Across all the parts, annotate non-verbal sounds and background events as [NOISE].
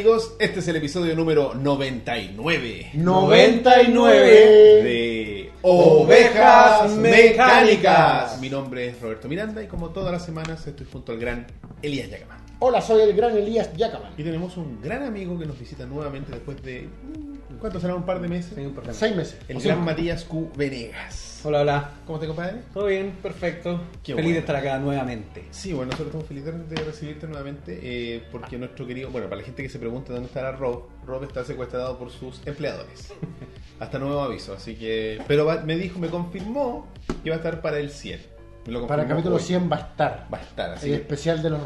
Amigos, este es el episodio número 99 99 de Ovejas Mecánicas. Mi nombre es Roberto Miranda y como todas las semanas estoy junto al gran Elías Yacaman. Hola, soy el gran Elías Yacaman. Y tenemos un gran amigo que nos visita nuevamente después de... ¿Cuánto será? ¿Un par de meses? Seis meses. El O gran. Matías Q. Venegas. Hola, hola. ¿Cómo te compadre? ¿Todo bien? Perfecto. Qué Feliz bueno. de estar acá nuevamente. Sí, bueno, nosotros estamos felices de recibirte nuevamente eh, porque nuestro querido, bueno, para la gente que se pregunta dónde estará Rob, Rob está secuestrado por sus empleadores. [LAUGHS] Hasta nuevo aviso, así que... Pero va- me dijo, me confirmó que va a estar para el 100. Me lo Para el capítulo hoy. 100 va a estar. Va a estar, así El que... especial de los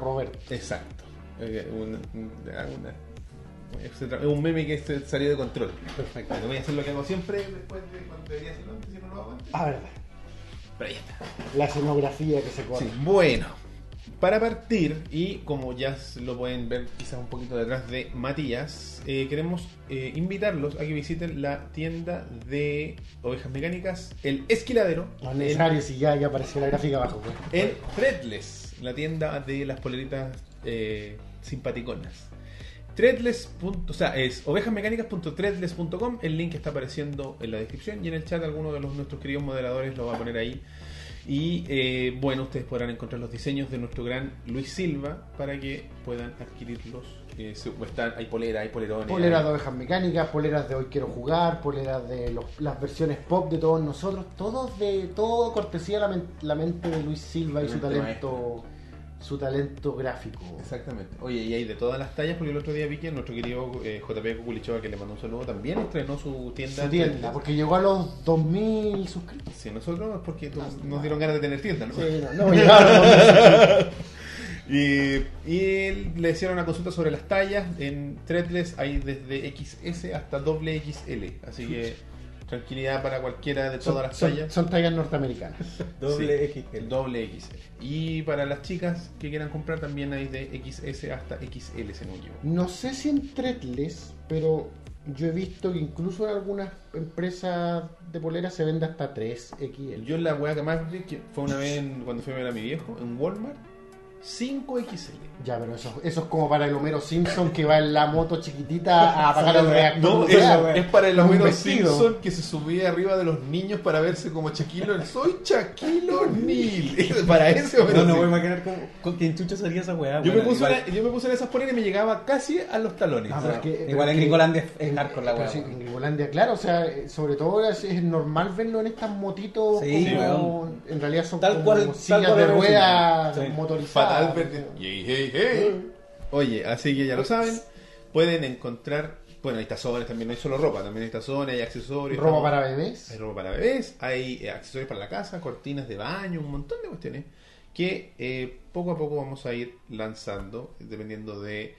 Roberto. Exacto. Eh, una- una- una- es un meme que salió de control. Perfecto. Voy a hacer lo que hago siempre después de cuando debería hacerlo antes, si no lo hago antes. Ah, verdad. Pero ahí está. La escenografía que se. Sí, bueno, para partir, y como ya lo pueden ver quizás un poquito detrás de Matías, eh, queremos eh, invitarlos a que visiten la tienda de ovejas mecánicas, el Esquiladero, No es necesario si ya, ya apareció la gráfica abajo. pues. en Threadless, la tienda de las poleritas eh, simpaticonas. Threadless. O sea, es ovejasmecánicas.threadless.com. El link está apareciendo en la descripción y en el chat alguno de los nuestros queridos moderadores lo va a poner ahí. Y eh, bueno, ustedes podrán encontrar los diseños de nuestro gran Luis Silva para que puedan adquirirlos. Eh, están, hay polera, hay polerones. Poleras de ovejas mecánicas, poleras de hoy quiero jugar, poleras de los- las versiones pop de todos nosotros, todos de todo cortesía la, men- la mente de Luis Silva y su talento, su talento gráfico. Exactamente. Oye, y hay de todas las tallas, porque el otro día vi que nuestro querido eh, JP Cuculichoa, que le mandó un saludo, también estrenó su tienda. Su tienda, porque llegó a los 2000 suscritos. Sí, nosotros porque nos dieron ganas de tener tienda, ¿no? Sí, no, no, llegaron a los 2000 suscritos. Y, y le hicieron una consulta sobre las tallas. En Threadless hay desde XS hasta doble XL. Así que tranquilidad para cualquiera de todas Son, las tallas. son tallas norteamericanas. [LAUGHS] Doble Sí, XL. Doble XL. Y para las chicas que quieran comprar también hay de XS hasta XL, si no me equivoco. No sé si en Threadless, pero yo he visto que incluso en algunas empresas de poleras se vende hasta 3XL. Yo la weá que más vi que fue una vez en- cuando fui a ver a mi viejo en Walmart. 5XL. Ya, pero eso, eso es como para el Homero Simpson que va en la moto chiquitita a [LAUGHS] apagar el reactor. No, es, para el Homero vestido. Simpson que se subía arriba de los niños para verse como Shaquille. Soy Shaquille O'Neal. [LAUGHS] para ese Homero No, no voy a imaginar cómo, con quién chucha sería esa weá. Yo me, puse igual, una- yo me puse en esas poleras y me llegaba casi a los talones. No, pero es que- igual en Gringolandia es en- hardcore la weá, sí, en Gringolandia, claro, o sea, eh, sobre todo es, es normal verlo en estas motitos Sí, como, en realidad son Tal como cual- tal sillas cual de. Sí. motorizadas. Hey, hey. Oye, así que ya lo saben. Pueden encontrar. Bueno, hay tazones también, no hay solo ropa, también hay tazones, hay accesorios. Ropa estamos- para bebés. Hay ropa para bebés, hay eh, accesorios para la casa, cortinas de baño, un montón de cuestiones que eh, poco a poco vamos a ir lanzando, dependiendo de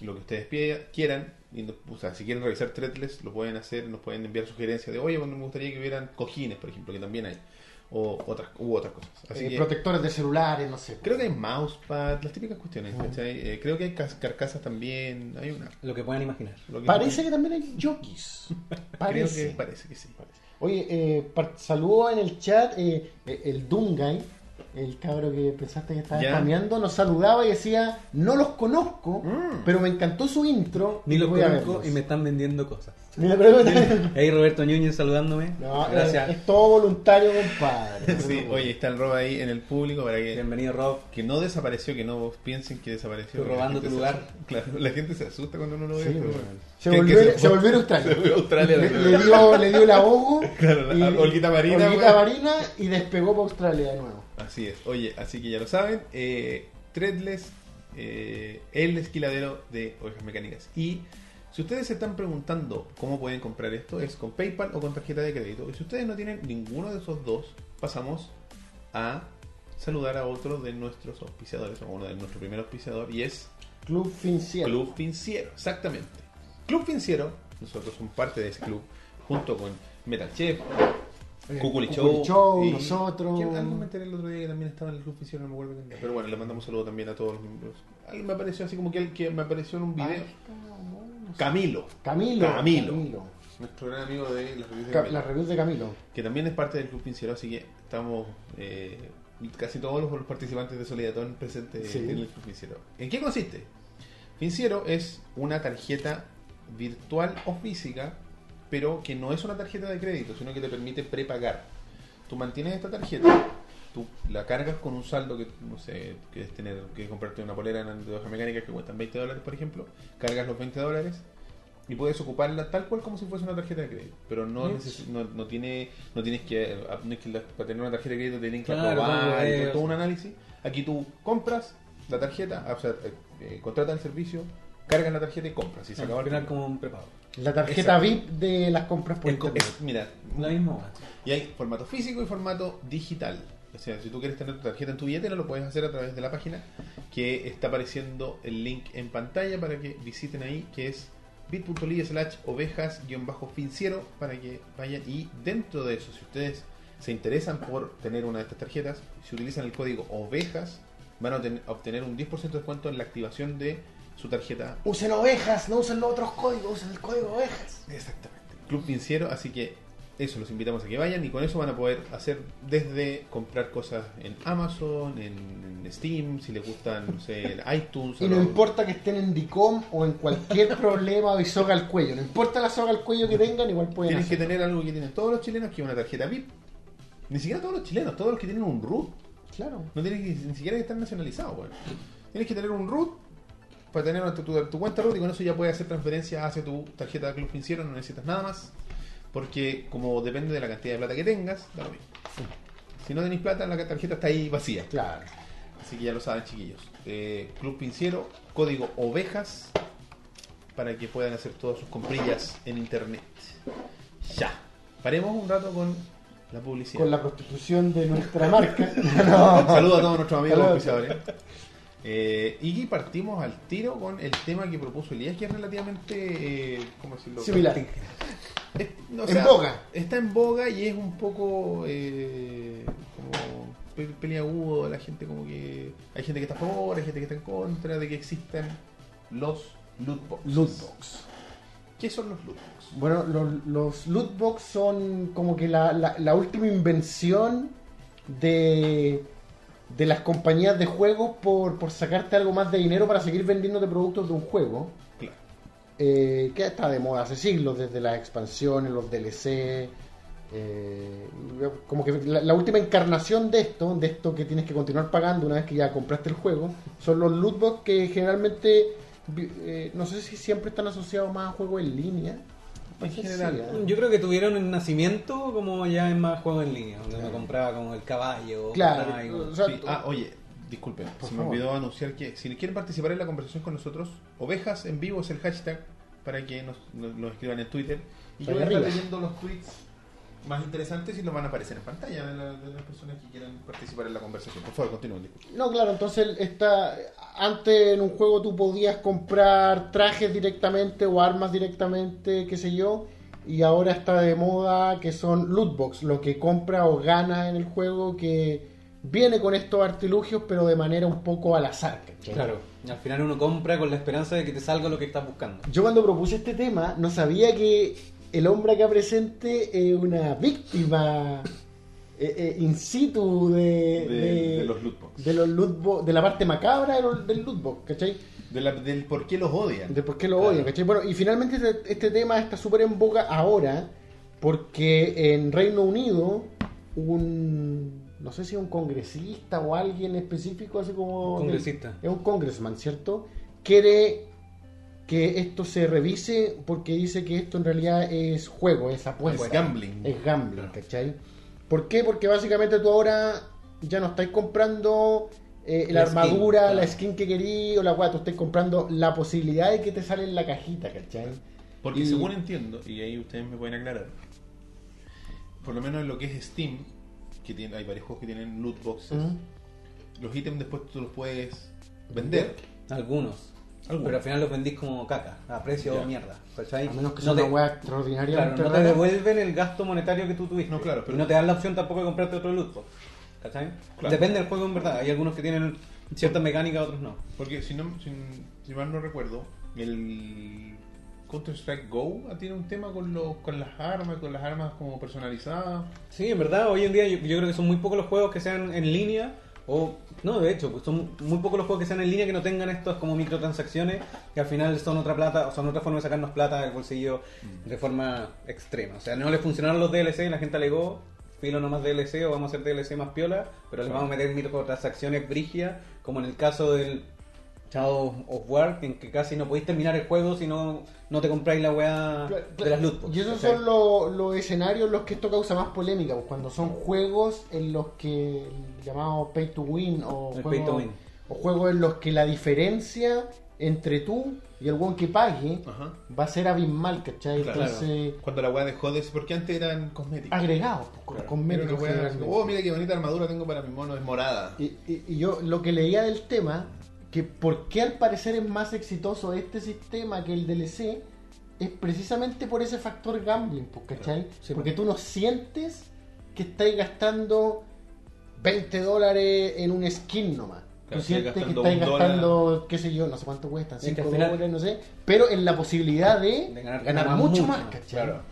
lo que ustedes quieran. Y o sea, si quieren revisar Threadless, lo pueden hacer, nos pueden enviar sugerencias de, oye, bueno, me gustaría que hubieran cojines, por ejemplo, que también hay, o otras, u otras cosas. Así eh, que protectores de celulares, no sé. creo que hay mousepad, las típicas cuestiones. Eh, creo que hay cas- carcasas también, hay una. Lo que puedan imaginar. que- Parece que también hay jockeys. [LAUGHS] Creo Parece. que parece que sí. Oye, eh, par- saludo en el chat eh, el Dungay, el cabro que pensaste que estaba spameando, nos saludaba y decía, no los conozco, Mm. pero me encantó su intro. Ni los conozco verlos". y me están vendiendo cosas. Mira, Hey Roberto Núñez saludándome. No, Gracias. Es, es todo voluntario, compadre. [LAUGHS] Sí, oye, está el Rob ahí en el público para que Bienvenido Rob. que no desapareció, que no piensen que desapareció. Estoy la robando tu lugar. asusta. Claro, la gente se asusta cuando uno lo ve. Sí, pero bueno. bueno. Se ¿Qué- volvió, se volvió a [LAUGHS] Australia. Se volvió a Australia. Le, le dio, le dio el ahogo. [LAUGHS] Claro, y- a Olguita Marina, Olguita bueno. Marina y despegó para Australia de nuevo. Así es. Oye, así que ya lo saben. Eh, Threadless, eh, el esquiladero de ovejas mecánicas. Y si ustedes se están preguntando cómo pueden comprar esto, es con PayPal o con tarjeta de crédito. Y si ustedes no tienen ninguno de esos dos, pasamos a saludar a otro de nuestros auspiciadores, o uno de nuestro primer auspiciador, y es Club Financiero. Club Financiero, exactamente. Club Financiero, nosotros somos parte de ese club, junto con Metal Chef, Eh, Cuculi Show, Show, y- nosotros. ¿Quién- Algo me enteré el otro día que también estaba en el Club Financiero, no me acuerdo. Pero bueno, le mandamos un saludo también a todos los miembros. Alguien me apareció así como que, el que me apareció en un video. Camilo, Camilo. Camilo. Camilo. nuestro gran amigo de las reviews de Ca- Camilo, Las reviews de Camilo. que también es parte del Club Financiero, así que estamos eh, casi todos los participantes de Solidatón presentes Sí. en el Club Financiero. ¿En qué consiste? Financiero es una tarjeta virtual o física, pero que no es una tarjeta de crédito, sino que te permite prepagar. Tú mantienes esta tarjeta, tú la cargas con un saldo que, no sé, quieres tener, que comprarte una polera de hoja mecánica que cuestan 20 dólares, por ejemplo, cargas los 20 dólares y puedes ocuparla tal cual como si fuese una tarjeta de crédito, pero no neces- no, no tiene no tienes que, no es que la- para tener una tarjeta de crédito te tienen que Claro, aprobar y todo, todo un análisis. Aquí tú compras la tarjeta, o sea, eh, eh, contratas el servicio, cargas la tarjeta y compras y se acabó Al el como un prepago. La tarjeta Exacto. VIP de las compras por internet. es- mira, La misma y hay formato físico y formato digital. O sea, si tú quieres tener tu tarjeta en tu billetera, lo puedes hacer a través de la página que está apareciendo el link en pantalla para que visiten ahí, que es bit.ly slash ovejas-financiero para que vayan. Y dentro de eso, si ustedes se interesan por tener una de estas tarjetas, si utilizan el código ovejas, van a obten- a obtener un 10% de descuento en la activación de su tarjeta Usen ovejas, no usen los otros códigos, usen el código ovejas. Exactamente. Club Financiero, así que eso, los invitamos a que vayan y con eso van a poder hacer desde comprar cosas en Amazon, en, en Steam, si les gustan, no sé, en iTunes. Y no importa que estén en DICOM o en cualquier [LAUGHS] problema y soga al cuello. No importa la soga al cuello que tengan, igual pueden Tienes que tener algo que tienen todos los chilenos, que es una tarjeta VIP. Ni siquiera todos los chilenos, todos los que tienen un root. Claro. No tienes que, ni siquiera que estar nacionalizado, bueno. Tienes que tener un root para tener tu, tu- tu cuenta root y con eso ya puedes hacer transferencia hacia tu tarjeta de club financiero, no necesitas nada más. Porque como depende de la cantidad de plata que tengas, da lo mismo. Si no tenéis plata, la tarjeta está ahí vacía. Claro. Así que ya lo saben, chiquillos. Eh, Club Pinciero, código ovejas, para que puedan hacer todas sus comprillas en internet. Ya. Paremos un rato con la publicidad. Con la prostitución de nuestra marca. [LAUGHS] no. Saludos a todos nuestros amigos auspiciadores. Eh, y partimos al tiro con el tema que propuso Elías, que es relativamente, eh, ¿cómo decirlo? Similar. [LAUGHS] Es- o En boga. Está en boga y es un poco eh, como pe- peliagudo. La gente como que... Hay gente que está a favor, hay gente que está en contra de que existan los loot boxes. Lootbox. ¿Qué son los loot boxes? Bueno, los, los lootbox son como que la, la- la última invención de, de las compañías de juegos por, por sacarte algo más de dinero para seguir vendiéndote productos de un juego. Claro. eh, que está de moda hace siglos, desde las expansiones, los DLC. eh, como que la, la última encarnación de esto, de esto que tienes que continuar pagando una vez que ya compraste el juego, son los lootbox que generalmente, eh, no sé si siempre están asociados más a juegos en línea. En general. Yo creo que tuvieron el nacimiento como ya en más juegos en línea, donde me compraba como el caballo. Claro, o sea, Sí, Ah, oye, disculpen, Por se me olvidó anunciar que si quieren participar en la conversación con nosotros, ovejas en vivo es el hashtag para que nos, nos, nos escriban en Twitter. Y yo voy a estar leyendo los tweets más interesantes y los van a aparecer en pantalla de, la- de las personas que quieran participar en la conversación. Por favor, continúen. No, claro, entonces está, antes en un juego tú podías comprar trajes directamente o armas directamente, qué sé yo, y ahora está de moda que son lootbox, lo que compra o gana en el juego que viene con estos artilugios pero de manera un poco al azar. ¿cachai? Claro, al final uno compra con la esperanza de que te salga lo que estás buscando. Yo cuando propuse este tema no sabía que el hombre acá presente es una víctima eh, eh, in situ de, De, de los loot box. de los lootbox, de la parte macabra de los- del lootbox, ¿cachai? De la- del por qué los odian. De por qué lo Claro. odian, ¿cachai? Bueno, y finalmente este, este tema está súper en boga ahora porque en Reino Unido un, no sé si un congresista o alguien específico, así como... Un congresista. es un congressman, ¿cierto? Quiere que esto se revise porque dice que esto en realidad es juego, es apuesta. Es gambling. Es gambling, ¿cachai? ¿Por qué? Porque básicamente tú ahora ya no estáis comprando eh, la, La skin, armadura, claro. la skin que querí o la weá, tú estás comprando la posibilidad de que te sale en la cajita, ¿cachai? Porque Y- según entiendo, y ahí ustedes me pueden aclarar, por lo menos en lo que es Steam, que tiene, hay varios juegos que tienen loot boxes, los ítems después tú los puedes vender. Algunos. Algunos. Pero al final los vendís como caca, a precio Ya. mierda. ¿cachai? A menos que no sea te, una weá claro, extraordinariamente no te devuelven el gasto monetario que tú tuviste. No, claro, pero- Y no te dan la opción tampoco de comprarte otro loot box. ¿Cachai? Claro. Depende del juego en verdad. Hay algunos que tienen ciertas mecánicas, otros no. Porque si, no, si, si mal no recuerdo, el Counter-Strike Go tiene un tema con, los, con las armas, con las armas como personalizadas. Sí, en verdad, hoy en día yo, yo creo que son muy pocos los juegos que sean en línea O, no, de hecho, pues son muy pocos los juegos que sean en línea que no tengan estas como microtransacciones, que al final son otra plata, o son otra forma de sacarnos plata del bolsillo de forma extrema. O sea, no les funcionaron los DLC y la gente alegó, filo no más DLC o vamos a hacer DLC más piola, pero les vamos a meter microtransacciones brigias, como en el caso del Shadow of War, en que casi no podéis terminar el juego si no, no te compráis la weá de las loot box, Y esos ¿cachai? son los, los escenarios en los que esto causa más polémica, pues, cuando son juegos en los que el llamado pay to win o El juegos, pay to win. o juegos en los que la diferencia entre tú y el one que pague Ajá. va a ser abismal, ¿cachai? Claro. Entonces, Cuando la weá dejó de porque antes eran cosméticos. agregados, pues, con, Claro. generalmente. oh, mira qué bonita armadura tengo para mi mono, es morada. Y, y- y yo lo que leía del tema, que por qué al parecer es más exitoso este sistema que el DLC, es precisamente por ese factor gambling, pues, ¿cachai? Sí, Porque tú no sientes que estáis gastando 20 dólares en un skin nomás. Tú sientes que estáis gastando, qué sé yo, no sé cuánto cuestan, Es que 5 al final- dólares, no sé, pero en la posibilidad de, De ganar- ganar, ganar mucho mucho más, más, ¿cachai? Claro.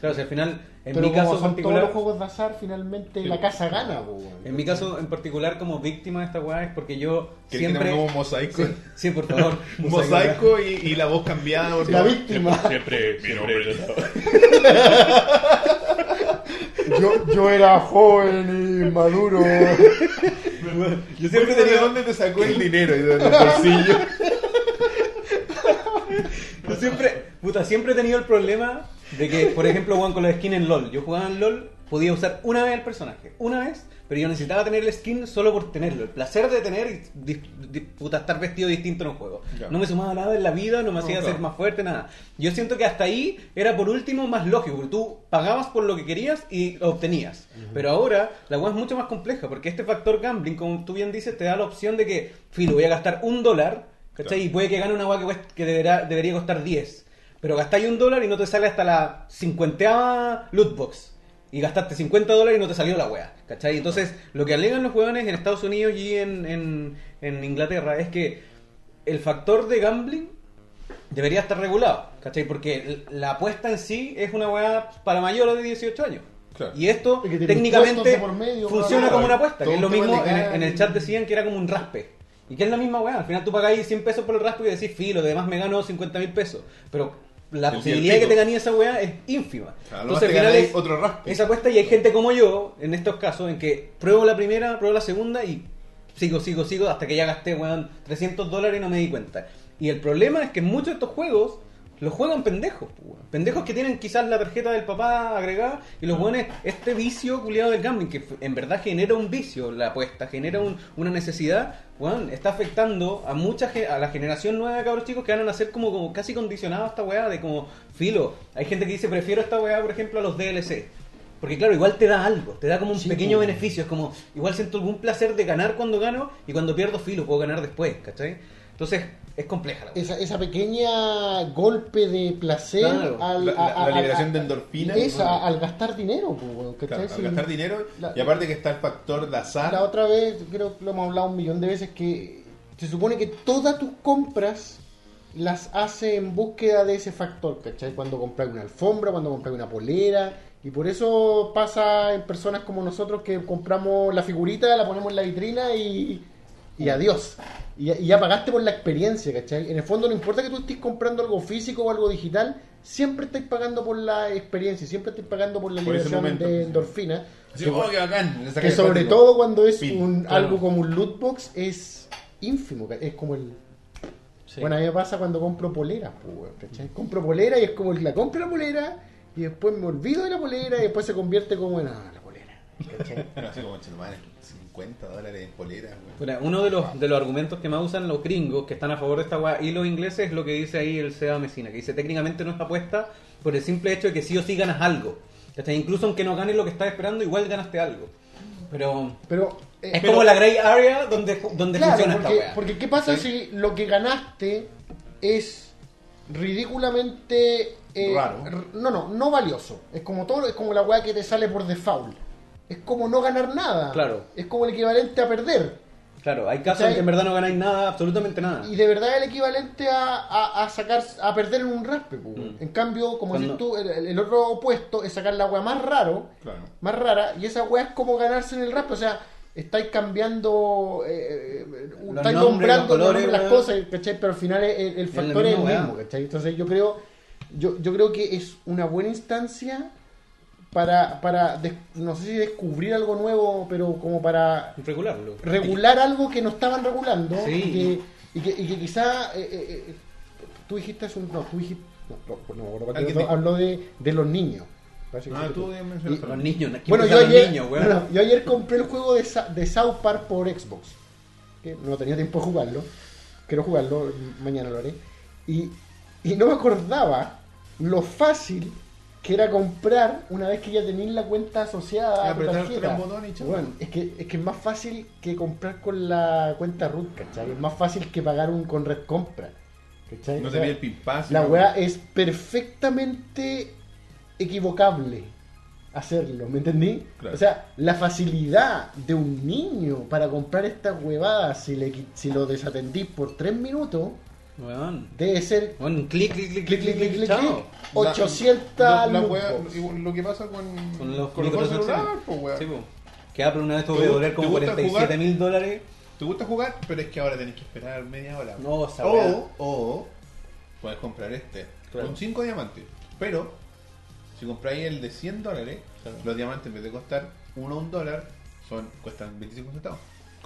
Claro, si al final, en Pero mi como caso son todos particular, los juegos de azar, finalmente Sí. la casa gana, weón. en mi caso en particular como víctima de esta weá es porque yo Que siempre... tiene un nuevo mosaico. Sí, sí, por favor. [LAUGHS] Un mosaico y, y la voz cambiada. por La víctima. [LAUGHS] Siempre, siempre. [LAUGHS] Yo, yo era joven y maduro. Yo Siempre siempre he ¿De tenido, dónde te sacó el dinero? Y de los bolsillos. yo siempre, puta, siempre he tenido el problema de que, por ejemplo, weón, con la skin en LOL. Yo jugaba en LOL, podía usar una vez el personaje, una vez, pero yo necesitaba tener el skin solo por tenerlo. El placer de tener y puta, estar vestido distinto en un juego. No me sumaba nada en la vida, no me hacía ser más fuerte, nada. Yo siento que hasta ahí era por último más lógico, porque tú pagabas por lo que querías y lo obtenías. Pero ahora la web es mucho más compleja, porque este factor gambling, como tú bien dices, te da la opción de que, filo, voy a gastar un dólar, ¿cachai? Claro. Y puede que gane una web que, cueste- que deberá- debería costar 10. Pero gastáis un dólar y no te sale hasta la cincuenteava loot box. Y gastaste 50 dólares y no te salió la wea, ¿cachai? Entonces, lo que alegan los hueones en Estados Unidos y en, en, en Inglaterra es que el factor de gambling debería estar regulado, ¿cachai? Porque la apuesta en sí es una weá para mayores de 18 años. Claro. Y esto que técnicamente medio, funciona claro. como una apuesta, Todo que es lo mismo, en el chat decían que era como un raspe. Y que es la misma weá, al final tú pagáis 100 pesos por el raspe y decís, filo, además me gano 50 mil pesos. Pero la posibilidad de que pico. te gané esa weá es ínfima. Claro, Entonces al final es otro raspe. esa apuesta y hay gente como yo, en estos casos, en que pruebo la primera, pruebo la segunda y sigo, sigo, sigo hasta que ya gasté, weón, 300 dólares y no me di cuenta. Y el problema es que muchos de estos juegos los juegan pendejos, pendejos que tienen quizás la tarjeta del papá agregada y los weones, este vicio culiado del gambling, que en verdad genera un vicio la apuesta, genera un- una necesidad, weón, está afectando a mucha a la generación nueva de cabros chicos que van a nacer como, como casi condicionados a esta weá de como filo. Hay gente que dice prefiero esta weá, por ejemplo, a los DLC. Porque claro, igual te da algo, te da como un Sí, pequeño beneficio, es como, igual siento algún placer de ganar cuando gano y cuando pierdo filo, puedo ganar después, ¿cachai? Entonces, es compleja la. Esa, esa pequeña golpe de placer Claro. al, La- a- la liberación a- de endorfina. esa, Bueno. al gastar dinero, pues, ¿cachai? Claro, al gastar dinero La- y aparte que está el factor de azar. La otra vez, creo que lo hemos hablado un millón de veces, que se supone que todas tus compras las hace en búsqueda de ese factor, ¿cachai? Cuando compras una alfombra, cuando compras una polera, y por eso pasa en personas como nosotros que compramos la figurita, la ponemos en la vitrina y, y adiós. Y, ya- y ya pagaste por la experiencia, ¿cachai? En el fondo no importa que tú estés comprando algo físico o algo digital, siempre estáis pagando por la experiencia, siempre estáis pagando por la Por liberación momento, de sí. endorfina. Así, Que- oh, qué bacán. que sobre plástico. todo cuando es Pin, un, claro. algo como un loot box es ínfimo, es como el... Sí. Bueno, a mí me pasa cuando compro poleras, pues, ¿cachai? Compro polera y es como la compro la polera y después me olvido de la polera y después se convierte como en, ah, la polera, ¿cachai? [LAUGHS] Así como, 50 dólares en uno de los, de los argumentos que más usan los gringos que están a favor de esta weá y los ingleses es lo que dice ahí el Seba Mesina, que dice técnicamente no es apuesta por el simple hecho de que sí o sí ganas algo. ¿Cachai? Incluso aunque no ganes lo que estás esperando, igual ganaste algo. Pero Pero... eh, es pero- como la grey area donde, donde Claro, funciona porque, esta weá. porque ¿qué pasa ¿Sí? si lo que ganaste es ridículamente eh, Raro. no, no, no valioso. Es como todo, es como la weá que te sale por default. Es como no ganar nada. Claro. Es como el equivalente a perder. Claro, hay casos en que en verdad no ganáis nada, absolutamente nada. Y de verdad es el equivalente a, a- a sacar a perder en un raspe. po. Mm. En cambio, como Cuando- dices tú, el, el otro opuesto es sacar la weá más raro, Claro. más rara, y esa weá es como ganarse en el raspe. O sea, estáis cambiando, eh, eh, Los estáis nombres, nombrando los colores, las cosas, ¿cachai? Pero al final el, el factor es el mismo. ¿cachai? Entonces yo creo, yo, yo creo que es una buena instancia para, para des- no sé si descubrir algo nuevo, pero como para Regularlo. regular algo que no estaban regulando Sí. y, que, y, que, y que quizá eh, eh, eh, tú dijiste hace un no tú dijiste no, no, no, me acuerdo de habló de, de los niños Ah, tú. Y- Los niños, ¿quién bueno yo ayer, niños, weón? no, [LAUGHS] no, yo ayer compré el juego de, Sa- de South Park por Xbox que no tenía tiempo de jugarlo quiero jugarlo mañana lo haré y, y no me acordaba lo fácil que era comprar una vez que ya tenéis la cuenta asociada a tu tarjeta. y. Bueno, es que, es que es más fácil que comprar con la cuenta root, ¿cachai? Es más fácil que pagar un con red compra. ¿cachai? No O te sea, vi el pimpazo. La weá es perfectamente equivocable hacerlo, ¿me entendí? Claro. O sea, la facilidad de un niño para comprar estas huevadas si, le, si lo desatendís por tres minutos Weón. debe ser Weón, un clic, clic, clic, clic, clic, clic, clic, chao. clic, La- 800 la- la wea- lo que pasa con, Con los con los celulares, pues, weón. Sí, po. Que Apple una vez tuvo ¿Te que doler como gusta 47 mil dólares. ¿Te gusta jugar? Pero es que ahora tenés que esperar media hora. No, weá. o, o puedes comprar este Claro. con 5 diamantes. Pero si compráis el de 100 dólares, Claro. los diamantes en vez de costar 1 o 1 dólar, son, cuestan 25 centavos.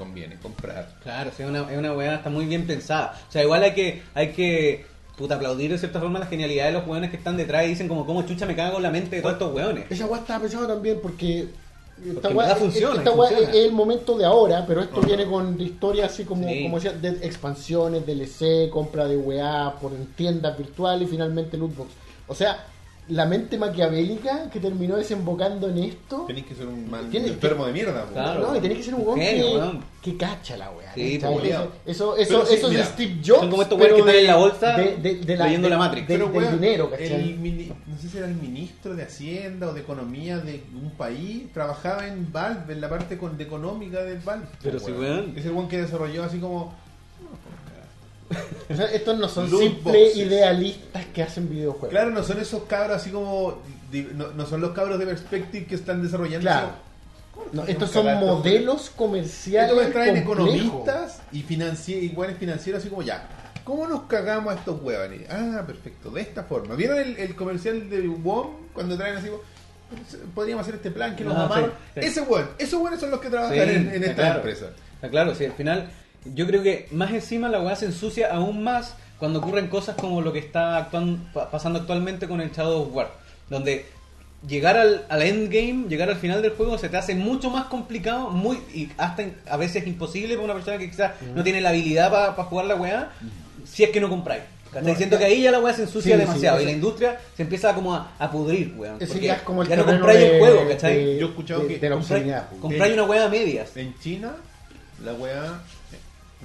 Conviene comprar. Claro, sí, es una, es una weá, está muy bien pensada. O sea, igual hay que, hay que puta, aplaudir de cierta forma la genialidad de los weones que están detrás y dicen como, ¿cómo chucha me cago en la mente de todos estos weones? Esa weá estaba pensada también porque. Esta weá, funciona, esta weá funciona. es el momento de ahora, pero esto viene con historias así como, Sí. como decía, de expansiones, DLC, compra de weá por en tiendas virtuales y finalmente lootbox. O sea, la mente maquiavélica que terminó desembocando en esto. Tenéis que ser un mal Tiene- enfermo de mierda. po. Claro. No, y tenés que ser un weón Genio, que, que cacha la weá. Sí, pues, eso, eso, eso, sí, eso mira, es Steve Jobs. son como estos pero weones que están en la bolsa de- de- de la- leyendo de- la Matrix. del- Pero, del weón, dinero, ¿cachai? el no sé si era el ministro de Hacienda o de Economía de un país, trabajaba en Valve, en la parte con- de económica del Valve. Pero sí, weón. Es el weón que desarrolló así como... O sea, estos no son Loot simples boxes. idealistas que hacen videojuegos. Claro, no son esos cabros así como... No, no son los cabros de Perspective que están desarrollando... Claro. ¿Cómo No, estos son modelos comerciales. Estos me traen complejos. economistas y, financi y buenos financieros así como ya. ¿Cómo nos cagamos a estos huevones? Ah, perfecto, de esta forma. ¿Vieron el, el comercial de WOM cuando traen así como, podríamos hacer este plan que nos Ah, amarra? sí, sí. Ese hueón, esos hueones son los que trabajan Sí, en, esta claro. empresa. Está claro, sí, al final yo creo que más encima la weá se ensucia aún más cuando ocurren cosas como lo que está actuan- pa- pasando actualmente con el Shadow of War, donde llegar al, al endgame, llegar al final del juego se te hace mucho más complicado, muy y hasta a veces imposible para una persona que quizás no tiene la habilidad para jugar la weá, si es que no compráis. Siento que ahí ya la weá se ensucia Sí, demasiado sí, y la industria se empieza como a, a pudrir, weón. Porque ya es como el ya no compráis de- el juego, ¿cachai? de- Yo he escuchado de- que de Compráis, compráis una weá a medias. En China, la weá,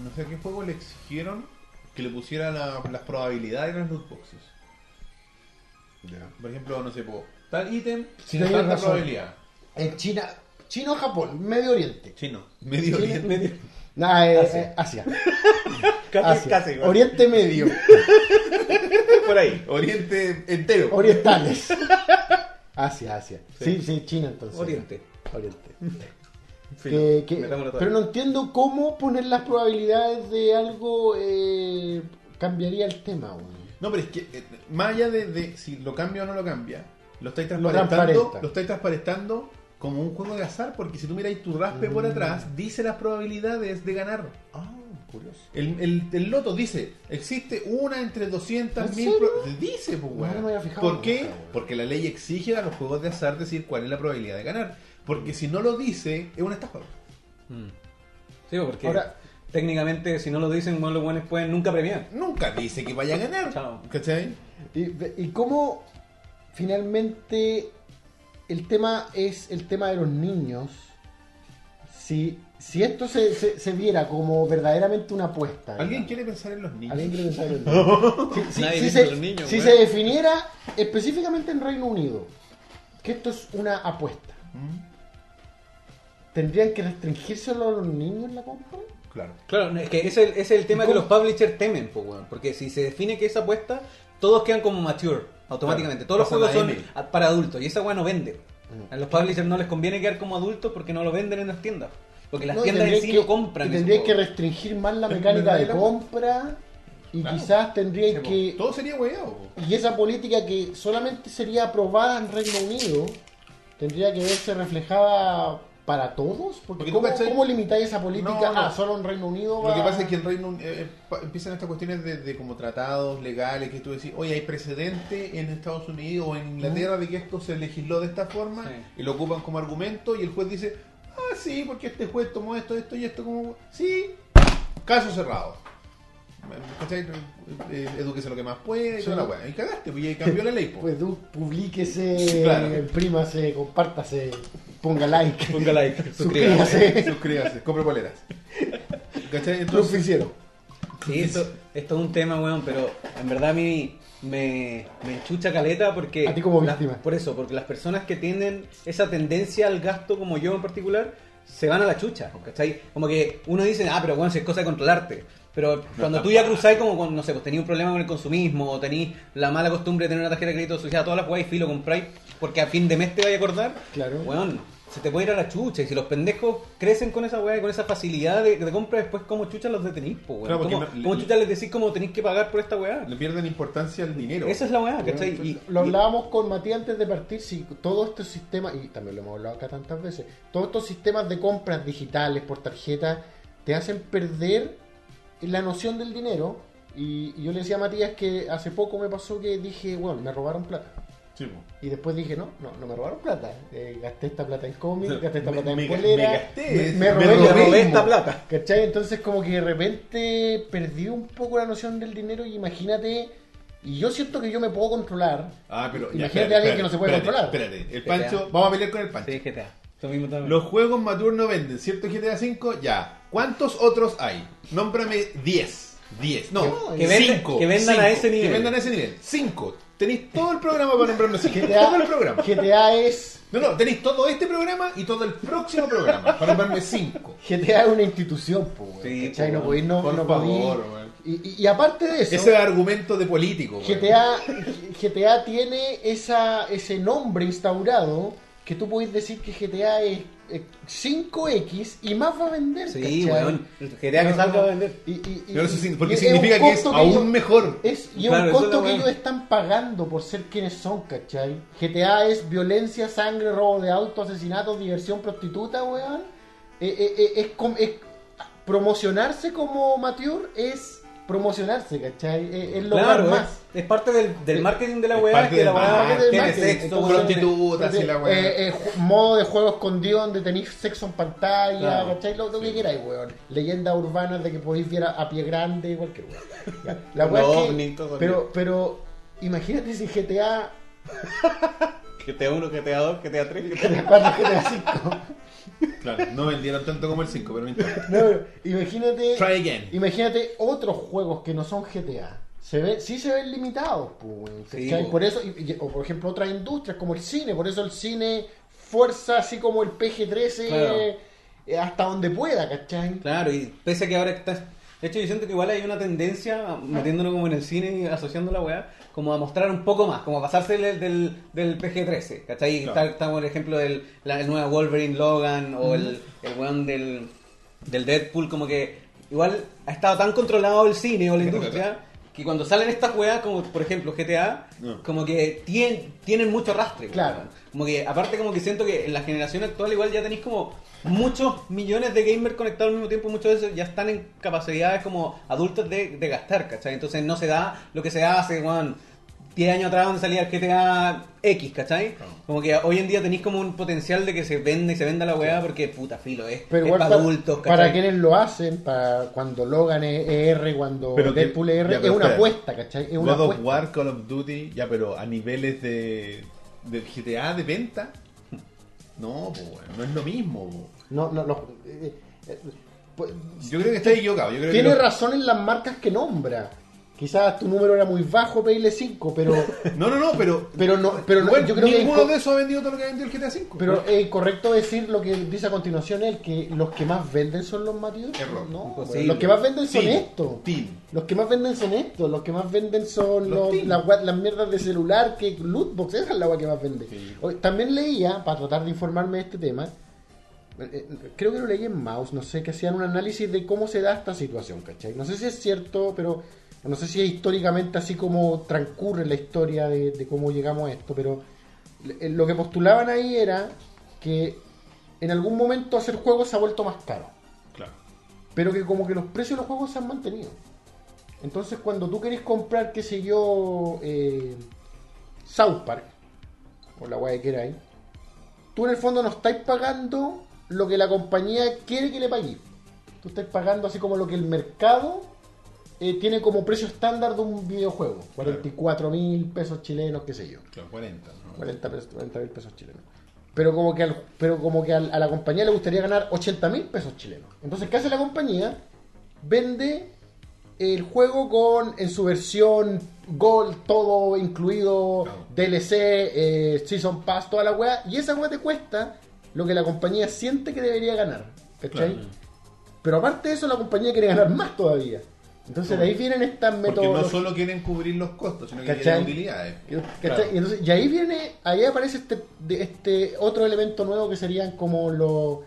no sé a qué juego le exigieron que le pusiera la- las probabilidades en las loot boxes. Por ejemplo, no sé, po, tal ítem tiene tienes tanta razón. probabilidad. En China, China o Japón, Medio Oriente. Chino, medio China, oriente. Nah, eh, Asia. eh, Asia. [LAUGHS] Casi, Asia. casi. Oriente Medio. [LAUGHS] por ahí. Oriente entero. Orientales. [LAUGHS] Asia, Asia. Sí, sí, China entonces. Oriente. Oriente. Que- que- pero no entiendo cómo poner las probabilidades de algo eh, cambiaría el tema. weón. No, pero es que eh, más allá de, de si lo cambia o no lo cambia, lo estáis transparentando, transparenta. lo estáis transparentando como un juego de azar, porque si tú miráis tu raspe Mm. por atrás, dice las probabilidades de ganar. Ah, curioso. El, el, el loto dice, existe una entre 200 ¿En mil... serio? pro- Dice, pues, No, weón. no me había fijado ¿Por qué? Porque la ley exige a los juegos de azar decir cuál es la probabilidad de ganar. Porque si no lo dice, es una estafa. Mm. Sí, porque Ahora- técnicamente si no lo dicen, bueno, los buenos pueden nunca premiar. Nunca dice que vaya a ganar. Chao. ¿Cachai? Y, y cómo finalmente el tema es el tema de los niños. Si, si esto se, se, se viera como verdaderamente una apuesta. ¿Alguien quiere pensar en los niños? ¿Alguien quiere pensar en los [LAUGHS] niños? Si, si- Nadie si piensa se, en los niños, si weón. se definiera específicamente en Reino Unido que esto es una apuesta, Mm, ¿tendrían que restringírselo a los niños la compra? Claro. Claro, es que ese es el, ese es el tema ¿Y que los publishers temen, weón. Porque si se define que es apuesta, todos quedan como mature, automáticamente. Claro, todos los juegos son a- para adultos y esa weá no vende. Mm. A los publishers no les conviene quedar como adultos porque no lo venden en las tiendas. Porque las No, tiendas en sí que- no compran tendríais que restringir más la mecánica de compra y Claro. quizás po. que Todo sería hueado. y esa política que solamente sería aprobada en Reino Unido tendría que verse reflejada para todos porque, Porque ¿cómo, cachai- cómo limitáis esa política No, no. ah solo en Reino Unido Lo que pasa es que en Reino Unido eh, pa- empiezan estas cuestiones de, de como tratados legales que tú decís, oye, hay precedente en Estados Unidos o en Inglaterra de que esto se legisló de esta forma Sí. y lo ocupan como argumento y el juez dice, ah, sí, porque este juez tomó esto, esto y esto como... Sí, caso cerrado. ¿Cachai? Eh, Edúquese lo que más puede y toda la weá. Y cagaste, pues y ahí cambió la ley. pues. pues tú publíquese Claro. imprímase compártase ponga like Ponga like, [LAUGHS] suscríbase. suscríbase Suscríbase, compre poleras. ¿Cachai? Entonces, Financiero. Sí, esto, esto es un tema, weón, pero en verdad a mí me, me enchucha caleta porque... A ti como las- víctima. por eso, porque las personas que tienen esa tendencia al gasto, como yo en particular, se van a la chucha, ¿cachai? Como que uno dice, ah, pero bueno, si es cosa de controlarte. Pero cuando tú ya cruzáis como con, no sé, pues tenías un problema con el consumismo o tenéis la mala costumbre de tener una tarjeta de crédito asociada a todas las weas y filo compráis porque a fin de mes te vaya a acordar, Claro. weón, se te puede ir a la chucha. Y si los pendejos crecen con esa wea y con esa facilidad de, de compra, después como chucha los detenís, po, weón. Claro, porque ¿Cómo, no- cómo le- chucha les decís cómo tenéis que pagar por esta weá? le pierden importancia al dinero. Esa es la weá, ¿cachai? Y, lo y- hablábamos con Matías antes de partir, si todos estos sistemas, y también lo hemos hablado acá tantas veces, todos estos sistemas de compras digitales por tarjeta te hacen perder la noción del dinero. Y, y yo le decía a Matías que hace poco me pasó que dije, bueno, me robaron plata. Sí. Y después dije, no, no, no me robaron plata. Eh, gasté esta plata en cómic, O sea, gasté esta me- plata me- en polera. me gasté, me, me robé, robé esta plata. ¿Cachai? Entonces como que de repente perdí un poco la noción del dinero y imagínate... Y yo siento que yo me puedo controlar. Ah, pero ya, Imagínate espérate, a alguien que no se puede espérate, controlar. Espérate, el GTA. Pancho, vamos a pelear con el Pancho. Sí, GTA. Los juegos Mature no venden, ¿cierto? GTA V, ya. ¿Cuántos otros hay? Nómbrame 10. 10. No, Que- que vendan- 5. que vendan a ese nivel. Que vendan a ese nivel. 5. Tenéis todo el programa para nombrarme 5. GTA, Todo el programa. GTA es No, no, tenéis todo este programa y todo el próximo programa para nombrarme 5. GTA es una institución, weón, Sí, no podéis no, por no favor, podéis- y, y- y aparte de eso, Ese es argumento de político. GTA, GTA tiene esa, ese nombre instaurado que tú puedes decir que GTA es 5X y más va a vender. Sí, ¿cachai? weón. GTA que salga no, va a vender. y- y- y- Pero eso sí- porque y es significa un que es costo aún ellos- mejor. Es, y es Claro, un costo es que ellos están pagando por ser quienes son, ¿cachai? GTA es violencia, sangre, robo de auto, asesinatos, diversión, prostituta, weón. Eh, eh, eh, es, es- promocionarse como mature es promocionarse, ¿cachai? Es, es Claro, más. es, es parte del, del marketing de la weá, que la weá tiene sexo, prostitutas y la weá. Eh, eh, modo de juego escondido donde tenéis sexo en pantalla, Claro. ¿cachai? Lo, lo que queráis, weón. Leyendas urbanas de que podéis ver a, a pie grande, cualquier La Los weá es que- todo pero, pero, imagínate si GTA, GTA 1, GTA 2, GTA 3, GTA 4, GTA 5. Claro, no vendieron tanto como el 5, pero no importa. No, imagínate, Try again. imagínate otros juegos que no son GTA. Se ve, sí se ven limitados, pues, Sí, por eso, y- y- o por ejemplo otras industrias como el cine, por eso el cine fuerza así como el PG-13 Claro. eh, hasta donde pueda, ¿cachai? Claro, y pese a que ahora está... De hecho, yo siento que igual hay una tendencia, metiéndonos como en el cine y asociando la weá, como a mostrar un poco más, como a pasarse del, del, del PG-13, ¿cachai? Claro. Está, está como el ejemplo del la, el nuevo Wolverine Logan o el, el weón del, del Deadpool, como que igual ha estado tan controlado el cine o la industria que cuando salen estas weas, como por ejemplo GTA, No. como que tien- tienen mucho rastre. Claro. weón. Como que, aparte como que siento que en la generación actual igual ya tenéis como muchos millones de gamers conectados al mismo tiempo, muchos de esos ya están en capacidades como adultas de, de gastar, ¿cachai? Entonces no se da lo que se da hace, weón, 10 años atrás donde salía el GTA X, ¿cachai? Como que hoy en día tenéis como un potencial de que se venda y se venda la weá porque puta filo, es, Pero es igual para para, adultos, para ¿cachai? quienes lo hacen, para cuando Logan es R, cuando Pero que- Deadpool es R, ya, es una espera. apuesta, ¿cachai? Es una God of apuesta. War, Call of Duty, ya, pero a niveles de, de GTA de venta, no, pues, bueno, no es lo mismo. po. No, no, no, eh, eh, pues, Yo creo que está equivocado. Yo creo Tiene que lo- razón en las marcas que nombra. Quizás tu número era muy bajo, PL5, pero, [LAUGHS] No, no, no, pero. pero no, pero no, Bueno, yo creo ninguno de esos ha vendido todo lo que ha vendido el GTA V. pero es correcto decir lo que dice a continuación él, que los que más venden son los Matthews. Error. No, los que más venden son Team, estos. Team. Los que más venden son estos, los que más venden son Los las, mierdas de celular que Lootbox, esa es la agua que más vende. Sí. Hoy- También leía, para tratar de informarme de este tema, eh, eh, creo que lo leí en Mouse, no sé, que hacían un análisis de cómo se da esta situación, ¿cachai? No sé si es cierto, pero no sé si es históricamente así como transcurre la historia de, de cómo llegamos a esto, pero lo que postulaban ahí era que en algún momento hacer juegos se ha vuelto más caro, Claro. pero que como que los precios de los juegos se han mantenido. Entonces cuando tú querés comprar, qué sé yo, eh, South Park, o la guay que era ahí, tú en el fondo no estáis pagando lo que la compañía quiere que le pagues. Tú estás pagando así como lo que el mercado eh, tiene como precio estándar de un videojuego. 44 mil pesos chilenos, qué sé yo. Claro, 40. ¿no? 40 pesos- 40 mil pesos chilenos. Pero como que, al- pero como que al- a la compañía le gustaría ganar 80 mil pesos chilenos. Entonces, ¿qué hace la compañía? Vende el juego con en su versión Gold, todo incluido, Claro. DLC, eh, Season Pass, toda la weá. Y esa weá te cuesta lo que la compañía siente que debería ganar. ¿Cachai? Pero aparte de eso, la compañía quiere ganar más todavía. Entonces, de ahí vienen estas Porque métodos. no solo quieren cubrir los costos, sino que ¿Cachai? quieren utilidades. Y, entonces- y ahí viene, ahí aparece este, de- este otro elemento nuevo que serían como lo,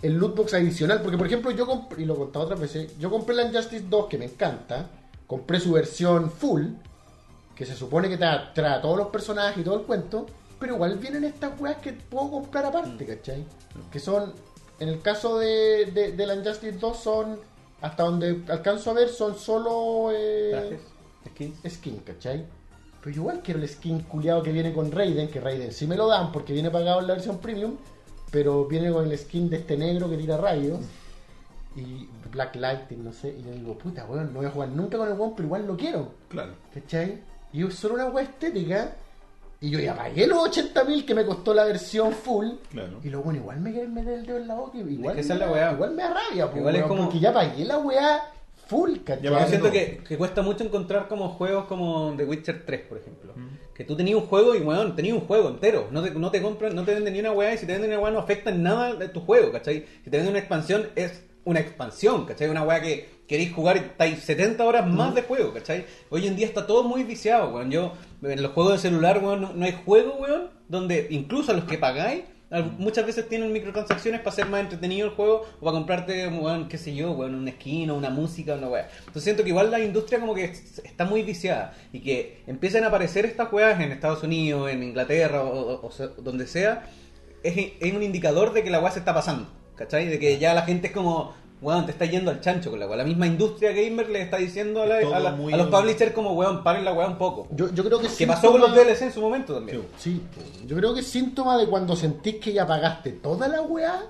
el lootbox adicional. Porque, por ejemplo, yo compré, y lo he contado otras veces, yo compré la Injustice 2, que me encanta. Compré su versión full, que se supone que trae, trae todos los personajes y todo el cuento. Pero igual vienen estas weas que puedo comprar aparte, ¿cachai? Que son, en el caso de, de, de la Injustice 2, son, hasta donde alcanzo a ver, son solo... eh, skins. skin, ¿cachai? Pero yo igual quiero el skin culiado que viene con Raiden, que Raiden sí me lo dan porque viene pagado en la versión premium, pero viene con el skin de este negro que tira rayos y Black Lightning, no sé, y yo digo, puta, weón, no voy a jugar nunca con el weón, pero igual lo quiero, Claro. ¿cachai? Y es solo una weá estética, y yo ya pagué los 80.000 que me costó la versión full, Claro. y luego, bueno, igual me quieren meter el dedo en la boca, y igual, que me, la da- weá. igual me da rabia, po, Igual es weón, como- porque ya pagué la weá full, ¿cachai? Yo siento que, que cuesta mucho encontrar como juegos como The Witcher 3, por ejemplo. Que tú tenías un juego y, weón, tenías un juego entero. No te, no te compran, no te venden ni una weá y si te venden una weá no afecta en nada de tu juego, ¿cachai? Si te venden una expansión, es una expansión, ¿cachai? Una weá que queréis jugar estáis 70 horas más de juego, ¿cachai? Hoy en día está todo muy viciado, weón. Yo, en los juegos de celular, weón, no, no hay juego, weón, donde incluso a los que pagáis, al- muchas veces tienen microtransacciones para hacer más entretenido el juego o para comprarte, weón, qué sé yo, weón, una o una música, una weá. Entonces siento que igual la industria como que es- está muy viciada y que empiezan a aparecer estas weas en Estados Unidos, en Inglaterra o, o- o sea, donde sea, es, es un indicador de que la weá se está pasando, ¿cachai? De que ya la gente es como, weón, te está yendo al chancho con la weá. La misma industria gamer le está diciendo a, la- a la- muy- a los publishers como, weón, paren la weá un poco. Yo, yo creo que que pasó con los DLC en su momento también. Sí, yo creo que es síntoma de cuando sentís que ya pagaste toda la weá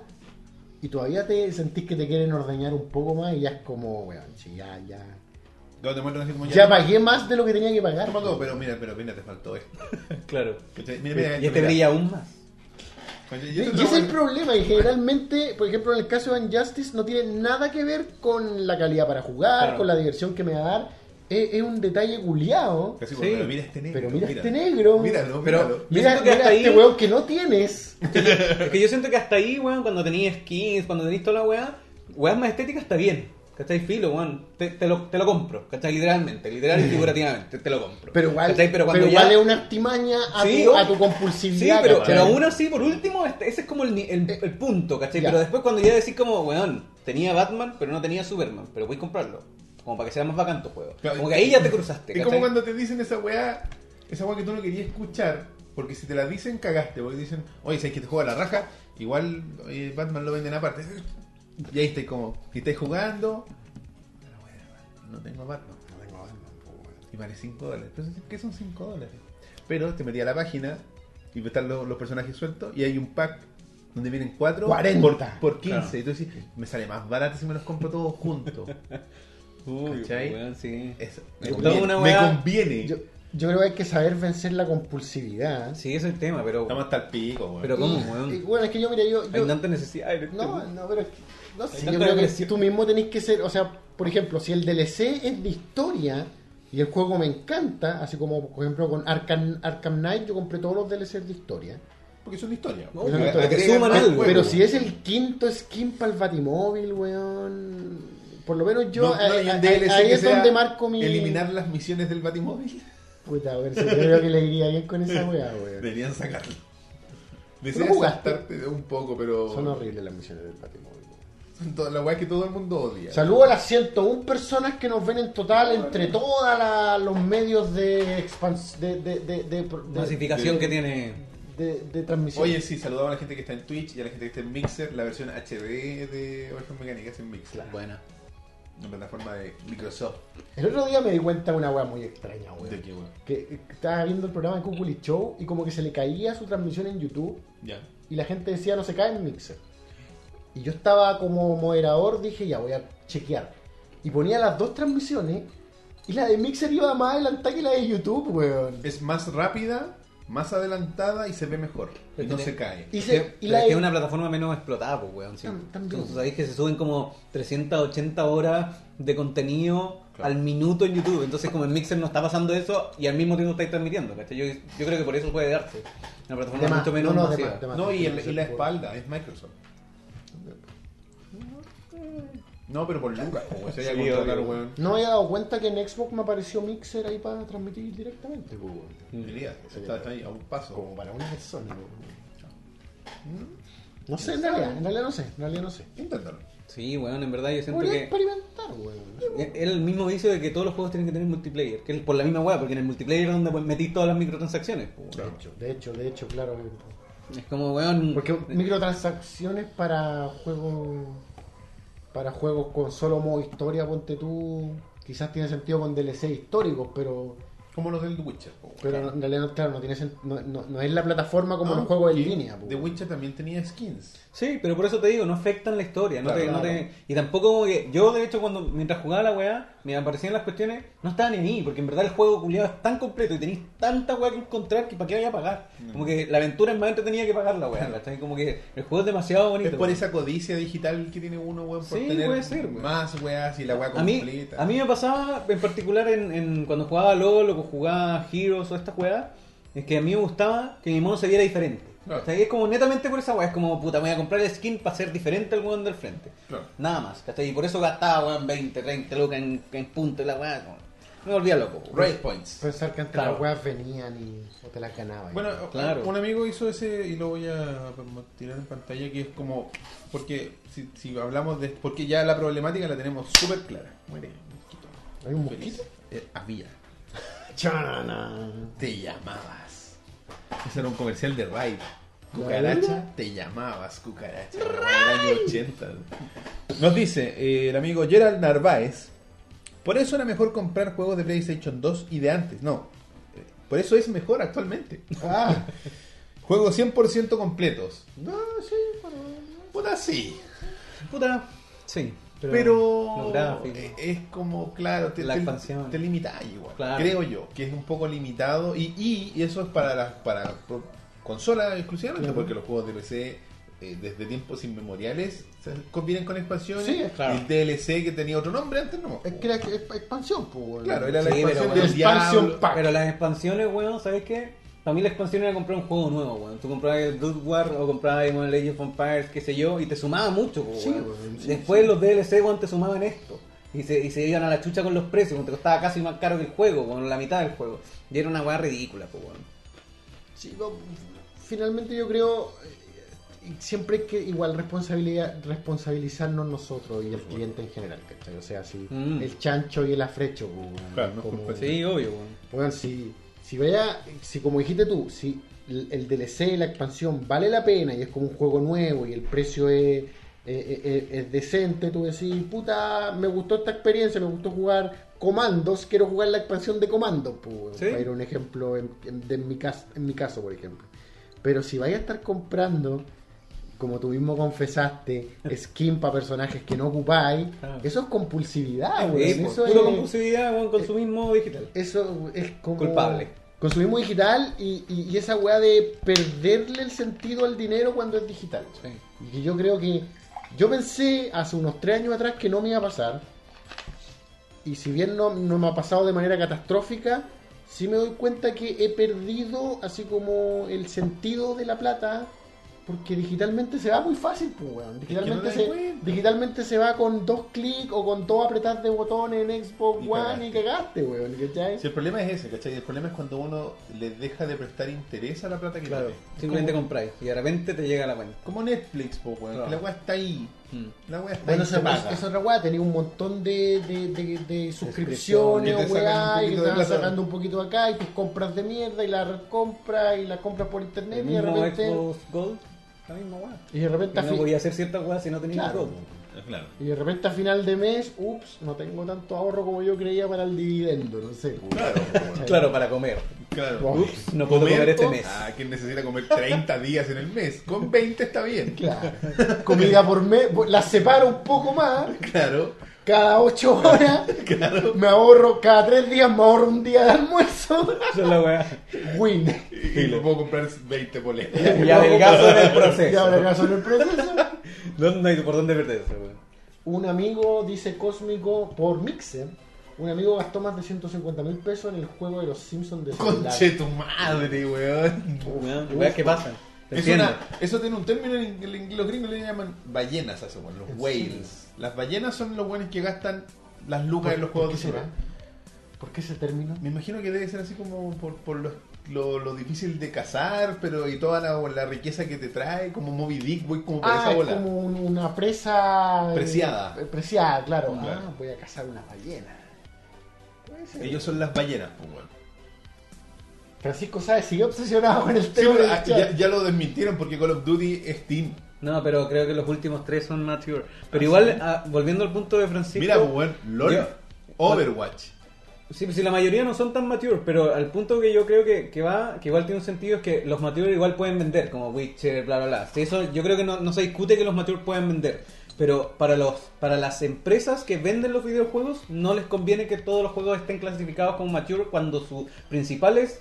y todavía te sentís que te quieren ordeñar un poco más y ya es como, weón, sí, ya, ya. Te así como Ya pagué más de lo que tenía que pagar. Pero mira, pero mira, te faltó esto. [LAUGHS] Claro. Mira, mira, Y este mira. brilla aún más. Y ese lo es el bueno. problema, y generalmente, por ejemplo, en el caso de Injustice, no tiene nada que ver con la calidad para jugar, Claro. con la diversión que me va a dar. Es, es un detalle culiado. Casi, Sí. pero mira este negro. Pero mira este negro. Míralo, Pero- Mira, mira hasta este ahí- weón que no tienes. Es que yo siento que hasta ahí, weón, cuando tenías skins, cuando tenías toda la weá, weá más estética está bien. ¿Cachai? Filo, weón. Te, te lo, te lo compro, ¿cachai? Literalmente, literal y [LAUGHS] figurativamente, te lo compro. Pero igual, ¿Cachai? pero cuando ya- es una artimaña a, Sí, tu, a tu Sí, compulsividad. pero, ¿cachai? pero aún así, por último, este- ese es como el, el, el punto, ¿cachai? Ya. Pero después cuando ya decís como, weón, tenía Batman, pero no tenía Superman, pero voy a comprarlo. Como para que sea más bacán tu juego. Claro, Como que ahí ya te cruzaste, Es como cuando te dicen esa weá, esa weá que tú no querías escuchar, porque si te la dicen, cagaste. Porque dicen, oye, si hay que te juega la raja, igual oye, Batman lo venden aparte. Y ahí estáis como, y estáis jugando. No tengo Batman. No tengo Batman. Y vale 5 dólares. Entonces, ¿qué son 5 dólares? Pero te metí a la página y están los, los personajes sueltos y hay un pack donde vienen 4 40. por, por 15. Claro. Y tú decís, me sale más barato si me los compro todos juntos. [LAUGHS] Uy, ¿cachai? weón, sí. Es- me, conviene, toda una me weá- conviene. Yo, yo creo que hay que saber vencer la compulsividad. Sí, ese es el tema, pero... Estamos hasta el pico, weón. Pero ¿cómo, weón? bueno, es que yo, mira, yo. Hay yo- tanta necesidad no, no, pero es que. No sé, yo creo que tú mismo tenés que ser. O sea, por ejemplo, si el DLC es de historia y el juego me encanta, así como, por ejemplo, con Arkham, Arkham Knight, yo compré todos los DLCs de historia. Porque son de historia. No, suman algo. juego. Pero si es el quinto skin para el Batimóvil, weón. Por lo menos yo. No, no hay ahí- es donde marco mi. Eliminar las misiones del Batimóvil. Puta, weón. Yo creo que le iría bien con esa weá, weón. Deberían sacarlo. Deseas jugaste? saltarte un poco, pero. Son horribles las misiones del Batimóvil. [LAUGHS] Las weas que todo el mundo odia. Saludo a las 101 personas que nos ven en total entre todos los medios de, expans- de, de, de, de- de- Masificación de- que tiene. de- de transmisión. Oye, sí, saludamos a la gente que está en Twitch y a la gente que está en Mixer. La versión HD de Ovejas Mecánicas en Mixer. Buena. Una plataforma de Microsoft. El otro día me di cuenta de una weá muy extraña, weón. ¿De qué, weón? Que eh, estaba viendo el programa de Kukuli Show y como que se le caía su transmisión en YouTube Ya. y la gente decía no se cae en Mixer. Y yo estaba como moderador, dije ya voy a chequear. Y ponía las dos transmisiones y la de Mixer iba más adelantada que la de YouTube, weón. Es más rápida, más adelantada y se ve mejor. Y no Tiene- se cae. Y, se- y la es que de- es una plataforma menos explotada, pues, weón. sí. Tam- también. Entonces, sabéis que se suben como 380 horas de contenido Claro. al minuto en YouTube. Entonces, como en Mixer no está pasando eso y al mismo tiempo estáis transmitiendo, ¿cachai? Yo, yo creo que por eso puede darse. Una plataforma de más- mucho menos no, no, de masiva. más, de más. No, y, el- y la espalda, es Microsoft. No, pero por lucas, como se haya Sí, contratar, weón. No me había dado cuenta que en Xbox me apareció Mixer ahí para transmitir directamente, pues, weón. Está, está ahí a un paso. Como para una persona, weón. No sé, en realidad, en realidad no sé, en realidad no sé. Inténtalo. Sí, weón, en verdad yo siento Podría que experimentar, weón. es el mismo vicio de que todos los juegos tienen que tener multiplayer. Que es por la misma weá, porque en el multiplayer es donde pues, metís todas las microtransacciones. pues, De hecho, de hecho, de hecho, claro. Es como, weón. Porque microtransacciones para juegos para juegos con solo modo historia, ponte tú, quizás tiene sentido con DLC históricos, pero Como los del The Witcher. po, pero weón. en realidad claro, no tiene no, no- no es la plataforma como los juegos en línea. po. The Witcher también tenía skins. Sí, pero por eso te digo, no afectan la historia. No Claro, te, no te- y tampoco como que. Yo, de hecho, cuando mientras jugaba la weá, me aparecían las cuestiones, no estaba ni ahí, porque en verdad el juego culiado es tan completo y tenéis tanta weá que encontrar que para qué vaya a pagar. Mm. Como que la aventura es más entretenida que pagar la weá, ¿cachai? Como que el juego es demasiado bonito. Es por esa codicia digital que tiene uno, weón, por Sí, tener puede ser, weón. más weas y la wea A mí, completa. a mí me pasaba en particular en, en cuando jugaba LOL o jugaba Heroes o esta weá, es que a mí me gustaba que mi mono se viera diferente. Claro. Sea, es como netamente por esa weá, es como puta, me voy a comprar el skin para ser diferente al weón del frente. Claro. Nada más, ¿cachai? Y por eso gastaba weón 20, 30 lucas en, en punto y la weá. como- Me volvía loco. Raid points. Pensar que antes Claro. las weas venían y o te las ganabas. Bueno, Claro. un amigo hizo ese y lo voy a tirar en pantalla que es como porque si, si hablamos de porque ya la problemática la tenemos súper clara. Muere mosquito. ¿Hay un Feliz. mosquito? Eh, había. [LAUGHS] Chana. Te llamabas. Ese era un comercial de Raid. Cucaracha, te llamabas cucaracha. Era el año 80. Nos dice eh, el amigo Gerald Narváez. Por eso era mejor comprar juegos de PlayStation 2 y de antes. No. eh, Por eso es mejor actualmente. Ah, [LAUGHS] Juegos 100% completos. no, sí, bueno. Puta, sí. Puta, sí. Pero, Pero, eh, es como, claro, te, La te- expansión. te limita igual. Claro. Creo yo, que es un poco limitado. Y, y, y eso es para las para consolas exclusivamente, Claro. porque los juegos de PC eh, desde tiempos inmemoriales se vienen con expansiones. Sí, claro. El DLC que tenía otro nombre antes no. Es que era que- es expansión, pues. Claro, era la Sí, pero expansión bueno. del Expansion Diablo. pack. Pero las expansiones, weón, ¿sabes qué? Para mí la expansión era comprar un juego nuevo, weón. Tú comprabas el Blood War o comprabas el Legend of Empires, qué sé yo, y te sumaba mucho, Sí, weón. weón, sí, Después sí. los DLC, weón, te sumaban esto. Y se, y se iban a la chucha con los precios, weón, te costaba casi más caro que el juego, con la mitad del juego. Y era una weá ridícula, weón. Sí, no, finalmente yo creo eh, siempre hay que igual responsabilidad responsabilizarnos nosotros y el cliente en general, ¿cachai? O sea, si Mm. el chancho y el afrecho, weón, Claro, no es como- culpa Sí, obvio, weón. weón, si, si vaya, si como dijiste tú, si el DLC y la expansión vale la pena y es como un juego nuevo y el precio es, es- es- es decente, tú decís, puta, me gustó esta experiencia, me gustó jugar comandos, quiero jugar la expansión de comandos, pues, Sí. para ir a un ejemplo en, en- de mi caso, en mi caso, por ejemplo. Pero si vaya a estar comprando, como tú mismo confesaste, [LAUGHS] skin para personajes que no ocupáis, Claro. eso es compulsividad, Sí, weón. po, Eso puro es, compulsividad, weón, consumismo digital. eso es como... Culpable. Consumismo digital y, y- y esa weá de perderle el sentido al dinero cuando es digital. Sí. Y que yo creo que... Yo pensé hace unos tres años atrás que no me iba a pasar. Y si bien no, no me ha pasado de manera catastrófica, sí me doy cuenta que he perdido así como el sentido de la plata. Porque digitalmente se va muy fácil, pues, weón. Digitalmente, se, digitalmente se va con dos clics o con dos apretadas de botones en Xbox Y One y cagaste. weón. ¿cachai? Si el problema es ese, ¿cachai? El problema es cuando uno le deja de prestar interés a la plata que Claro, tiene. simplemente como, compráis y de repente te llega la cuenta. como Netflix, po, weón, Claro. que la weá está ahí. La weá está Bueno, ahí, paga. es, es otra weá, tenía un montón de, de, de, de suscripciones o weá, y te sacando un poquito acá, y tus compras de mierda, y la recompras, y las compras por internet, El y de repente, Xbox Gold, la misma weá. y de repente, a No podía hacer ciertas weas si no tenía Claro. Y de repente a final de mes, ups, no tengo tanto ahorro como yo creía para el dividendo, no sé. Claro. [LAUGHS] Claro, para comer. claro. Ups, no puedo comer este mes. Ah, ¿quién necesita comer 30 días en el mes? Con 20 está bien. Claro. Comida por mes, las separo un poco más, Claro, cada 8 horas, [LAUGHS] claro. me ahorro, cada 3 días me ahorro un día de almuerzo. Esa es la wea. Win. Y me puedo comprar 20 poletas. Y adelgazo en el Y proceso. ahora acaso en el proceso. ¿Dónde hay por dónde perderse, weón? Un amigo, dice Cósmico, por Mixer, un amigo gastó más de 150 mil pesos en el juego de los Simpsons de celular. Conche tu madre, weón. Weón, Weas que pasan. Es una- eso tiene un término en los gringos le llaman ballenas eso, los ¿En whales. Las ballenas son los buenos que gastan las lucas en los ¿Por juegos de celular. ¿Por qué ese término? Me imagino que debe ser así como por, por lo, lo, lo difícil de cazar, pero y toda la, la riqueza que te trae, como Moby Dick, voy como por Ah, esa es bola. como un- una presa... eh, Preciada. eh, preciada, claro. Claro. Ah, voy a cazar una ballena. Ellos son las ballenas, pues. Francisco Sáez sigue obsesionado con el tema del ah, ya, ya lo desmintieron porque Call of Duty es Team. No, pero creo que los últimos tres son mature. Pero Ah, igual, sí. ah, volviendo al punto de Francisco. Mira, pues, weón, LOL, Yo- Overwatch. Sí, pues sí, la mayoría no son tan mature, pero al punto que yo creo que, que va, que igual tiene un sentido es que los mature igual pueden vender, como Witcher, bla, bla, bla. Sí, eso yo creo que no, no se discute que los mature pueden vender. Pero para los para las empresas que venden los videojuegos, no les conviene que todos los juegos estén clasificados como mature cuando sus principales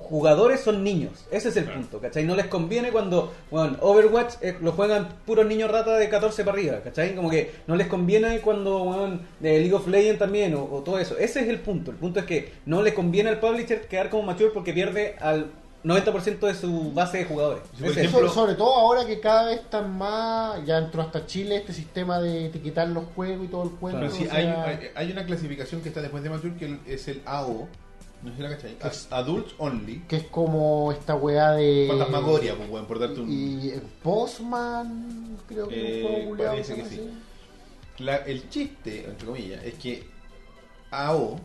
jugadores son niños. Ese es el punto, ¿cachai? No les conviene cuando, bueno, Overwatch eh, lo juegan puros niños rata de 14 para arriba, ¿cachai? Como que no les conviene cuando, bueno, de League of Legends también o, o todo eso. Ese es el punto. El punto es que no le conviene al publisher quedar como mature porque pierde al 90% de su base de jugadores. Sí, por ejemplo- sobre todo ahora que cada vez están más, ya entró hasta Chile este sistema de etiquetar los juegos y todo el cuento. Pero sí, o hay, sea, hay, hay una clasificación que está después de Mature que es el AO. No sé si la cachai. Es- Adults Only. que es como esta weá de... Fantasmagoria, pues, weón, por darte un. Y eh, Postman, creo que Eh, es un juego parece que sí. La- el chiste, entre comillas, es que AO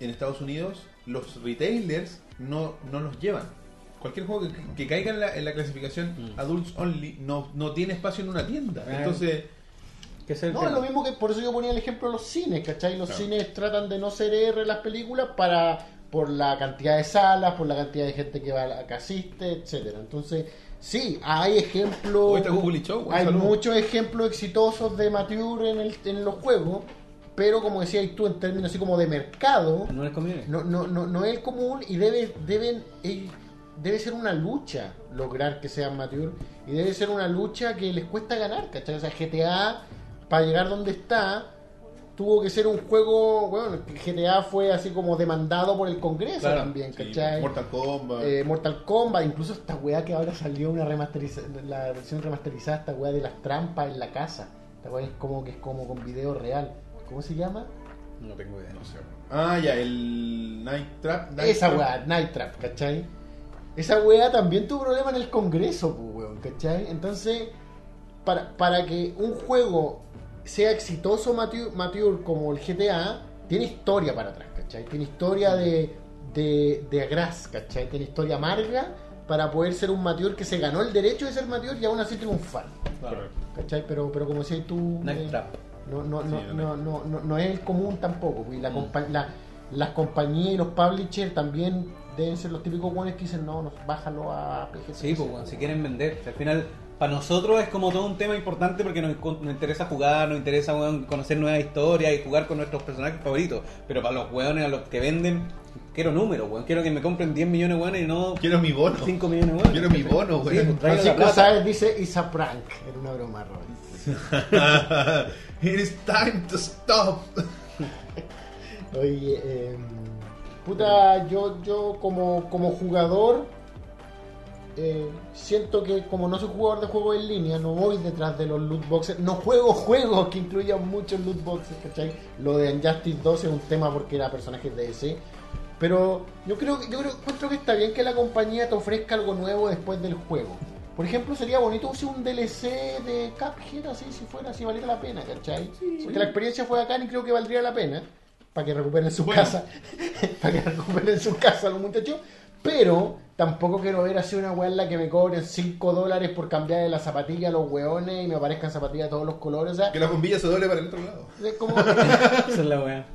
en Estados Unidos, los retailers no, no los llevan. Cualquier juego que, que caiga en la, en la clasificación Mm. Adults Only no, no tiene espacio en una tienda. Ah. Entonces, es No, tema. es lo mismo que por eso yo ponía el ejemplo de los cines, ¿cachai? Los Claro. cines tratan de no ser R las películas para por la cantidad de salas, por la cantidad de gente que va que asiste, etcétera. Entonces, sí, hay ejemplos, Show, hay saludo. muchos ejemplos exitosos de Mature en, el- en los juegos, pero como decías tú en términos así como de mercado, No les conviene. no, no, no, no es común y debe, deben, eh, debe ser una lucha lograr que sean mature y debe ser una lucha que les cuesta ganar, ¿cachai? O sea, GTA, para llegar donde está, tuvo que ser un juego, bueno, GTA fue así como demandado por el Congreso Claro, también, sí, ¿cachai? Mortal Kombat. Eh, Mortal Kombat, incluso esta weá que ahora salió una remasteriza la versión remasterizada, esta weá de las trampas en la casa. Esta weá es como que es como con video real. ¿Cómo se llama? No tengo idea. No sé. Ah, ya, el Night Trap. Night Esa Trap. weá, Night Trap, ¿cachai? Esa weá también tuvo problema en el Congreso, pues, weón, ¿cachai? Entonces, para, para que un juego sea exitoso mature, mature como el GTA, tiene historia para atrás, ¿cachai? Tiene historia de, de, de agraz, ¿cachai? Tiene historia amarga para poder ser un mature que se ganó el derecho de ser mature y aún así triunfar, Claro. ¿cachai? Pero, pero como decías tú... Eh, Trap. no, no, no, Sí, no, no, no, no es el común tampoco. pues, Y la Mm. compa- la- las compañías y los publishers también deben ser los típicos buenos que dicen, no, nos bájalo a PG. Sí, pues bueno, si quieren vender. Al final, para nosotros es como todo un tema importante porque nos, nos interesa jugar, nos interesa weón, conocer nuevas historias y jugar con nuestros personajes favoritos. Pero para los weones, a los que venden, quiero números, weón. Quiero que me compren 10 millones weones y no Quiero mi bono. 5 millones weones. Quiero mi bono, Sí, weón. pues, traigan la Francisco. Sáez dice, it's a prank. Era una broma, Roy. [LAUGHS] It is time to stop. [LAUGHS] Oye, eh, puta, yo, yo como, como jugador, eh, siento que como no soy jugador de juegos en línea, no voy detrás de los loot boxes, no juego [LAUGHS] juegos que incluyan muchos loot boxes, ¿cachai? Lo de Injustice 2 es un tema porque era personaje de ese. Pero yo creo, yo creo, encuentro que está bien que la compañía te ofrezca algo nuevo después del juego. Por ejemplo, sería bonito si un DLC de Cuphead así, si fuera así, valiera la pena, ¿cachai? Porque la experiencia fue acá y creo que valdría la pena. Para que recuperen su Bueno. casa. [LAUGHS] para que recuperen su casa los muchachos. Pero tampoco quiero ver así una weá en la que me cobren 5 dólares por cambiar de la zapatilla a los weones y me aparezcan zapatillas de todos los colores. O sea, Que la bombilla se doble para el otro lado. es como, [LAUGHS] Esa es la weá.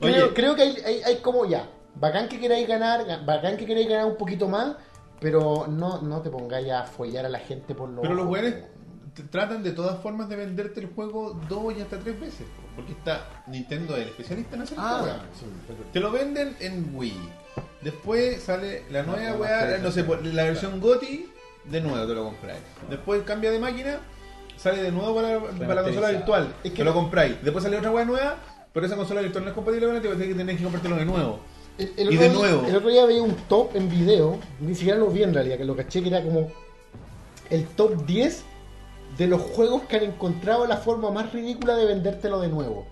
creo, creo que hay, hay, hay como ya. Bacán que queráis ganar, ga- bacán que queráis ganar un poquito más, pero no, no te pongáis a follar a la gente por lo Pero los weones tratan de todas formas de venderte el juego dos y hasta tres veces. po, Porque está Nintendo el especialista en hacer Ah, weá. sí, pero- Te lo venden en Wii. Después sale la nueva no, weá, no, sé, por- la versión GOTI, de nuevo te lo compráis. Después cambia de máquina, sale de nuevo para, para la consola virtual. Es que- te lo compráis. Después sale otra weá nueva, pero esa consola virtual no es compatible con la y que tenés que comprártelo de nuevo. El, el Y de día- nuevo. El otro día veía un top en video, ni siquiera lo vi en realidad, que lo caché que era como el top 10 de los juegos que han encontrado la forma más ridícula de vendértelo de nuevo.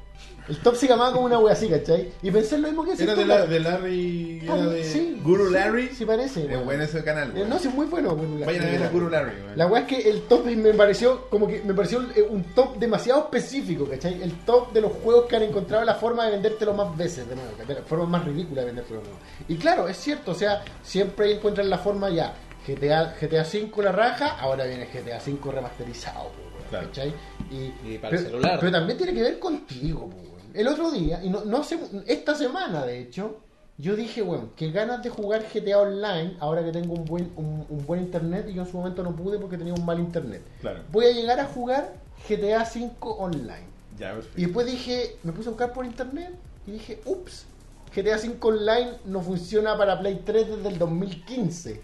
El top se llamaba como una wea así, ¿cachai? Y pensé lo mismo que ese Era de, top, la, de Larry, era de Sí, Guru sí, Larry. Sí, parece. Es weón. bueno ese canal. Eh, weón. No, sí, es muy bueno. Guru Larry. Vayan a ver a Guru Larry. weón. La weá es que el top me pareció como que me pareció eh, un top demasiado específico, ¿cachai? El top de los juegos que han encontrado la forma de vendértelo más veces de nuevo, ¿cachai? La forma más ridícula de vendértelo de nuevo. Y claro, es cierto, o sea, siempre encuentran la forma ya. GTA, GTA 5 la raja, ahora viene GTA 5 remasterizado, po, weón, Claro. ¿cachai? Y, Y para el pero, celular. pero también tiene que ver contigo, po, weón. El otro día, y no, no hace, esta semana de hecho, yo dije, bueno, qué ganas de jugar GTA Online ahora que tengo un buen, un, un buen internet y yo en su momento no pude porque tenía un mal internet. Claro. Voy a llegar a jugar GTA 5 Online. Ya, perfecto. Y después dije, me puse a buscar por internet y dije, ups, GTA 5 Online no funciona para Play 3 desde el 2015.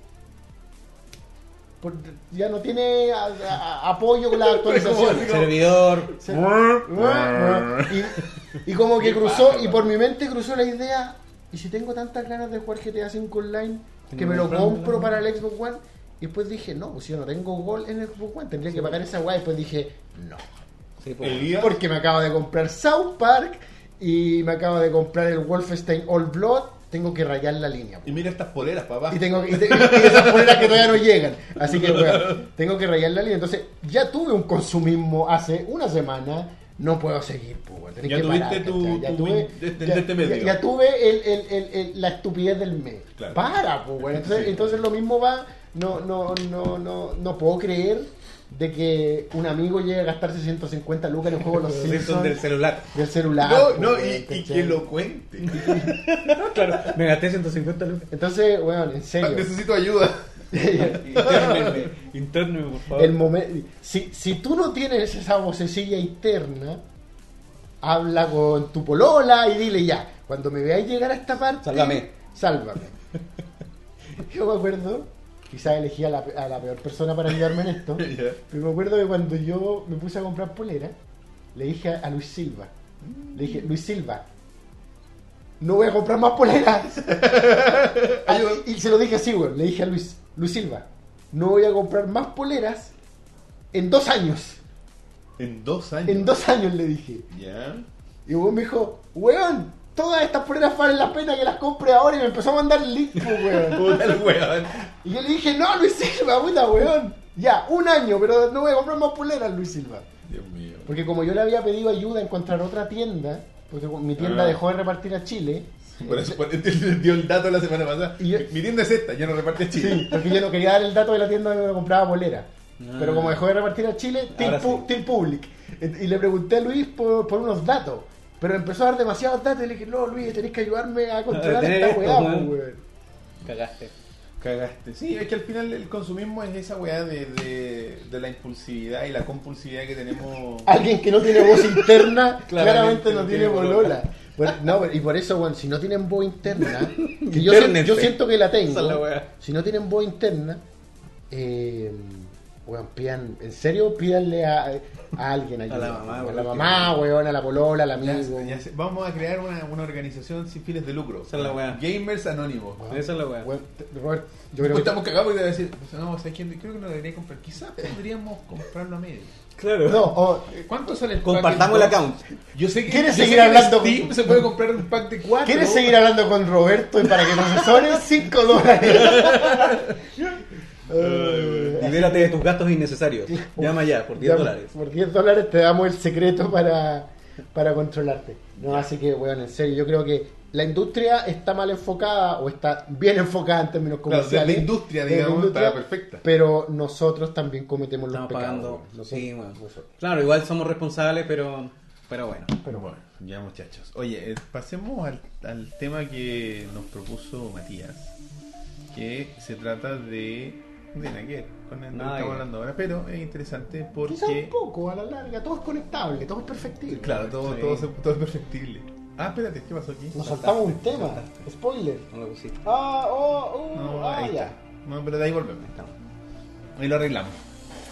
Por- ya no tiene a- a- apoyo con las [LAUGHS] actualizaciones. Servidor. [LAUGHS] Y, y como que cruzó, y por mi mente cruzó la idea, ¿y si tengo tantas ganas de jugar GTA 5 online que me lo compro para el Xbox One? Y después dije, no, pues si yo no tengo Gold en el Xbox One, tendría que pagar esa guay. Y después dije, no. Sí, pues. El día. Porque me acabo de comprar South Park y me acabo de comprar el Wolfenstein All Blood, tengo que rayar la línea. Y mira estas poleras, papá. Y tengo y, te- y esas poleras que todavía no llegan. Así que, [LAUGHS] weón, tengo que rayar la línea. Entonces, ya tuve un consumismo hace una semana. No puedo seguir, pues. Tenés Ya que tuviste parar, tu- ya tu tuve, de ya- de este medio. ya- ya tuve el- el- el- la estupidez del mes. Claro. Para, pues, weón. Entonces, Sí. entonces lo mismo va. No, no, no, no, no puedo creer de que un amigo llegue a gastarse 150 lucas en el juego de Los [LAUGHS] Simpsons del celular. del celular. No, pues, no, y, y que lo cuente. [LAUGHS] Claro, me gasté 150 lucas. Entonces, weón, en serio. Necesito ayuda. [LAUGHS] Internenme, internenme, por favor. el momen- si, si tú no tienes esa vocecilla interna, habla con tu polola y dile ya, cuando me veáis llegar a esta parte, Sálvame. Sálvame. [LAUGHS] Yo me acuerdo, quizás elegí a la, a la peor persona para ayudarme en esto, [LAUGHS] pero me acuerdo que cuando yo me puse a comprar polera, le dije a, Luis Silva, le dije, Luis Silva, no voy a comprar más poleras. Y, y se lo dije así, güey. Le dije a Luis, Luis Silva, no voy a comprar más poleras en dos años. En dos años. En dos años le dije. Ya. Y güey me dijo, weón, todas estas poleras valen la pena que las compre ahora. Y me empezó a mandar link, pues, weón. [LAUGHS] Weón. Y yo le dije, no, Luis Silva, puta, weón. Ya, un año, pero no voy a comprar más poleras, Luis Silva. Dios mío. Porque como yo le había pedido ayuda a encontrar otra tienda, porque mi tienda Ah. dejó de repartir a Chile. [LAUGHS] Por eso por- [LAUGHS] él dio el dato la semana pasada. Y yo- Mi tienda es esta, ya no reparte a Chile. Sí, porque yo no quería dar el dato de la tienda donde me compraba polera. Ah. Pero como dejó de repartir a Chile, Team, Ahora Pu- sí. Team Public. Y le pregunté a Luis por, por unos datos. Pero empezó a dar demasiados datos y le dije, no, Luis, tenés que ayudarme a controlar Tener esta weá, weón. po, weón. Cagaste. Cagaste. Sí, es que al final el consumismo es esa weá de, de, de la impulsividad y la compulsividad que tenemos. Alguien que no tiene voz interna, [LAUGHS] claramente, Claramente no no tiene polola. Bueno, no, y por eso, bueno, si no tienen voz interna, [LAUGHS] que yo, yo siento que la tengo, si no tienen voz interna, eh, Weón, pidan, en serio, pídanle a, a alguien ayuda. la mamá, a la mamá, weón, a la polola, al amigo. ya sé, vamos a crear una, una organización sin fines de lucro. Esa es la weá. Gamers Anónimos. Esa es la weá. Weón, te- Robert, yo creo que estamos cagados y a decir, pues, no, ¿sabes quién? creo que no debería comprar. Quizás podríamos comprarlo a medio. Claro. No, o- ¿Cuánto sale el pack Compartamos de el account. Yo sé que, ¿Quieres yo sé seguir que en hablando Steam con- se puede comprar un pack de cuatro. ¿Quieres seguir hablando con Roberto y para que nos asesores? 5 dólares. [LAUGHS] Libérate de tus gastos innecesarios. [LAUGHS] Llama ya, por 10 Ya, dólares. Por 10 dólares te damos el secreto para, para controlarte. No, así que, weón, en serio, yo creo que la industria está mal enfocada o está bien enfocada en términos Claro, comerciales. desde la industria, la digamos, industria, está perfecta. Pero nosotros también cometemos los pecados. pagando. Nosotros- Sí, bueno. nosotros. Claro, igual somos responsables, pero, pero bueno. Pero bueno, ya muchachos. Oye, eh, pasemos al, al tema que nos propuso Matías, que se trata de... De nada que ver con el que Nada que estamos hablando ahora, pero es interesante Quizá un porque... poco, a la larga, todo es conectable, todo es perfectible. Claro, todo, Sí. todo, se- todo es perfectible. Ah, espérate, ¿qué pasó aquí? Nos saltamos un tema. saltaste. Spoiler. No lo pusiste. Ah, oh, oh, No, ah, ahí ya. está. No, pero de ahí volvemos. Estamos. Ahí lo arreglamos.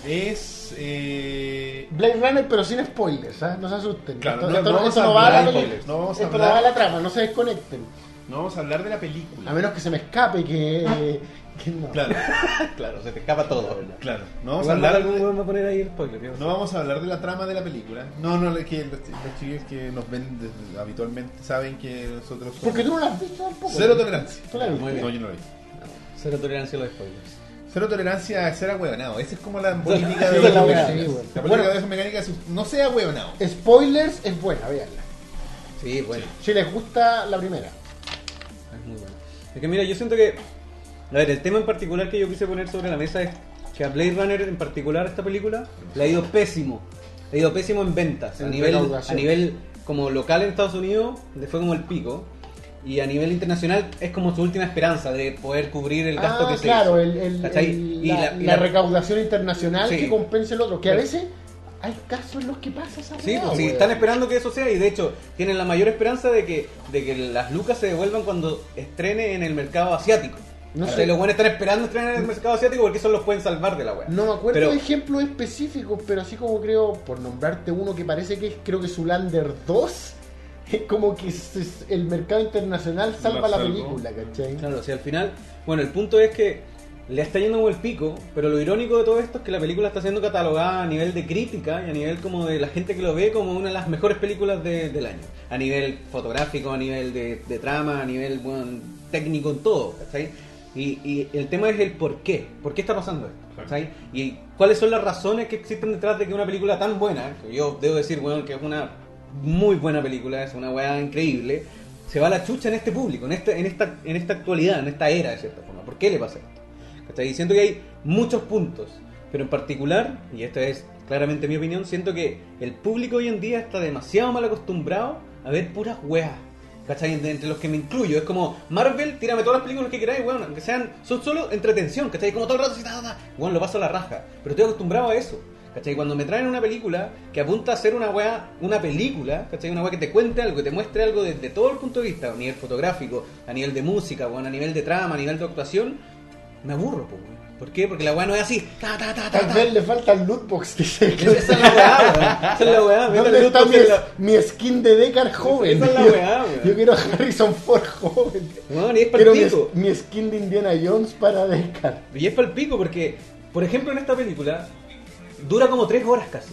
Es... Eh... Blade Runner, pero sin spoilers, ¿ah? no se asusten. Claro, esto, no- esto no vamos esto a no va a la hablar película. no vamos a esto no hablar- va a la trama, no se desconecten. No vamos a hablar de la película. A menos que se me escape que, no. Claro, [LAUGHS] Claro, se te escapa todo. claro. No vamos, Igual a hablar algún de, weón va a poner ahí el spoiler. yo no vamos a hablar de la trama de la película. No, no, es que los, los chicos que nos ven habitualmente saben que nosotros somos... Porque tú no la has visto tampoco. Cero tolerancia. La. Muy bien. No, yo no lo vi. Cero tolerancia a los spoilers. Cero tolerancia a ser ahueonado. Esa es como la [LAUGHS] política de la la mecánica. sí, La política Bueno. de mecánica es no sea hueonado. Spoilers es buena, véanla. Sí, bueno. Si les gusta la primera. Es muy bueno. Es que mira, yo siento que. A ver, el tema en particular que yo quise poner sobre la mesa es que a Blade Runner, en particular, esta película, le ha ido pésimo. Le ha ido pésimo en ventas. A nivel, a nivel como local en Estados Unidos, le fue como el pico. Y a nivel internacional es como su última esperanza de poder cubrir el gasto ah, que se claro, hizo. ¿Cachai? el- Y la, la- y la recaudación internacional Sí. que compensa el otro. Que a Pero- veces hay casos en los que pasa esa Sí, pues sí, están esperando que eso sea y de hecho tienen la mayor esperanza de que, de que las lucas se devuelvan cuando estrene en el mercado asiático. No sé. Los buenos están esperando estrenar en el mercado asiático porque eso los pueden salvar de la wea. No me acuerdo Pero- de ejemplos específicos, pero así como creo, por nombrarte uno que parece que es, creo que Zulander 2, [LAUGHS] es como que es- es- el mercado internacional salva La película, ¿cachai? Claro, o sea, al final, bueno, el punto es que le está yendo como el pico, pero lo irónico de todo esto es que la película está siendo catalogada a nivel de crítica y a nivel como de la gente que lo ve como una de las mejores películas de- del año. A nivel fotográfico, a nivel de, de trama, a nivel bueno, técnico, en todo, ¿cachai? Y, y el tema es el por qué. ¿Por qué está pasando esto? ¿cachai? Y cuáles son las razones que existen detrás de que una película tan buena, que yo debo decir, bueno, que es una muy buena película, es una weá increíble, se va a la chucha en este público, en, este, en, esta, en esta actualidad, en esta era, de cierta forma. ¿Por qué le pasa esto? Y siento que hay muchos puntos, pero en particular, y esta es claramente mi opinión, siento que el público hoy en día está demasiado mal acostumbrado a ver puras weas. ¿Cachai? De- entre los que me incluyo. Es como Marvel, tírame todas las películas que queráis, weón. Que sean, son solo entretención, ¿cachai? Como todo el rato así, ta, ta. Weón, lo paso a la raja. Pero estoy acostumbrado a eso. ¿Cachai? Cuando me traen una película que apunta a ser una wea, una película, ¿cachai? Una wea que te cuente algo, que te muestre algo desde todo el punto de vista, a nivel fotográfico, a nivel de música, weón, a nivel de trama, a nivel de actuación, me aburro, pues, weón. ¿Por qué? Porque la weá no es así. Ta, ta, ta, ta, Tal ta. vez le falta el lootbox, dice Esa es la weá. Esa es la weá. ¿Dónde el está mi, la- mi skin de Deckard joven? Esa es la weá, weón. Yo quiero Harrison Ford joven. Weón, y es Quiero mi, palpico. mi skin de Indiana Jones para Deckard. Y es palpico porque, por ejemplo, en esta película dura como tres horas casi.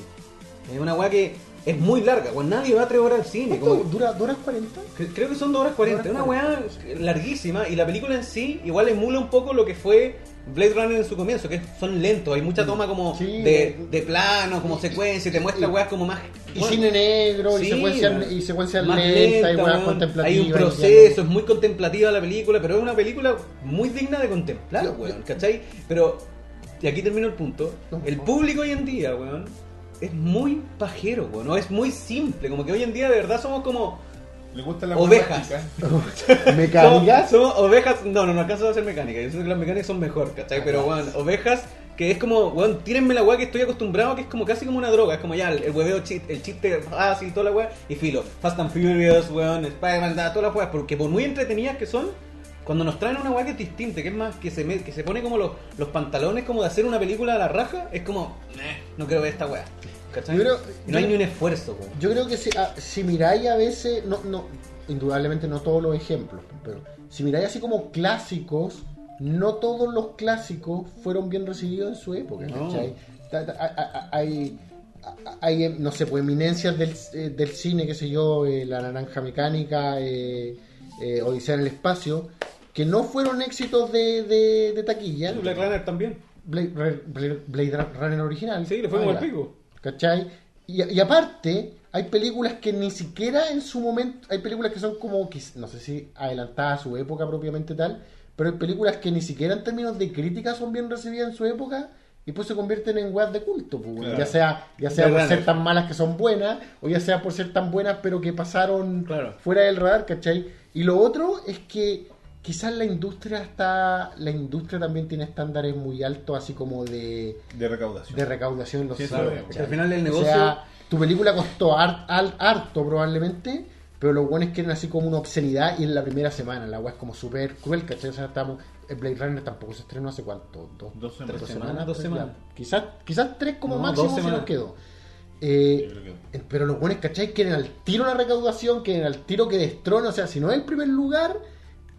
Es una weá que es muy larga, weón. Nadie va a tres horas al cine. ¿Cuánto como- dura? ¿Dura 40? Cre- Creo que son 2 horas 40. Es Dos una horas weá larguísima y la película en sí igual emula un poco lo que fue Blade Runner en su comienzo, que son lentos. Hay mucha toma como Sí. de, de plano, como secuencia, y te muestra weas como más. Y bueno, cine negro, sí, y secuencias, y secuencias más lentas, y lenta, weas contemplativas. Hay un proceso, es muy contemplativa la película, pero es una película muy digna de contemplar, weón, yo- ¿cachai? Pero, y aquí termino el punto, el público hoy en día, weón, es muy pajero, weón, no es muy simple, como que hoy en día de verdad somos como... ¿Le gusta la Ovejas. [LAUGHS] ¿Mecánicas? Somos, somos ovejas, no, no, no alcanzo a ser mecánica, yo sé que las mecánicas son mejor, ¿cachai? Pero, weón, ovejas que es como, weón, tírenme la weá que estoy acostumbrado, que es como casi como una droga, es como ya, el, el hueveo chiste, el chiste fácil, toda la weá, y filo, Fast and Furious, weón, Spider-Man, da, todas las weas, porque por muy entretenidas que son, cuando nos traen una weá que es distinta, que es más, que se, me- que se pone como los, los pantalones como de hacer una película a la raja, es como, "Meh, no quiero ver esta weá. ¿Cachai? Yo creo- no hay yo- ni un esfuerzo. Yo creo que si, ah, si miráis a veces, no, no, indudablemente no todos los ejemplos, pero si miráis así como clásicos, no todos los clásicos fueron bien recibidos en su época, No. ¿cachai? Ta- ta- a- a- a- Hay, a- hay, eh, no sé, pues eminencias del, eh, del cine, qué sé yo, eh, La Naranja Mecánica, eh, eh, Odisea en el Espacio, que no fueron éxitos de, de, de taquilla. Black Runner también. Blade, Blade- Blade Runner original. Sí, le fue como el pico. ¿Cachai? Y, y aparte, hay películas que ni siquiera en su momento, hay películas que son como, no sé si adelantadas a su época propiamente tal, pero hay películas que ni siquiera en términos de crítica son bien recibidas en su época y pues se convierten en weas de culto, pues. Claro. ya sea, ya sea por ser tan malas que son buenas, o ya sea por ser tan buenas pero que pasaron Claro. fuera del radar, ¿cachai? Y lo otro es que quizás la industria está, la industria también tiene estándares muy altos, así como de, De recaudación. de recaudación en los Sí, al final el O negocio- sea, tu película costó harto probablemente, pero los buenos quieren así como una obscenidad y en la primera semana. La weá es como súper cruel, ¿cachai? O sea, estamos, el Blade Runner tampoco se estrenó hace cuánto, dos, Dos semanas. Tres semanas, dos. Quizás, quizás tres como No, máximo dos se nos semanas. quedó. Eh, que- eh, pero los buenos, ¿cachai? Quieren al tiro la recaudación, quieren al tiro que destrona. O sea, si no es el primer lugar,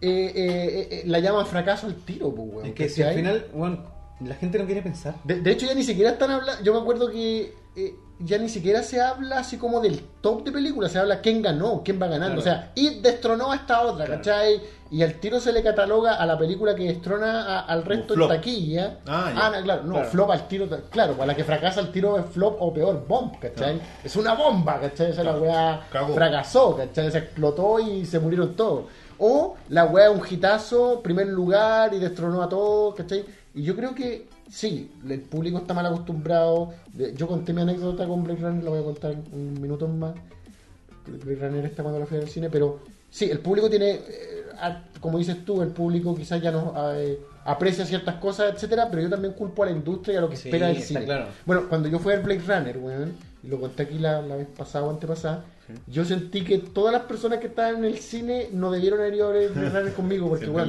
eh, eh, eh, la llaman fracaso al tiro, pues, weón. Es que si al final, weón, la gente no quiere pensar. De, de hecho, ya ni siquiera están hablando. Yo me acuerdo que eh, ya ni siquiera se habla así como del top de películas, se habla quién ganó, quién va ganando. Claro. O sea, y destronó a esta otra, Claro. ¿cachai? Y al tiro se le cataloga a la película que destrona a- al resto en taquilla. Ah, no, claro, no, Claro. flop al tiro. Claro, para la que fracasa el tiro es flop o peor, bomb, ¿cachai? Es una bomba, ¿cachai? Esa la weá fracasó, ¿cachai? Se explotó y se murieron todos. O la weá un hitazo, primer lugar y destronó a todos, ¿cachai? Y yo creo que sí, el público está mal acostumbrado. Yo conté mi anécdota con Blade Runner, la voy a contar en un minuto más. Blade Runner está cuando la fui al cine, pero sí, el público tiene, eh, como dices tú, el público quizás ya no eh, aprecia ciertas cosas, etcétera, pero yo también culpo a la industria y a lo que Sí, espera del cine. claro. Bueno, cuando yo fui al Blade Runner, weón, y lo conté aquí la, la vez pasada o antepasada, yo sentí que todas las personas que estaban en el cine no debieron haber ido a ver [LAUGHS] conmigo, porque todo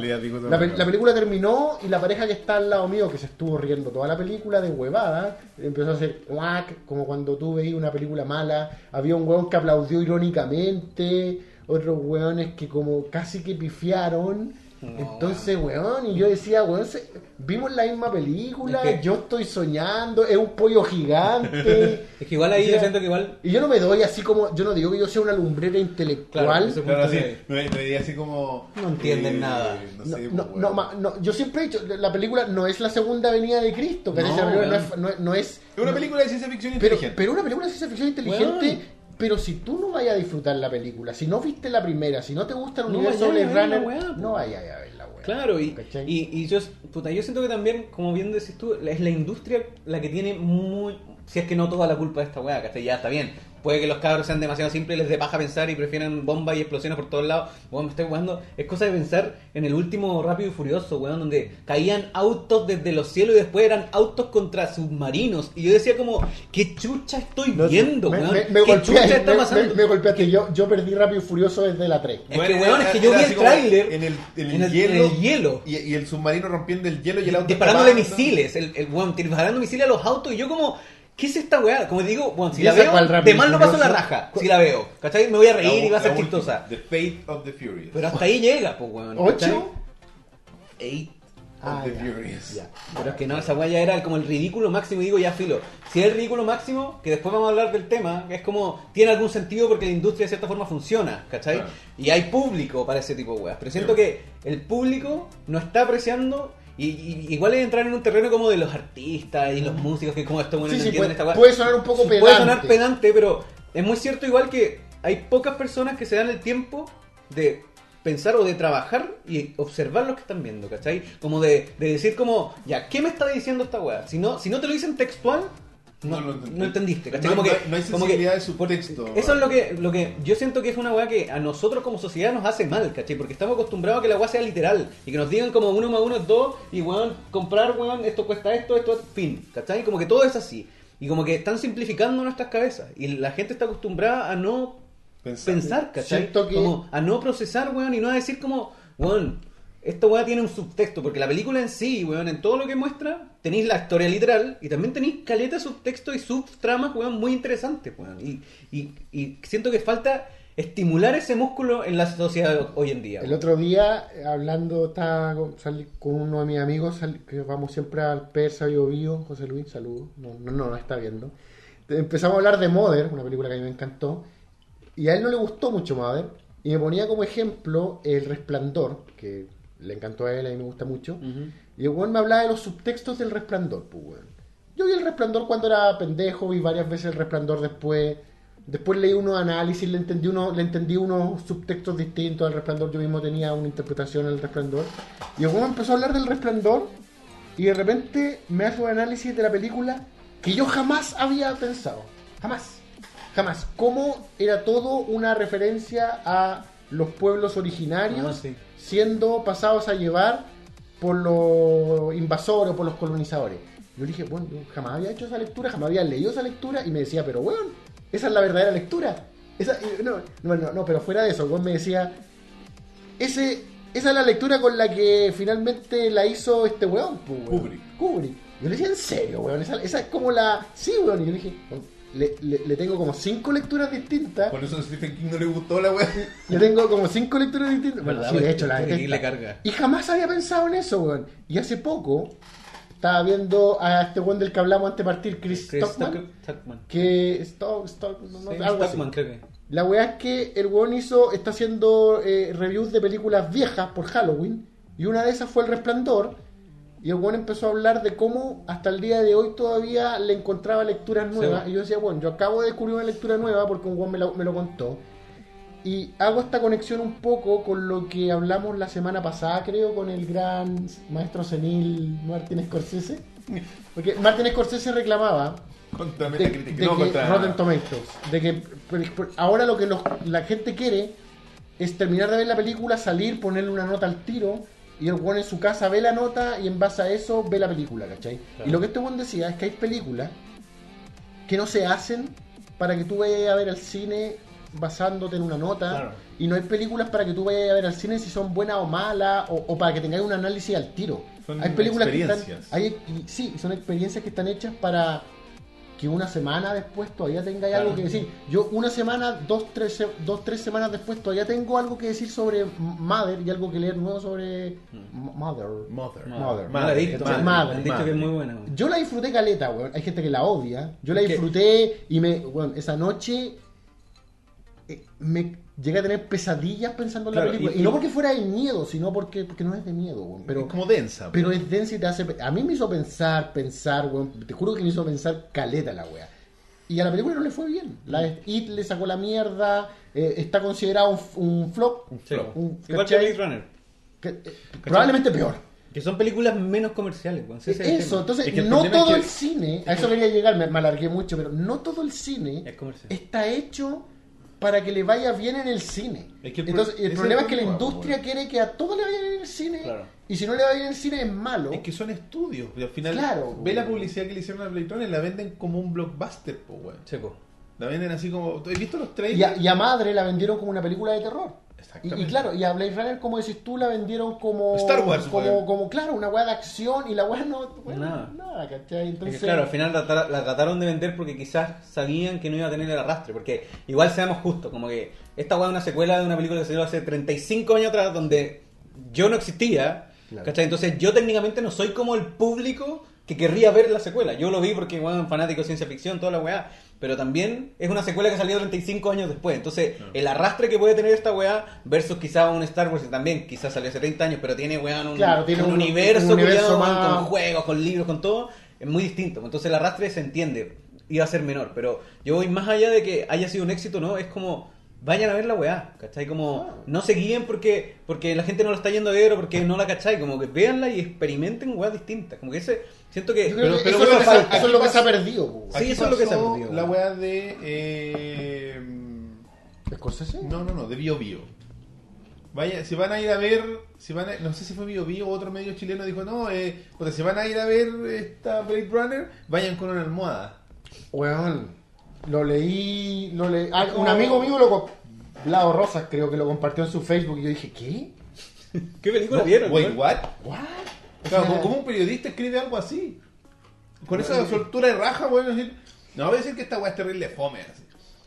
la, pe- película terminó y la pareja que está al lado mío, que se estuvo riendo toda la película de huevada, empezó a hacer guac, como cuando tú veías una película mala. Había un hueón que aplaudió irónicamente, otros hueones que como casi que pifiaron. No, Entonces, weón, y yo decía, weón, se- vimos la misma película, Es que- yo estoy soñando, es un pollo gigante. [LAUGHS] Es que igual ahí O sea, yo siento que igual. Y yo no me doy así como, yo no digo que yo sea una lumbrera intelectual. Claro, eso- Claro, así, Sí. me, me veía así como. No entienden nada. No, No, sé, no, pues, no, ma- no, yo siempre he dicho, la película no es la segunda venida de Cristo. No, Esa película es, no es- no es- Es una no- película de ciencia ficción pero, inteligente. pero una película de ciencia ficción inteligente. Pero si tú no vayas a disfrutar la película, si no viste la primera, si no te gusta el No universo ver la Runner, weá, no vayas a ver la weá. Claro, y, y yo, puta, yo siento que también, como bien decís tú, es la industria la que tiene muy. Si es que no toda la culpa de esta weá, ¿cachai? Ya está bien. Puede que los cabros sean demasiado simples, les dé paja pensar y prefieran bombas y explosiones por todos lados. Weón, me estoy jugando. Es cosa de pensar en el último Rápido y Furioso, weón, donde caían autos desde los cielos y después eran autos contra submarinos. Y yo decía, como, ¿qué chucha estoy No, viendo, me, weón? me- me ¿Qué golpeé- chucha está me- pasando? me- me golpeaste. Yo, yo perdí Rápido y Furioso desde la 3. Es que, weón, es que yo vi el tráiler En el, en el en el- hielo. en el hielo. Y, y el submarino rompiendo el hielo y el auto. disparándole misiles, el, el weón disparando misiles a los autos y yo como, ¿qué es esta weá? Como digo, bueno, si ¿Y la veo, de mal no paso la raja, si la veo, ¿cachai? Me voy a La reír y va a ser chistosa. The Fate of the Furious. Pero hasta ahí llega, pues weón. ¿Ocho? Eight. Ah, of the ya, Furious. ya. Pero es que no, esa weá ya era como el ridículo máximo y digo ya filo. Si es el ridículo máximo, que después vamos a hablar del tema, que es como, tiene algún sentido porque la industria de cierta forma funciona, ¿cachai? Claro. Y hay público para ese tipo de weas. Pero siento Sí. que el público no está apreciando y, y- igual es entrar en un terreno como de los artistas y los músicos que como esto bueno, Sí, no sí, puede, esta wea. puede sonar un poco pedante. Puede sonar pedante, pero es muy cierto igual que hay pocas personas que se dan el tiempo de pensar o de trabajar y observar lo que están viendo, ¿cachai? Como de, de decir como, ya, ¿qué me está diciendo esta weá? Si no, si no te lo dicen textual, no, No no, entendiste, ¿cachai? No- como que, no hay- hay como que- sensibilidad de subtexto. Eso es lo que, lo que yo siento que es una weá que a nosotros como sociedad nos hace mal, ¿cachai? Porque estamos acostumbrados a que la weá sea literal y que nos digan como uno más uno es dos y weón, comprar weón, esto cuesta esto, esto, fin, ¿cachai? Como que todo es así. Y como que están simplificando nuestras cabezas y la gente está acostumbrada a no Pensar. pensar, ¿cachai? Que- Como a no procesar, weón, y no a decir como, weón, esta weá tiene un subtexto, porque la película en sí, weón, en todo lo que muestra, tenéis la historia literal y también tenéis caleta subtexto y subtramas, weón, muy interesantes, weón. Y, y, y siento que falta estimular ese músculo en la sociedad hoy en día. El otro día, eh, hablando, estaba con, uno de mis amigos, que vamos siempre al Persa Bio Bio, José Luis, saludos. No, no, no, no está viendo. Empezamos a hablar de Mother, una película que a mí me encantó, y a él no le gustó mucho Mother, y me ponía como ejemplo El Resplandor, que le encantó a él, a mí me gusta mucho, Ujú. y el weón me hablaba de los subtextos del Resplandor, pues weón. Yo vi El Resplandor cuando era pendejo, vi varias veces El Resplandor después. Después leí unos análisis, le entendí, uno, le entendí unos subtextos distintos al Resplandor. Yo mismo tenía una interpretación del Resplandor. Y el weón empezó a hablar del Resplandor y de repente me hace un análisis de la película que yo jamás había pensado. Jamás. Jamás. Cómo era todo una referencia a los pueblos originarios Ah, sí. Siendo pasados a llevar por los invasores o por los colonizadores. Yo dije, bueno, yo jamás había hecho esa lectura, jamás había leído esa lectura y me decía, pero weón, esa es la verdadera lectura. Esa, y no, no, no, no, pero fuera de eso, weón me decía, ese, esa es la lectura con la que finalmente la hizo este weón, pues, weón. Kubrick. Kubrick. Yo le decía, ¿en serio, weón? Esa, esa es como la... Sí, weón. Y yo le dije, le, le- le tengo como cinco lecturas distintas. Por eso a Stephen King no le gustó la weá. [LAUGHS] Le tengo como cinco lecturas distintas. Bueno, de hecho, la carga. Y jamás había pensado en eso, weón. Y hace poco estaba viendo a este weón del que hablamos antes de partir, Chris, Chris Stockman. Que Stock, Stock, no, no, Sí, algo así. Tuckman, creo que. La weá es que el weón hizo, está haciendo eh, reviews de películas viejas por Halloween. Y una de esas fue El Resplandor. Y el weón empezó a hablar de cómo hasta el día de hoy todavía le encontraba lecturas nuevas. Sí. Y yo decía, bueno, yo acabo de descubrir una lectura nueva porque un weón me lo, me lo contó. Y hago esta conexión un poco con lo que hablamos la semana pasada, creo, con el gran maestro senil Martin Scorsese. Porque Martin Scorsese reclamaba Contra de, de no, que contra... Rotten Tomatoes, de que ahora lo que los- la gente quiere es terminar de ver la película, salir, ponerle una nota al tiro y el weón en su casa ve la nota y en base a eso ve la película, ¿cachai? Claro. Y lo que este weón decía es que hay películas que no se hacen para que tú vayas a ver al cine basándote en una nota Claro. y no hay películas para que tú vayas a ver al cine si son buenas o malas o, o para que tengáis un análisis al tiro. Son hay películas que están, hay, sí, son experiencias que están hechas para que una semana después todavía tengáis Claro. algo que decir. Yo una semana, dos tres, se- dos, tres semanas después todavía tengo algo que decir sobre Mother y algo que leer nuevo sobre Mother. Mother. Mother. Madre, me madre, han dicho madre. que es muy buena. Yo la disfruté caleta, weón. Hay gente que la odia. Yo la disfruté y me, weón, esa noche eh, me llegué a tener pesadillas pensando en Claro, la película. y- Y, no porque fuera de miedo, sino porque, porque no es de miedo, weón. Pero, es como densa. pero es densa y te hace... A mí me hizo pensar, pensar, weón. Te juro que me hizo pensar caleta la weá. Y a la película no le fue bien. La Mm. It le sacó la mierda. eh, está considerado un, un flop. Sí, flop. weón. Un- Igual. Blade Runner. que, eh, probablemente peor. Que son películas menos comerciales, weón. Sí, ese es Eso, entonces Es que el no es todo que- el cine, a eso quería llegar, me, me alargué mucho, pero no todo el cine Es está hecho para que le vaya bien en el cine. Es que el entonces, el problema es que la industria bueno. quiere que a todo le vaya bien en el cine, Claro. y si no le va bien en el cine es malo. Es que son estudios. Y al final, Claro, ve la weón. publicidad que le hicieron a Blade Runner y la venden como un blockbuster, po, weón. Sí, po. La venden así como. ¿Has visto los trailers? y, a, y a Madre la vendieron como una película de terror. Y, claro, y a Blade Runner, como decís tú, la vendieron como. Star Wars, como, weón. como, claro, una weá de acción, y la weá no. bueno, Nada. nada, ¿cachai? Es Entonces. que, claro, al final la, tra- la trataron de vender porque quizás sabían que no iba a tener el arrastre. Porque igual seamos justos, como que esta weá es una secuela de una película que salió hace 35 años atrás donde yo no existía. Claro. ¿cachai? Entonces yo técnicamente no soy como el público que querría ver la secuela. Yo lo vi porque, bueno, fanático de ciencia ficción, toda la weá. Pero también es una secuela que salió 35 años después. Entonces, el arrastre que puede tener esta weá versus quizás un Star Wars que también quizás salió hace 30 años, pero tiene weá un, Claro, tiene un un- universo, un universo culiao, más- con juegos, con libros, con todo, es muy distinto. Entonces el arrastre se entiende, iba a ser menor, pero yo voy más allá de que haya sido un éxito, ¿no? Es como, vayan a ver la weá, ¿cachai? Como, Ah. no se guíen porque, porque la gente no lo está yendo a ver o porque no la cachai, como que véanla y experimenten weas distintas. Como que ese, siento que... Pero- eso, es lo que se- falta. eso es lo que se ha perdido. po. Sí, eso es lo que se pasó perdió, La weá de. Eh, ¿Scorsese? no, no, no, de Bio Bio. Vaya, si van a ir a ver, si van a- no sé si fue Bio Bio o otro medio chileno dijo, no, eh, puta, si van a ir a ver esta Blade Runner, vayan con una almohada. Weón, lo leí, lo leí. ah, un amigo mío lo co- Lado Rosas creo que lo compartió en su Facebook y yo dije, ¿qué? [LAUGHS] ¿Qué película vieron? Wait, weón? what? ¿What? O sea, como un periodista escribe algo así? Con esa soltura de raja, weón, decir, no voy a decir que esta weá es terrible fome, así.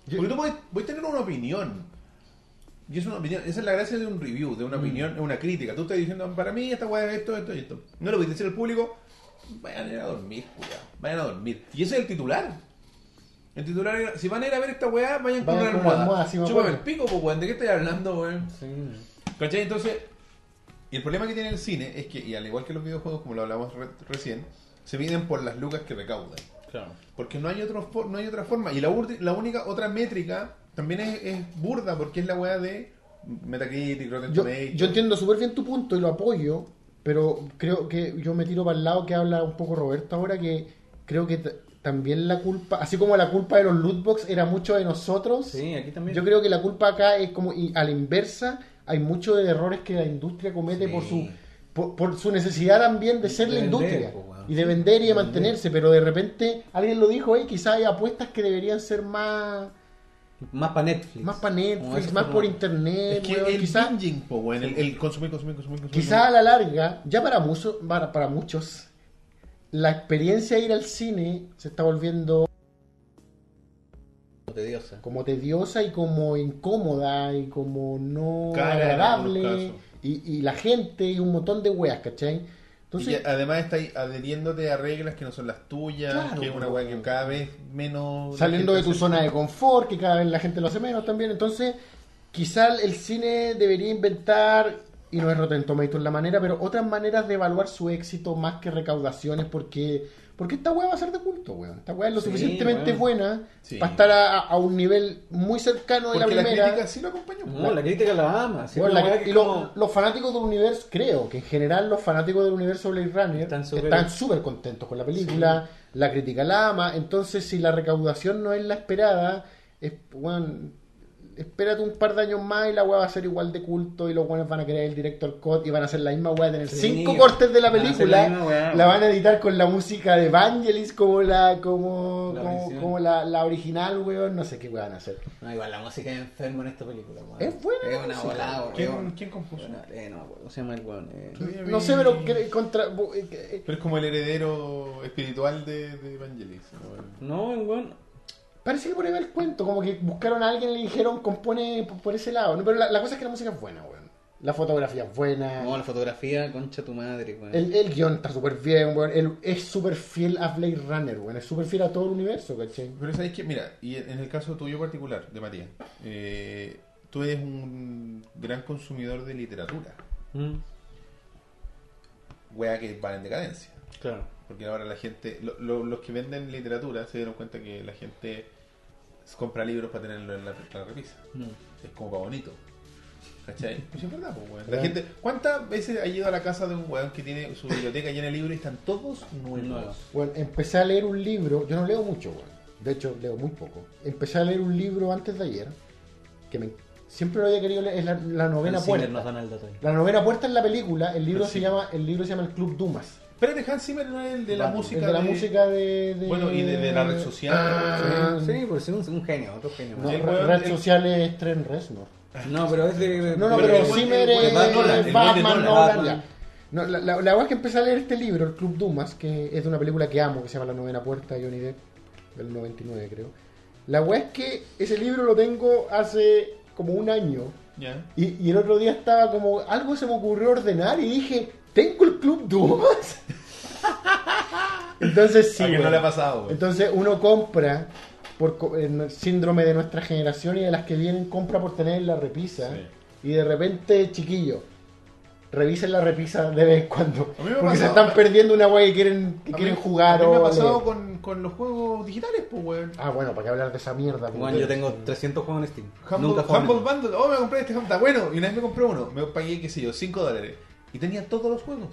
Yo- Porque tú puedes, puedes tener una opinión. Y es una opinión, esa es la gracia de un review, de una Mm. opinión, de una crítica. Tú estás diciendo, para mí esta weá es esto, esto y esto. No lo puedes decir al público, vayan a ir a dormir, cuidado, vayan a dormir. Y ese es el titular. El titular era, si van a ir a ver esta weá, vayan con Vayan una con una almohada. almohada, sí Chúpame el pico, pues weón, ¿de qué estoy hablando, weón? Sí. ¿Cachai? Entonces, y el problema que tiene el cine es que, y al igual que los videojuegos, como lo hablamos re- recién, se miden por las lucas que recaudan. Claro. Porque no hay, otro, fo- no hay otra forma. Y la, ur- la única otra métrica también es, es burda, porque es la weá de Metacritic, Rotten Yo, Tomatoes. yo entiendo súper bien tu punto y lo apoyo, pero creo que yo me tiro para el lado que habla un poco Roberto ahora, que creo que también la culpa, así como la culpa de los lootbox era mucho de nosotros, Sí, aquí también. yo creo que la culpa acá es como y a la inversa, hay muchos de errores que la industria comete Sí. por su por, por su necesidad también de ser De la vender, industria po, y de vender y de De mantenerse, pero de repente alguien lo dijo, hey, quizás hay apuestas que deberían ser más Más para Netflix. más para Netflix, más por internet, es que weón, el quizás binging, po, weón, el, el consumir, consumir, consumir, consumir. Quizá a la larga, ya para muchos, para, para muchos, la experiencia de ir al cine se está volviendo Tediosa. como tediosa y como incómoda y como no Cara agradable y, y la gente y un montón de weas, ¿cachai? Y Entonces, que además está ahí adheriéndote a reglas que no son las tuyas, Claro, que es una weá que cada vez menos. saliendo de tu hace. zona de confort, que cada vez la gente lo hace menos también, entonces quizá el cine debería inventar, y no es Rotten Tomatoes la manera, pero otras maneras de evaluar su éxito más que recaudaciones, porque porque esta weá va a ser de culto, weón. Esta weá es lo Sí, suficientemente weón. buena Sí. para estar a, a un nivel muy cercano de Porque la la, primera. crítica sí lo acompañó. No, la crítica la ama. sí, Bueno, una la- que y es lo- como- los fanáticos del universo, creo que en general los fanáticos del universo Blade Runner Están súper- contentos con la película, la crítica la ama, entonces si la recaudación no es la esperada, es, bueno, espérate un par de años más y la weá va a ser igual de culto y los buenos van a querer el director cut y van a hacer la misma weá, tener Sí, cinco cortes de la van película, la misma weá, la weón. van a editar con la música de Vangelis como la como, La como, original. como la, la original, weón, no sé qué weá van a hacer. No, igual la música es enferma en esta película. weón. Es buena Es una música. volada, weón. ¿Quién, quién compuso? Buena, eh, no, ¿cómo se llama el weón? Eh, No sé, pero contra... eh, eh, Pero es como el heredero espiritual de, de Evangelis. ¿no? No, el weón. Parece que por ahí va el cuento, como que buscaron a alguien y le dijeron compone por, por ese lado. No, pero la, la cosa es que la música es buena, weón. La fotografía es buena. No, la fotografía, concha tu madre, weón. el, el guion está súper bien, weón. El- es súper fiel a Blade Runner, weón. Es súper fiel a todo el universo, ¿cachai? Pero sabéis que, mira, y en el caso tuyo particular, de Matías, eh, tú eres un gran consumidor de literatura, Mm, wea que va en decadencia. claro. Porque ahora la gente, lo- lo- los que venden literatura se dieron cuenta que la gente compra libros para tenerlo en la, la repisa. Mm. Es como para bonito. ¿Cachai? [LAUGHS] Pues es verdad, pues, weón. La gente, ¿cuántas veces ha ido a la casa de un weón que tiene su biblioteca llena de libros y están todos nuevos? Bueno, empecé a leer un libro. Yo no leo mucho, weón. De hecho, leo muy poco. Empecé a leer un libro antes de ayer. Que me, siempre lo había querido leer. Es la, la novena puerta. nos dan el dato. La novena puerta en la película. El libro se llama el libro se llama El Club Dumas. Espérate, Hans Zimmer no es el de la música. el de la música de, de- Bueno, y de- de la red social. Ah, Sí, sí, pues es un, un genio, otro genio. No, Sí, No, el red red social es Trent Reznor. pero es de. No, no, Pero Zimmer es Batman Nolan. No, la, la, la verdad es que empecé a leer este libro, El Club Dumas, que es de una película que amo, que se llama La Novena Puerta de Johnny Depp, del 99 creo. La weá es que ese libro lo tengo hace como un año. Ya. Y, y el otro día estaba como, algo se me ocurrió ordenar y dije, ¿tengo el Club Dumas? Entonces sí. ¿A quién no le ha pasado? Entonces uno compra por co- el síndrome de nuestra generación y de las que vienen, compra por tener en la repisa. Sí. Y de repente, chiquillo, revisen la repisa de vez en cuando. A mí me ha Porque se están perdiendo una weá que quieren, que A quieren mí- jugar a mí me o ha pasado con, con los juegos digitales, pues, weón. Ah, bueno, ¿para qué hablar de esa mierda? Bueno, yo tengo 300 juegos en Steam. Humble, Nunca juego Humble. Bundle, oh, me compré este Humble, está bueno. Y una vez me compré uno, me pagué, qué sé yo, 5 dólares. Y tenía todos los juegos.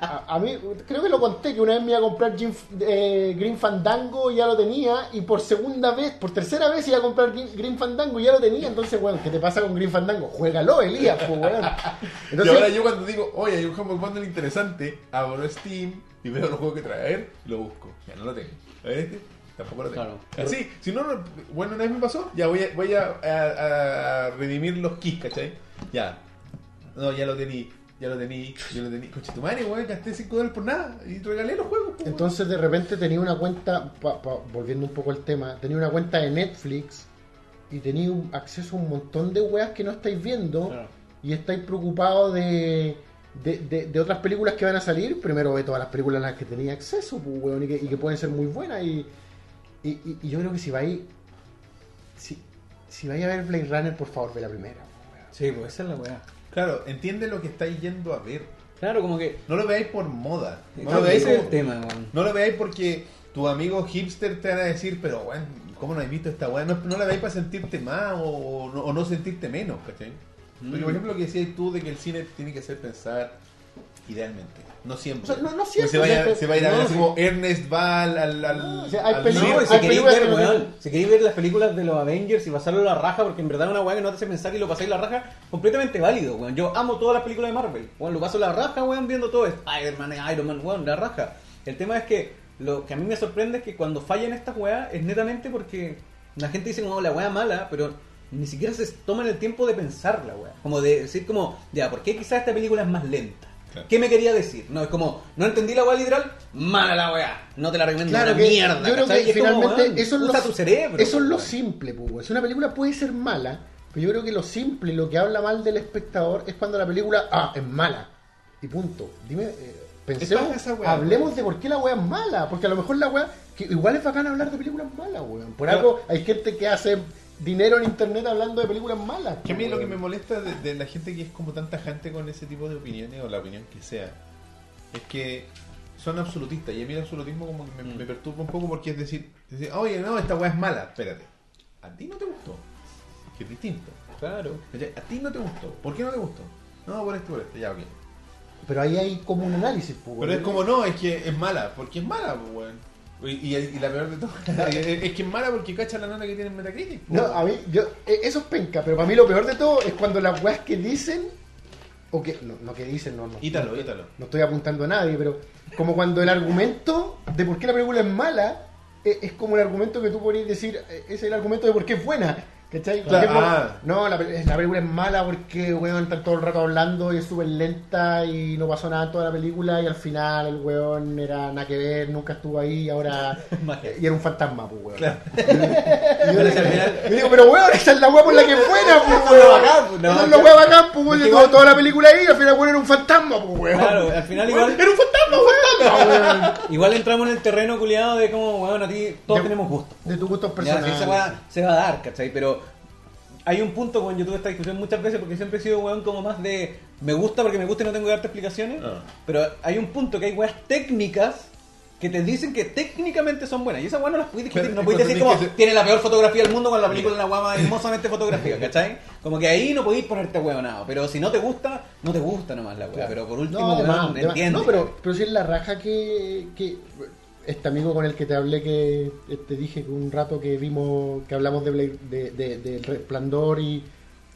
A, a mí, creo que lo conté, que una vez me iba a comprar Jim- eh, Green Fandango y ya lo tenía, y por segunda vez, por tercera vez iba a comprar Green, Green Fandango y ya lo tenía, entonces, bueno, ¿qué te pasa con Green Fandango? Juégalo, Elías, pues, weón. y Entonces, ahora yo cuando digo, oye, hay un Humble Bundle interesante, abro Steam y veo los juegos que trae. A ver, lo busco. Ya no lo tengo. A ver este, tampoco lo tengo. Claro. Así, si no, no- bueno, una vez me pasó, ya voy a, voy a, a- a redimir los keys, ¿cachai? Ya, No, ya lo tení, ya lo tení, ya lo tení. Coche tu madre, weón, gasté 5 dólares por nada y regalé los juegos. Entonces de repente tenía una cuenta, pa- pa- volviendo un poco al tema, tenía una cuenta de Netflix y tenía un- acceso a un montón de weas que no estáis viendo Claro. y estáis preocupados de, de, de- de otras películas que van a salir. Primero ve todas las películas a las que tenía acceso pues, weón, y, que, y que pueden ser muy buenas. Y, y, y- y yo creo que si vais si, si vais a ver Blade Runner, por favor, ve la primera. weón. Sí, pues esa es la weá. Claro, entiende lo que estáis yendo a ver. Claro, como que. No lo veáis por moda. No Claro, lo veáis, ese es el tema, no lo veáis porque tu amigo hipster te van a decir, pero weón, ¿cómo no has visto esta weá? No, no la veáis para sentirte más o, o no, o no sentirte menos, ¿cachai? Porque, Mm. por ejemplo, lo que decías tú de que el cine tiene que hacer pensar idealmente, no siempre. O sea, no- no siempre, se, vaya- o sea, se va a ir a no, ver así sí. como Ernest va al. al, al- No, o sea, hay al películas-. No, si queréis ver, que no- weón, si queréis ver las películas de los Avengers y pasarlo a la raja, porque en verdad es una weá que no te hace pensar y lo pasáis la raja, completamente válido, weón. Yo amo todas las películas de Marvel, weón, lo paso la raja, weón, viendo todo esto. Spider-Man, Iron Man, weón, la raja. El tema es que lo que a mí me sorprende es que cuando fallan estas weas es netamente porque la gente dice como la wea mala, pero ni siquiera se toman el tiempo de pensar la wea. Como de decir como, ya, ¿por qué quizás esta película es más lenta? Claro. ¿Qué me quería decir? No, es como, no entendí la weá literal, mala la weá. No te la recomiendo Claro que mierda. yo creo ¿cachai? que es finalmente eso es lo, tu cerebro. eso es lo simple, pues. Si una película puede ser mala, pero yo creo que lo simple, lo que habla mal del espectador es cuando la película, ah, es mala. Y punto. Dime, eh, pensemos, esa weá, hablemos de por qué la weá es mala. Porque a lo mejor la weá, que igual es bacán hablar de películas malas, weón. Por Claro. algo hay gente que hace dinero en internet hablando de películas malas. Que a mí lo que me molesta de, de la gente que es como tan tajante con ese tipo de opiniones o la opinión que sea es que son absolutistas y a mí el absolutismo como que me, Mm. me perturba un poco porque es decir, decir, oye, no, esta weá es mala, espérate, a ti no te gustó, que es distinto. Claro. A ti no te gustó, ¿por qué no te gustó? No, por esto, por esto, ya, ok. Pero ahí hay como un análisis, pues, Pero es como, no, es que es mala, porque es mala, pues, weón. Y, y- y la peor de todo, [LAUGHS] es es que es mala porque cacha la nota que tiene en Metacritic. No, a mí, yo, eh, eso es penca, pero para mí lo peor de todo es cuando las weas que dicen, o que, no, no que dicen, no, no. Ítalo, no, ítalo. No estoy apuntando a nadie, pero como cuando el argumento de por qué la película es mala eh, es como el argumento que tú podrías decir, ese es el argumento de por qué es buena. ¿Cachai? Claro, ejemplo, ah. No, la, la película es mala porque, weón, están todo el rato hablando y es súper lenta y no pasó nada en toda la película y al final el weón era nada que ver, nunca estuvo ahí y ahora... [LAUGHS] Y era un fantasma, pues, weón. Claro. [LAUGHS] Y yo, [LAUGHS] digo, pero weón, esa es la weá por la que buena, pues, weón. pues, Esa es la weá bacán, pues, weón. Yo toda la película ahí y al final, weón, era un fantasma, pues, weón. Claro, al final igual- Era un fantasma, weón. Igual entramos en el terreno culiado de como, weón, a ti todos De- tenemos gusto. De tus gustos personales. esa weá se va a dar, ¿cachai? Pero hay un punto con YouTube esta discusión muchas veces porque siempre he sido weón como más de me gusta porque me gusta y no tengo que darte explicaciones. Ah. Pero hay un punto que hay weas técnicas que te dicen que técnicamente son buenas. Y esas weas no las puedes discutir. No es puedes decir como tiene la peor fotografía del mundo con la película una weá más hermosamente fotografía, [LAUGHS] ¿cachai? Como que ahí no podéis ponerte weonado. Pero si no te gusta, no te gusta nomás la wea. Pero por último, No, además, weón, además- entiende. no, pero, pero si es la raja que, que este amigo con el que te hablé que eh, te dije que un rato que vimos que hablamos de, Blade- de, resplandor y,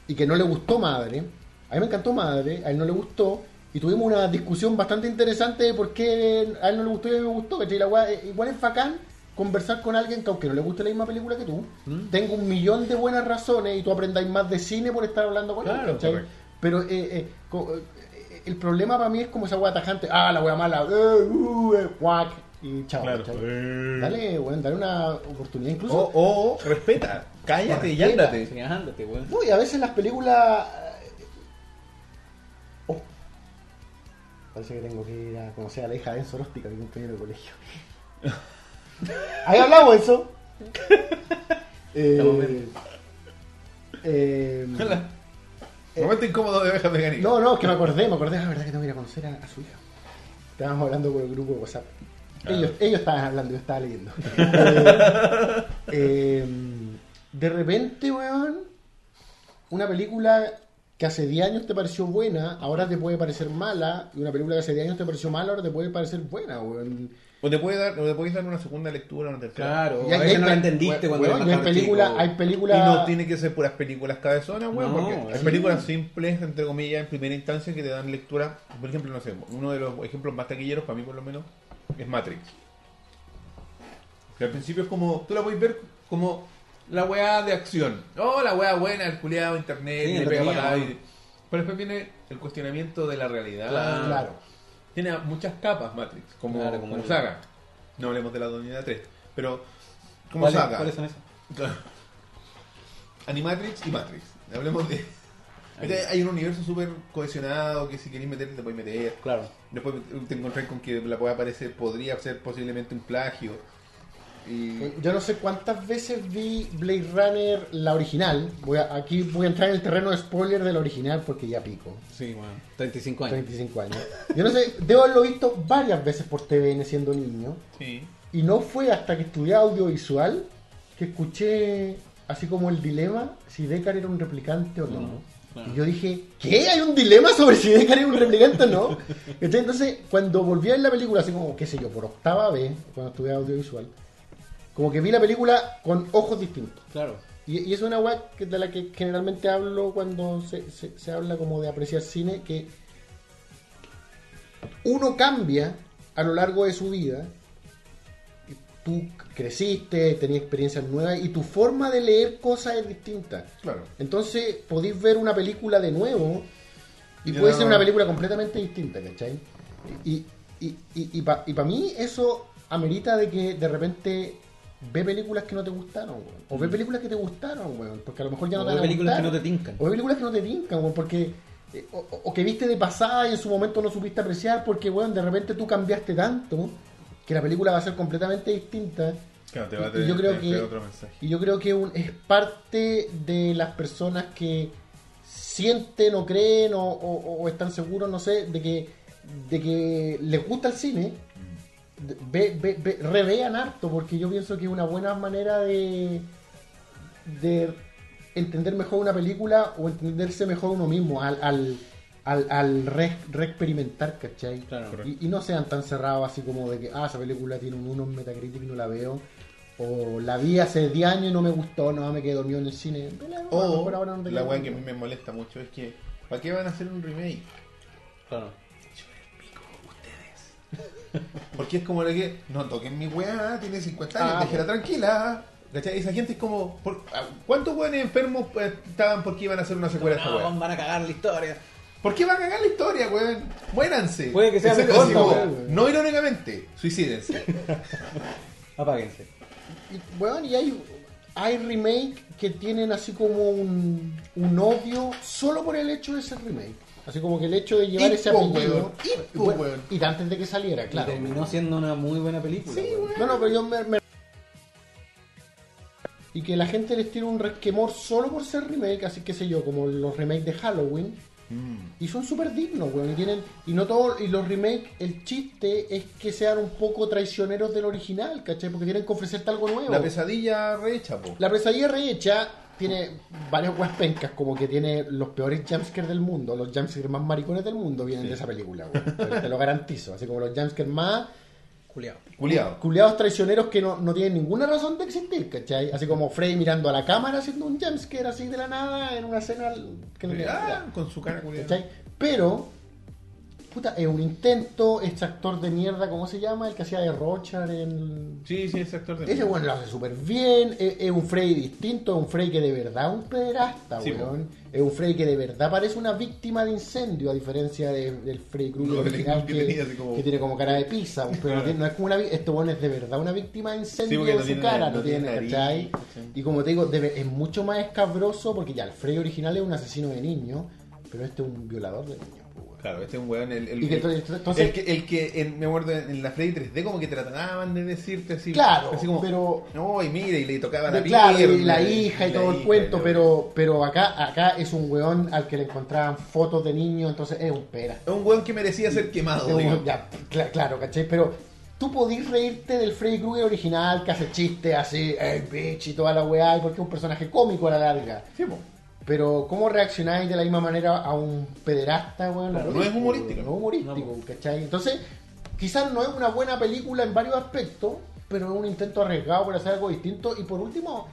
y que no le gustó madre a mí me encantó madre a él no le gustó y tuvimos una discusión bastante interesante de por qué a él no le gustó y a mí me gustó weá, eh, igual es bacán conversar con alguien que aunque no le guste la misma película que tú ¿Mm? tenga un millón de buenas razones y tú aprendáis más de cine por estar hablando con él ¿cachai? pero eh, eh, el problema para mí es como esa weá tajante ah la weá mala eh, uh, guac y chao Claro. Eh. dale bueno, dale una oportunidad incluso O, o respeta, cállate y ándate. Sí, ándate, weón. No, y a veces las películas. eh, Oh. Parece que tengo que ir a conocer a la hija de Enzo Róstica, mi compañero de colegio. [LAUGHS] Ahí hablamos eso. [LAUGHS] Eh, eh, Hola. Momento incómodo de ovejas mecánicas. no, no, es que me acordé, me acordé, la verdad que tengo que ir a conocer a, a su hija. Estábamos hablando por el grupo de WhatsApp. Claro. Ellos, ellos estaban hablando, yo estaba leyendo. [LAUGHS] Eh, eh, de repente, weón, una película que hace 10 años te pareció buena, ahora te puede parecer mala, y una película que hace 10 años te pareció mala, ahora te puede parecer buena, weón. O te puede dar, o te puedes dar una segunda lectura, una tercera. Claro, Y a veces no la entendiste weón, cuando y eras hay películas, hay Y películas no tiene que ser puras películas cabezonas, weón, No, porque hay sí. películas simples, entre comillas, en primera instancia que te dan lectura. Por ejemplo, no sé, uno de los ejemplos más taquilleros, para mí por lo menos, es Matrix. Que al principio es como, tú la puedes ver como la weá de acción. Oh, la weá buena, el culiado, internet, Sí, le pega patada y- Pero después viene el cuestionamiento de la realidad. Claro. Claro. Tiene muchas capas Matrix, como, Claro, como como el- saga. No hablemos de la unidad 3, pero como ¿Cuáles- saga. ¿Cuáles son esas? Animatrix y Matrix. Hablemos de. Es que hay un universo súper cohesionado que si queréis meterte te puedes meter. Claro. Después te encontrás con que la puede aparecer, podría ser posiblemente un plagio. Y. Yo no sé cuántas veces vi Blade Runner, la original. Voy a- aquí voy a entrar en el terreno de spoiler de la original porque ya pico. Sí, bueno. 35 años. 35 años. Yo no sé, debo haberlo visto varias veces por TVN siendo niño. Sí. Y no fue hasta que estudié audiovisual que escuché así como el dilema si Deckard era un replicante o no. No, claro. Y yo dije, ¿qué? ¿Hay un dilema sobre si Deckard era un replicante o no? Entonces, cuando volví a ver la película, así como, qué sé yo, por octava vez, cuando estudié audiovisual, como que vi la película con ojos distintos. Claro. Y, y es una que- de la que generalmente hablo cuando se, se- se habla como de apreciar cine, que uno cambia a lo largo de su vida. Y Tú creciste, tenías experiencias nuevas y tu forma de leer cosas es distinta. Claro. Entonces podéis ver una película de nuevo y Ya. puede ser una película completamente distinta, ¿cachai? Y, y, y, para mí eso amerita de que de repente ve películas que no te gustaron, weón. O ve películas que te gustaron, weón. Porque a lo mejor ya no O te van a películas gustar. que no te tincan. O ve películas que no te tincan, weón. Porque... eh, O, o- o que viste de pasada y en su momento no supiste apreciar porque, weón, de repente tú cambiaste tanto que la película va a ser completamente distinta. Claro, te va a Y- tener, yo creo que- otro mensaje. Y yo creo que un- es parte de las personas que sienten o creen o, o- o están seguros, no sé, de que, de que les gusta el cine, de- ve, ve- ve- revean harto, porque yo pienso que es una buena manera de, de entender mejor una película o entenderse mejor uno mismo al, al, al, al re, experimentar, ¿cachai? Claro. Y, y no sean tan cerrados así como de que, ah, esa película tiene un 1 en Metacritic y no la veo. O la vi hace 10 años y no me gustó, no me quedé dormido en el cine. O por ahora no te la weá que a mí me molesta mucho es que, ¿para qué van a hacer un remake? Claro. [LAUGHS] Porque es como de que, no toquen mi weá, tiene 50 años, Ah, déjela tranquila. ¿Cachai? Esa gente es como, por- ¿cuántos weones enfermos eh, estaban porque iban a hacer una secuela esta No, weá? van a cagar la historia. ¿Por qué va a cagar la historia, weón? Muéranse. Puede que sea mejor, así ¿no, como, weón? no irónicamente, suicídense. [LAUGHS] Apáguense. Y, bueno, y hay, hay remake que tienen así como un, un odio solo por el hecho de ser remake. Así como que el hecho de llevar ese apellido. weón, y weón. antes de que saliera, Y claro. terminó siendo una muy buena película. Sí, weón. weón. No, no, pero yo me, me- Y que la gente les tira un resquemor solo por ser remake, así que sé yo, como los remakes de Halloween. Mm. Y son súper dignos, weón. Y tienen. Y no todo. Y los remakes, el chiste es que sean un poco traicioneros del original, ¿cachai? Porque tienen que ofrecerte algo nuevo. La pesadilla rehecha, po. La pesadilla rehecha tiene varios weas pencas, como que tiene los peores jumpscares del mundo, los jumpscares más maricones del mundo vienen Sí. de esa película, weón. Te, te lo garantizo. Así como los jumpscares más Culeado. Culeado. culiados traicioneros que no, no tienen ninguna razón de existir, ¿cachai? Así como Freddy mirando a la cámara haciendo un jumpscare así de la nada en una escena que no tiene Ah, con su cara culeada. ¿Cachai? Pero, puta, es un intento, este actor de mierda, ¿cómo se llama? El que hacía de Rochard en... Sí, sí, ese actor de. Ese weón lo hace súper bien, es, es un Freddy distinto, es un Freddy que de verdad es un pederasta, Sí, weón. Es un Freddy que de verdad parece una víctima de incendio, a diferencia de- del Freddy Krueger original que que, tenía así como- que tiene como cara de pizza, pero no, es como una este weón es de verdad una víctima de incendio en no su tiene- cara, no no tiene, nariz, ¿cachai? Y como te digo, debe- es mucho más escabroso porque ya el Freddy original es un asesino de niños, pero este es un violador de niños. Claro, este es un weón. El, el, Y que entonces- el que, el que en- me acuerdo en la Freddy 3D como que trataban de decirte así. Claro, así como, pero- No, y mire, y le tocaban la claro, y la hija y todo el cuento, pero pero acá acá es un weón al que le encontraban fotos de niños, entonces es un pera. Es un weón que merecía ser quemado, weón- ya, cla- claro, ¿cachai? Pero tú podís reírte del Freddy Krueger original que hace chistes así, hey bitch y toda la weá, porque es un personaje cómico a la larga. Sí, po. Pero ¿cómo reaccionáis de la misma manera a un pederasta, weón? Claro, no es humorístico. No es humorístico, ¿cachai? Entonces, quizás no es una buena película en varios aspectos, pero es un intento arriesgado por hacer algo distinto. Y por último,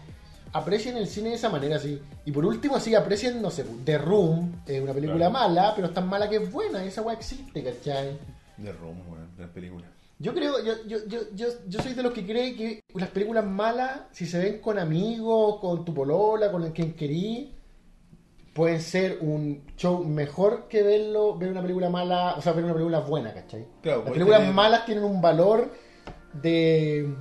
aprecien el cine de esa manera, sí. Y por último, sí, aprecien, no sé, The Room, es una película Claro. mala, pero es tan mala que es buena, esa weá existe, ¿cachai? De Room, weón, de las películas. Yo creo, yo, yo, yo, yo, yo soy de los que cree que las películas malas, si se ven con amigos, con tu polola, con el quien querí, pueden ser un show mejor que verlo, ver una película mala, o sea, ver una película buena, ¿cachai? Claro, Las películas tener- malas tienen un valor de,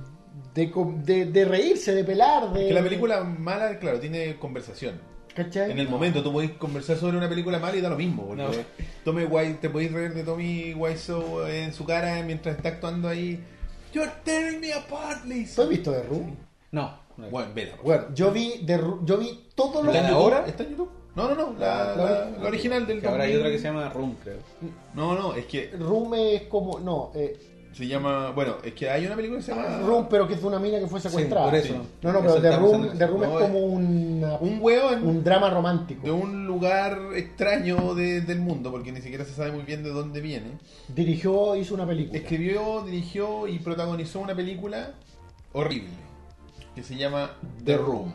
de, de, de reírse, de pelar, de... Que la película mala, claro, tiene conversación. ¿cachai? En el momento tú podés conversar sobre una película mala y da lo mismo. Porque No. Tommy White, te podéis reír de Tommy Wiseau en su cara mientras está actuando ahí. You're tearing me apart, Lisa. ¿Tú has visto The Room? No. no. Bueno, vela. Bueno, yo vi, The Room- yo vi todos los... ¿La de ¿Está en? YouTube? No, no, no. La, la- la original del Que ahora hay 2000. otra que se llama Room, creo. No, no, es que Room es como... No, eh, se llama. Bueno, es que hay una película que se llama. Room, pero que es de una mina que fue secuestrada. Sí, por eso. No, no, pero The Room. The Room No, es como una- Un hueón un drama romántico. de un lugar extraño de- del mundo, porque ni siquiera se sabe muy bien de dónde viene. Dirigió, hizo una película. Escribió, dirigió y protagonizó una película horrible que se llama The Room.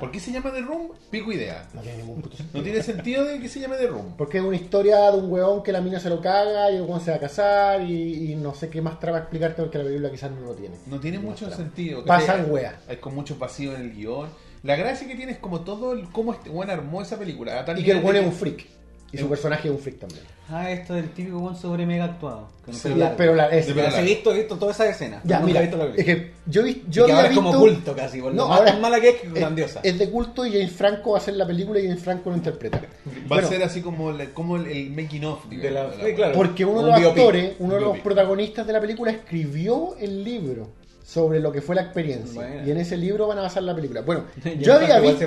¿Por qué se llama The Room? Pico idea. No tiene ningún puto sentido. No tiene sentido de que se llame The Room. Porque es una historia de un weón que la mina se lo caga y el weón se va a casar y, y no sé qué más traba explicarte porque la película quizás no lo tiene. No tiene mucho sentido. Pasan weas. Hay con muchos vacíos en el guion. La gracia que tiene es como todo el cómo este weón armó esa película. a tal Y que el weón es un freak. Y su Es- personaje es un freak también. Ah, esto del típico one sobre mega actuado. Que no Sí, larga. pero la, es- De Pero sí he visto, he visto toda esa escena. ya, nunca mira, he visto la es película. que yo, yo que ahora es visto... como culto casi, por lo No, más ahora tan mala que es, que es- grandiosa. Es de culto y James Franco va a hacer la película y James Franco lo interpreta. Va Bueno, a ser así como, la- como el, el making of. digamos, De la- de la sí, wea. claro. Porque uno de los biopic. actores, uno de los biopic. protagonistas de la película escribió el libro sobre lo que fue la experiencia. Bueno. Y en ese libro van a basar la película. Bueno, [LAUGHS] yo había visto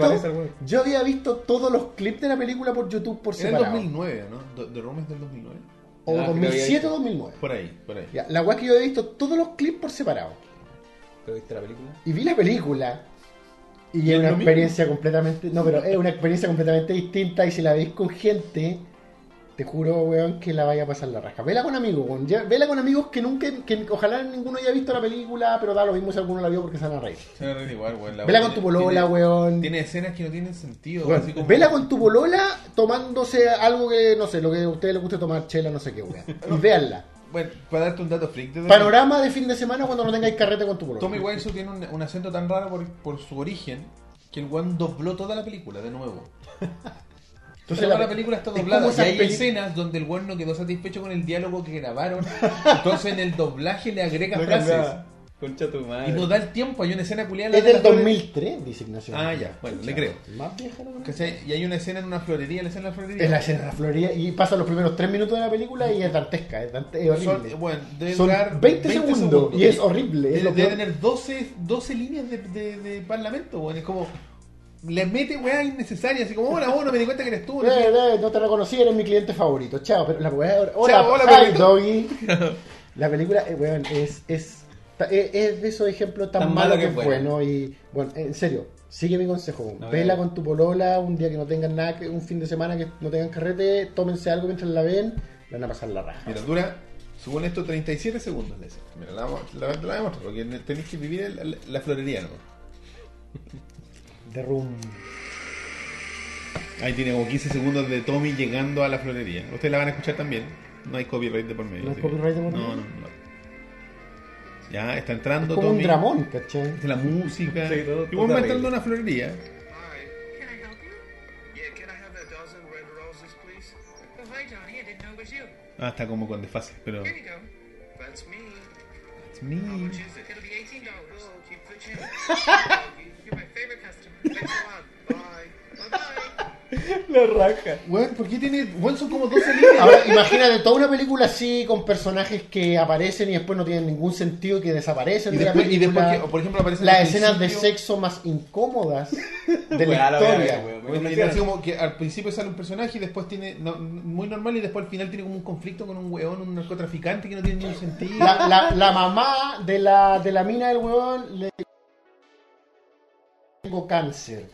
yo había visto todos los clips de la película por YouTube por Era el separado. 2009, ¿no? The Room es del 2009. O Ah, creo que había 2007 o visto. 2009. Por ahí, por ahí. Ya, la weá que yo había visto todos los clips por separado. ¿Pero viste la película? Y vi la película. Y ¿Y es es una mismo? experiencia completamente. No, pero es una experiencia completamente distinta. Y si la veis con gente, te juro, weón, que la vaya a pasar la raja. Vela con amigos, weón. Ya- Vela con amigos que nunca. que ojalá ninguno haya visto la película, pero da lo mismo si alguno la vio porque se van a reír. Se va a reír igual, weón. La Vela con tu polola, tiene- weón. Tiene escenas que no tienen sentido. Weón, así como- Vela con tu polola tomándose algo que, no sé, lo que a ustedes les guste tomar, chela, no sé qué, weón. Y [LAUGHS] véanla. Bueno, para darte un dato freak. de- Panorama de fin de semana cuando no tengáis carrete con tu polola. Tommy Wiseau tiene un, un acento tan raro por, por su origen que el weón dobló toda la película de nuevo. [LAUGHS] Entonces la- la, película está es doblada como y hay peli- escenas donde el weón no quedó satisfecho con el diálogo que grabaron. [LAUGHS] Entonces en el doblaje le agrega frases. Concha tu madre. Y no da el tiempo, hay una escena culiada. Es del 2003, dice Ignacio. Ah, ya, bueno, le creo. Más vieja la ¿Cachai? Y hay una escena en una florería, la escena de la florería. Es la escena de la florería y pasa los primeros tres minutos de la película y es dantesca, es, dante- es Son, horrible. bueno, debe Son durar 20 segundos, y es horrible, es Debe, lo debe tener 12, 12 líneas de, de, de parlamento, bueno, es como. Le mete weá innecesaria, así como, hola, vos no me di cuenta que eres tú. no. Eh, eh, no te reconocí, eres mi cliente favorito. Chao, pero la weá. Hola, Chao, hola, hi, doggy. La película, eh, weón, es, es, ta- es, es de esos ejemplos tan, Tan malos malo que que bueno. Y, bueno, en serio, sigue mi consejo. No, Vela con tu polola un día que no tengan nada, que- un fin de semana que no tengan carrete, tómense algo mientras la ven, le van a pasar la raja. Mira, dura, según esto, 37 segundos la escena. Mira, la, vamos- la, la voy a mostrar, porque tenéis que vivir el- la, la florería, ¿no? The Room. Ahí tiene como 15 segundos de Tommy llegando a la florería. Ustedes la van a escuchar también. No hay copyright de por medio. ¿No hay copyright de por no, medio? no, no. Ya, está entrando Como un Tommy. dramón, ¿cachai? Es la música. Sí, todo- y vos va entrando a una florería. Hi. Can I help you? Yeah, can I have a dozen red roses, please? Oh, hi, Johnny. I didn't know it was you. Ah, está como con desfase, pero. Here you go. That's me. It's me. [LAUGHS] How much is it? It'll be $18. Keep the change. You're my favorite customer. Thanks a lot. Bye. Bye-bye. La raja. Weón, ¿por qué tiene.? Weón, son como 12 líneas. Ahora, imagínate toda una película así con personajes que aparecen y después no tienen ningún sentido y que desaparecen Y de la después, y película. después que, por ejemplo, aparece las escenas de principio- sexo más incómodas de [LAUGHS] la la historia. weón. Y así como que al principio sale un personaje y después tiene no, muy normal y después al final tiene como un conflicto con un weón, un narcotraficante que no tiene ningún sentido. La, la- la mamá de la, de la mina del huevón le tengo cáncer.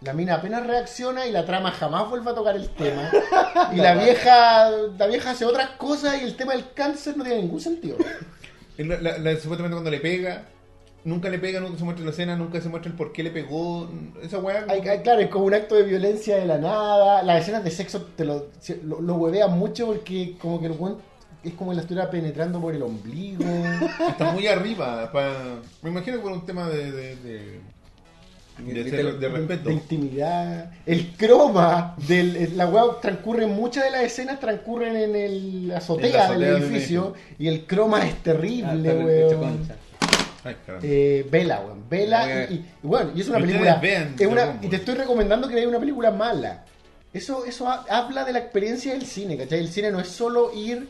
La mina apenas reacciona y la trama jamás vuelve a tocar el tema. [LAUGHS] Y la vieja, la vieja hace otras cosas y el tema del cáncer no tiene ningún sentido. Y la- la- la- supuestamente cuando le pega, nunca le pega, nunca se muestra la escena, nunca se muestra el por qué le pegó. Esa weá. como claro, es como un acto de violencia de la nada. Las escenas de sexo te lo, lo, lo huevean mucho porque como que el es como la estuviera penetrando por el ombligo. Está muy arriba. pa- Me imagino que por un tema de, de, de- De, ¿Viste ser- lo- de respeto. de intimidad. El croma del el- la weá transcurre, muchas de las escenas transcurren en el la azotea, En la azotea del edificio y el croma es Ah, terrible, hecho weón. Ay. Eh, vela, weón. Vela. Y, bueno, y es una Y película. es una- y te estoy recomendando que veas una película mala. Eso, eso ha- habla de la experiencia del cine, ¿cachai? El cine no es solo ir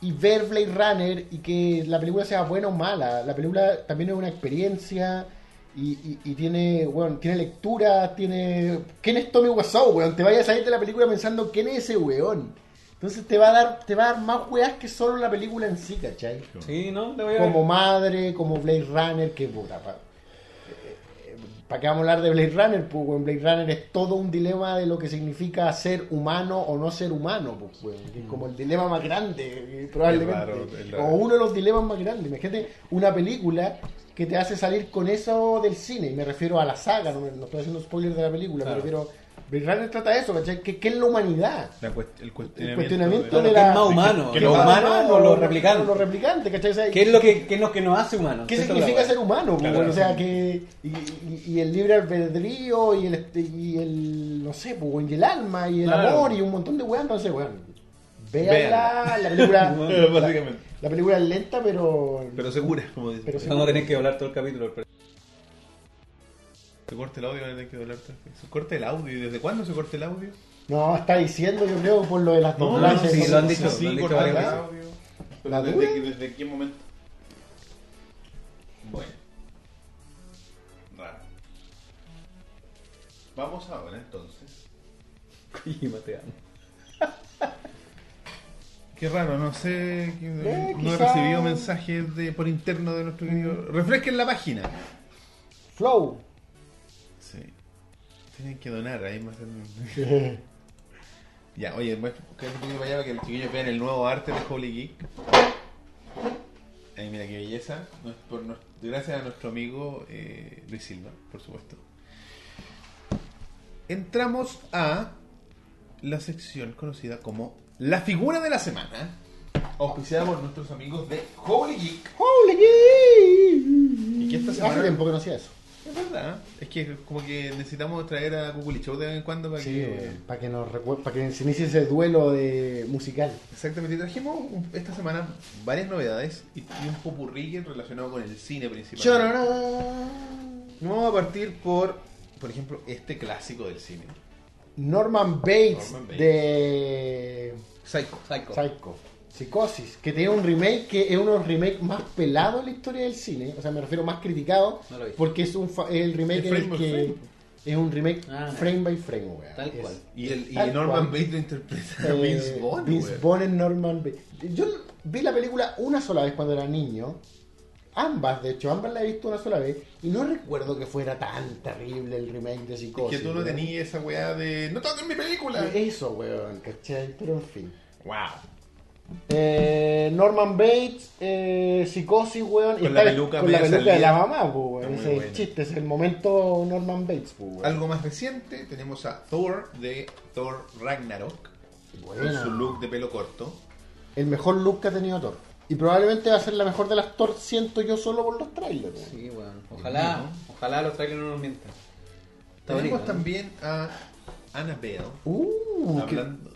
y ver Blade Runner y que la película sea buena o mala. La película también es una experiencia y, y- y tiene, bueno, tiene lectura, tiene... ¿Quién es Tommy Wiseau, weón? Te vayas a salir de la película pensando quién es ese weón. Entonces te va a dar, te va a dar más weas que solo la película en sí, ¿cachai? Sí, ¿no? Le voy a como ver. madre, como Blade Runner, que puta, ¿Para qué vamos a hablar de Blade Runner? Pues, weón, Blade Runner es todo un dilema de lo que significa ser humano o no ser humano, pues, weón, que es como el dilema más grande, eh, probablemente. Raro. O uno de los dilemas más grandes. Imagínate una película que te hace salir con eso del cine, y me refiero a la saga, no, no estoy haciendo spoiler de la película, Claro. me refiero. Blade Runner trata de eso, ¿cachai? ¿Qué, qué es la humanidad? La cuest- el El cuestionamiento. cuestionamiento Claro, de ¿qué la. es más humano? ¿Qué ¿Los es más humanos o los replicantes? Los replicantes, ¿cachai? O sea, ¿Qué es lo que, qué es lo que nos hace humanos? ¿Qué significa ser humano? pues, Claro. bueno, o sea, que. Y, y- y el libre albedrío y el, este- y el. No sé, pues, y el alma y el Claro. amor y un montón de weas. Entonces, weón. Véanla. Véanla. La película. la, [LAUGHS] Básicamente. la película es lenta, pero. Pero segura, como dice. Pero Vamos a tener que hablar todo el capítulo. pero- Se corta el audio, van a tener que doblar. Se corta el audio. ¿Y desde cuándo se corta el audio? No, está diciendo, yo creo, por lo de las No, doblajes. sí, lo han dicho. Sí, lo han dicho corta el varias audio. Pero ¿La desde, qué- ¿Desde qué momento? Bueno. Raro. Vamos ahora entonces. [LAUGHS] Kojima, te amo. Qué raro, no sé. Eh, no he recibido mensajes de, por interno de nuestro querido. Refresquen la página. Flow. Tienen que donar ahí más. [LAUGHS] Ya, oye, voy a buscar un poquito para allá para que los chiquillos vean el nuevo arte de Holy Geek. Ahí mira qué belleza. Por nos- gracias a nuestro amigo eh, Luis Silva, por supuesto. Entramos a la sección conocida como La figura de la semana. Auspiciada por nuestros amigos de Holy Geek. ¡Holy geek! Y que esta semana- Hace tiempo que no hacía eso. Es verdad, es que como que necesitamos traer a Cuculi Show de vez en cuando para Sí, que... para que nos para que se inicie ese duelo de musical. Exactamente, y trajimos esta semana varias novedades y, un popurrí relacionado con el cine principalmente. Chororán. Vamos a partir por, por ejemplo, este clásico del cine. Norman Bates, Norman Bates. de Psycho. Psycho. Psycho. Psicosis, que tiene un remake que es uno de los remakes más pelados en la historia del cine, o sea, me refiero más criticado, No porque es un fa- es el remake Es en el que frame. es un remake Ah, frame by frame, weón. Tal Es- cual. Y, el, y Tal Norman cual. Bates lo interpreta eh, [LAUGHS] Vince Vaughn. Vince. Vaughn en Norman Bates. Yo vi la película una sola vez cuando era niño, ambas, de hecho, ambas la he visto una sola vez, y no recuerdo que fuera tan terrible el remake de Es Psicosis. que tú no tenías esa weá de... ¡No toquen mi película! Eso, weón, ¿cachai? Pero en fin. ¡Wow! Eh, Norman Bates, eh, psicosis, weón. y Con la peluca con la media peluca de la mamá, pues, weón. Ese es el buena. chiste, es el momento Norman Bates, pues, weón. Algo más reciente, tenemos a Thor de Thor Ragnarok. Con su look de pelo corto. El mejor look que ha tenido Thor. Y probablemente va a ser la mejor de las Thor, siento yo solo por los trailers. weón. Sí, weón. Ojalá, ojalá los trailers no nos mientan. Está Tenemos bonito. ¿no? también a Annabelle. Uh, qué- hablando,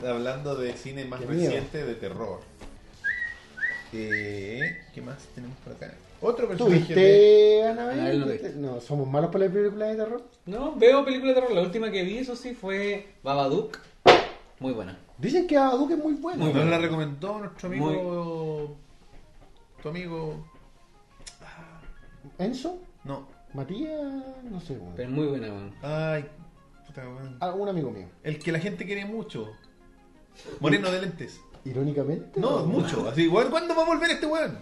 qué hablando de cine más Qué miedo. reciente de terror. Eh, ¿Qué más tenemos por acá? Otro ¿Tú personaje de... viste Annabelle no somos malos para la película de terror. No, veo películas de terror. La última que vi, eso sí, fue Babadook. Muy buena. Dicen que Babadook es muy bueno. Muy Nos bueno. la recomendó nuestro amigo... Tu amigo... ¿Enzo? No. ¿Matías? No sé, weón. Pero muy buena, weón. Ay, puta weón. Ah, un amigo mío. El que la gente quiere mucho. Moreno de lentes. Irónicamente. No, mucho. Así, weón, ¿cuándo va a volver este weón?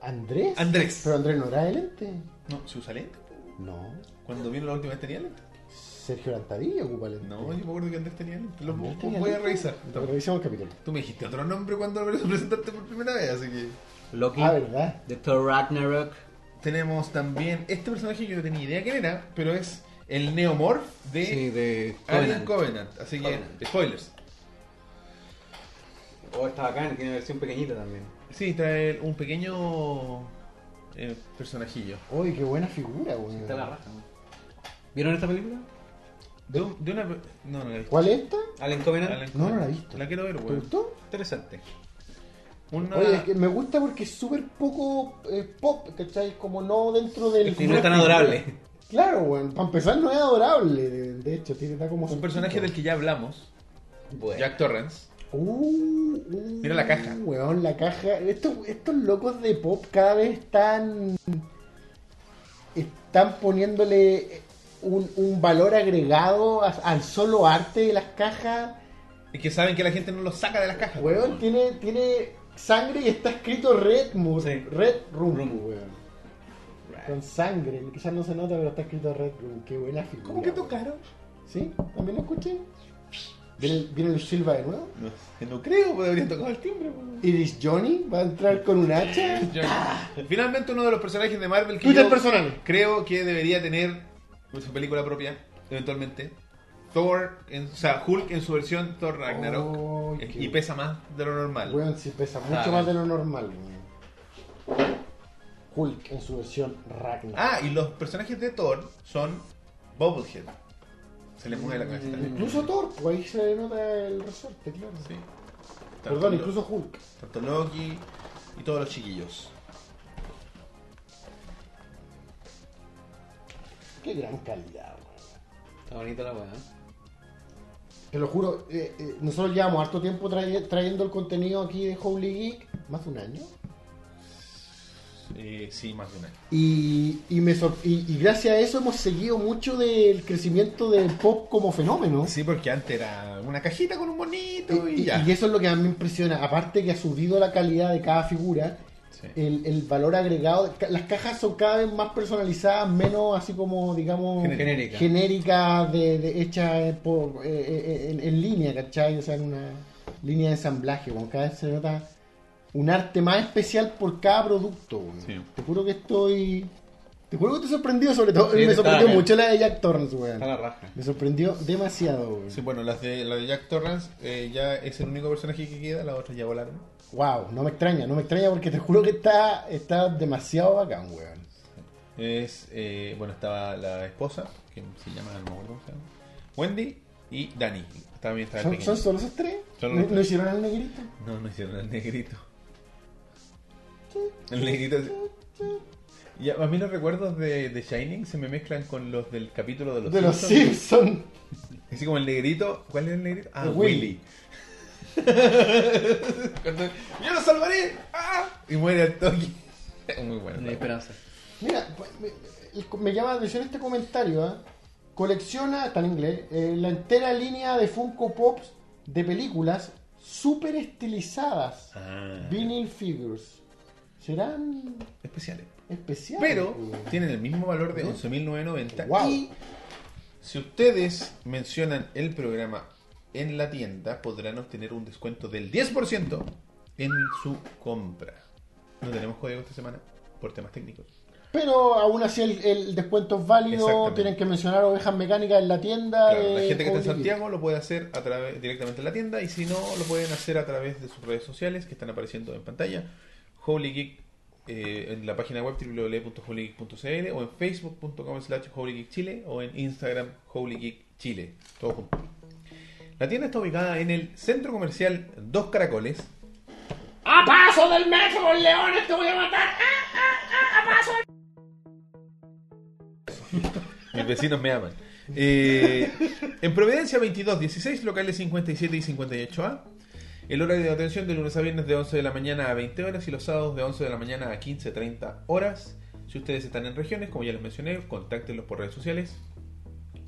¿Andrés? Andrés. Pero Andrés no era de lente. No, ¿se usa lente? No. Cuando vino la última vez tenía lente. Sergio Lantadilla ocupa lente. No, yo me acuerdo que Andrés tenía lente. Lo Andrés voy a revisar. Pero Revisemos el capítulo. Tú me dijiste otro nombre cuando lo presentaste por primera vez, así que... Loki. Ah, ¿verdad? De Thor Ragnarok. Tenemos también este personaje que yo no tenía idea quién era, pero es el Neomorph de Sí, de Alien Covenant. Covenant. Así que, Covenant. spoilers. Oh, está bacán, tiene versión pequeñita también. Sí, trae un pequeño eh, personajillo. Uy, qué buena figura, weón. Está la raja. ¿Vieron esta película? De, un- de una. No, no la he visto. ¿Cuál es esta? Alien Covenant. Alan No, no Covenant. la he visto. La quiero ver, ¿Te weón. gustó? Interesante. Una... Oye, es que me gusta porque es súper poco eh, pop, ¿cachai? Como no dentro del... Y no es tan adorable. Claro, weón. Para empezar no es adorable, de, de hecho. Tiene está como... Un personaje del que ya hablamos, Bueno. Jack Torrance. Uh, uh, Mira la caja. Weón, la caja. Estos, estos locos de pop cada vez están. Están poniéndole un, un valor agregado a- al solo arte de las cajas. Y que saben que la gente no lo saca de las cajas. Weón, tiene, tiene sangre y está escrito Red Moon. Sí. Red Room, Room. weón. Con sangre. Quizás no se nota, pero está escrito Red Room. Qué buena figura. ¿Cómo que tocaron? ¿Sí? ¿También lo escuché? ¿Viene, viene el Silva de nuevo? No, creo, pues habrían tocado el timbre. weón. Iris Johnny va a entrar con un hacha. [LAUGHS] Yo- Finalmente uno de los personajes de Marvel que yo personal. creo que debería tener su película propia, eventualmente. Thor, en- o sea, Hulk en su versión Thor Ragnarok. Oh, y pesa más de lo normal. Weón, sí pesa mucho Ah, más de lo normal. Hulk en su versión Ragnar. Ah, y los personajes de Thor son Bubblehead. Se le mueve la cabeza. Incluso Thor, pues ahí se le nota el resorte, claro. Sí. Perdón, incluso Hulk. Tanto Loki y todos los chiquillos. Qué gran calidad, weón. Está bonita la weá. Te lo juro, eh, eh, nosotros llevamos harto tiempo traye- trayendo el contenido aquí de Holy Geek, más de un año. Eh, sí, más de un año. Y, y, me y, y gracias a eso hemos seguido mucho del crecimiento del pop como fenómeno. Sí, porque antes era una cajita con un bonito y, ya. y eso es lo que a mí me impresiona. Aparte que ha subido la calidad de cada figura, Sí. el, el valor agregado. Las cajas son cada vez más personalizadas, menos así como, digamos, Genérica. genéricas, de, de- hechas por, eh, eh, en, en línea, ¿cachai? O sea, en una línea de ensamblaje. Como cada vez se nota un arte más especial por cada producto. Sí. Te juro que estoy. Te juro que estoy sorprendido, sobre todo. Sí, me sorprendió mucho la de Jack Torrance, weón. Está la raja. Me sorprendió demasiado, weón. Sí, bueno, las de, la de Jack Torrance eh, ya es el único personaje que queda, las otras ya volaron. Wow, no me extraña, no me extraña porque te juro que está, está demasiado bacán, weón. Es, eh, bueno, estaba la esposa, que se llama, no me acuerdo cómo se llama, Wendy y Dani. También estaba ¿Son, son solo esos tres? ¿No, no hicieron al negrito? No, no hicieron el negrito. El negrito. Y a mí los recuerdos de, de Shining se me mezclan con los del capítulo de los De los Simpsons. Simpsons. Así como el negrito. ¿Cuál es el negrito? Ah, Willy. Willy. [LAUGHS] Cuando, ¡Yo lo salvaré! ¡Ah! Y muere al toque. Es muy bueno. No hay esperanza. Mira, pues, me, llama la atención este comentario. ¿ah? Colecciona, está en inglés, eh, la entera línea de Funko Pops de películas súper estilizadas. Ah, Vinyl figures. ¿Serán especiales. especiales? Pero tienen el mismo valor de 11.990. Wow. Y si ustedes mencionan el programa en la tienda, podrán obtener un descuento del 10% en su compra. No tenemos código esta semana por temas técnicos. Pero aún así el, el descuento es válido, tienen que mencionar ovejas mecánicas en la tienda. Claro, la de gente que está en. Santiago lo puede hacer a través directamente en la tienda y si no, lo pueden hacer a través de sus redes sociales que están apareciendo en pantalla. Holy Geek eh, en la página web www.holygeek.cl o en facebook.com slash holygeekchile o en Instagram holygeekchile. Todo junto. La tienda está ubicada en el centro comercial Dos Caracoles. ¡A paso del metro con leones te voy a matar! [LAUGHS] Mis vecinos me aman. Eh, en Providencia 22, 16, locales 57 y 58A. El horario de atención de lunes a viernes de 11 de la mañana a 20 horas y los sábados de 11 de la mañana a 15.30 horas. Si ustedes están en regiones, como ya les mencioné, contáctenlos por redes sociales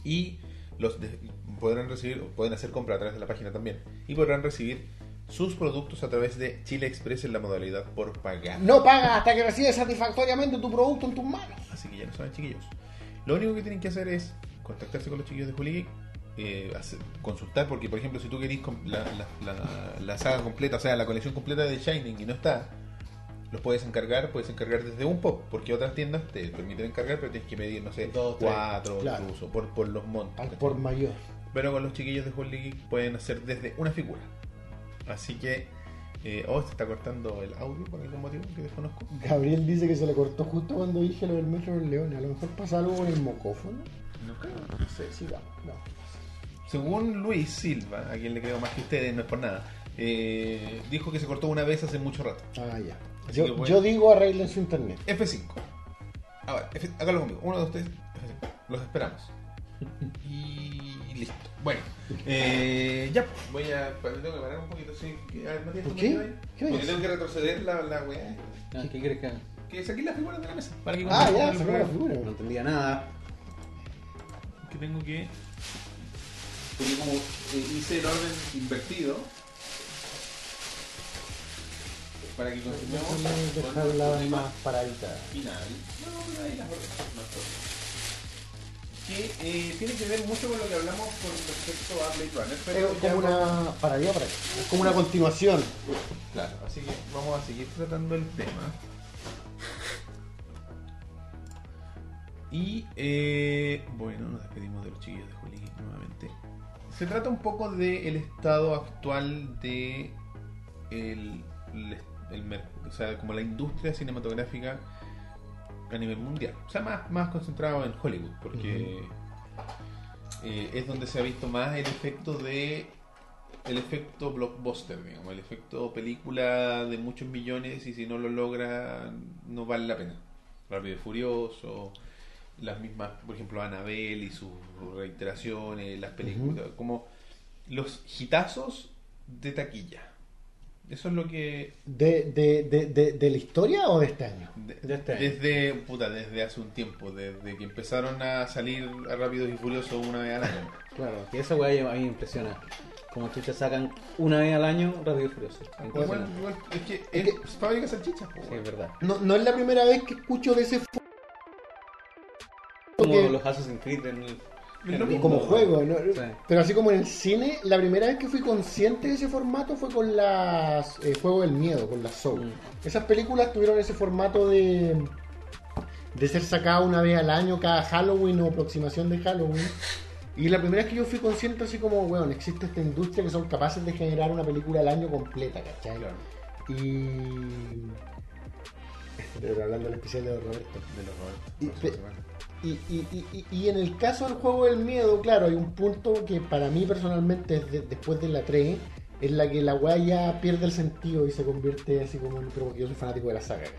y los de- podrán recibir, pueden hacer compra a través de la página también y podrán recibir sus productos a través de Chile Express en la modalidad por pagar. No pagas hasta que recibes satisfactoriamente tu producto en tus manos. Así que ya lo saben, chiquillos. Lo único que tienen que hacer es contactarse con los chiquillos de Geek, eh, consultar, porque por ejemplo, si tú querís la, la- la- la saga completa, o sea, la colección completa de Shining y no está, los puedes encargar, puedes encargar desde un pop, porque otras tiendas te permiten encargar, pero tienes que pedir, no sé, Dos, tres. cuatro Claro. incluso, por, por los montos. Al ¿cachai? por mayor. Pero con los chiquillos de Holy Geek pueden hacer desde una figura. Así que Eh, oh, se está cortando el audio por algún motivo que desconozco. Gabriel dice que se le cortó justo cuando dije lo del Metro del León. A lo mejor pasa algo con el mocófono. No creo. No sé, sigamos. No. Según Luis Silva, a quien le creo más que ustedes, no es por nada, eh, dijo que se cortó una vez hace mucho rato. Ah, ya. Así Yo, que bueno. yo digo arreglen su internet. F5. Ahora, F hágalo conmigo. Uno de ustedes, F5. Los esperamos. [LAUGHS] Y listo. Bueno, eh, ya. Voy a. Tengo que parar un poquito. Sí. A ver, Matías, ¿Por ¿tú qué? me ayudas ahí? ¿Qué Porque tengo que retroceder la, la weá. Ah, ¿Qué quieres que haga? Que saqué las figuras de la mesa. Para que Ah, ya, sacó la figura. No entendía nada. que tengo que. Porque como eh, hice el orden invertido. Para que continuemos. Con dejarla más paradita. final. No, pero ahí las ordenas, no importa. Que eh, tiene que ver mucho con lo que hablamos con respecto a Blade Runner. Pero Es ya como una. Para allá, para. Es como una continuación. Claro, así que vamos a seguir tratando el tema. Y eh, bueno, nos despedimos de los chiquillos de Juli. Se trata un poco del estado actual de el, el- el mer- o sea, como la industria cinematográfica a nivel mundial. O sea, más, más concentrado en Hollywood, porque eh, es donde se ha visto más el efecto de el efecto blockbuster, digamos, el efecto película de muchos millones y si no lo logra no vale la pena. Rápido y Furioso, las mismas, por ejemplo, Annabelle y sus reiteraciones, las películas, como los hitazos de taquilla. Eso es lo que ¿De, de, de, de, de la historia o de este año? de- De este año. desde puta, desde hace un tiempo, desde que empezaron a salir a Rápidos y Furiosos una vez al año. Claro, y esa weá a mí me impresiona. Como chucha sacan una vez al año y Furioso. Igual, Impresionante. igual, es que Es es, que- fábrica salchichas. Sí, es verdad. No, no es la primera vez que escucho de ese Como Porque- los Assassin's Creed en el... Mismo. como juego, ¿no? Sí. pero así como en el cine, la primera vez que fui consciente de ese formato fue con las eh, Juego del Miedo, con las Soul. Mm. Esas películas tuvieron ese formato de de ser sacadas una vez al año cada Halloween o aproximación de Halloween. Y la primera vez que yo fui consciente así como, weón, existe esta industria que son capaces de generar una película al año completa, ¿cachai? Claro, Y... Pero hablando del especial de Roberto. de los Roberto. Y-. Y, y, y, en el caso del juego del miedo, claro, hay un punto que para mí personalmente es de- después de la 3, en la que la weá ya pierde el sentido y se convierte así como en... Pero yo soy fanático de la saga.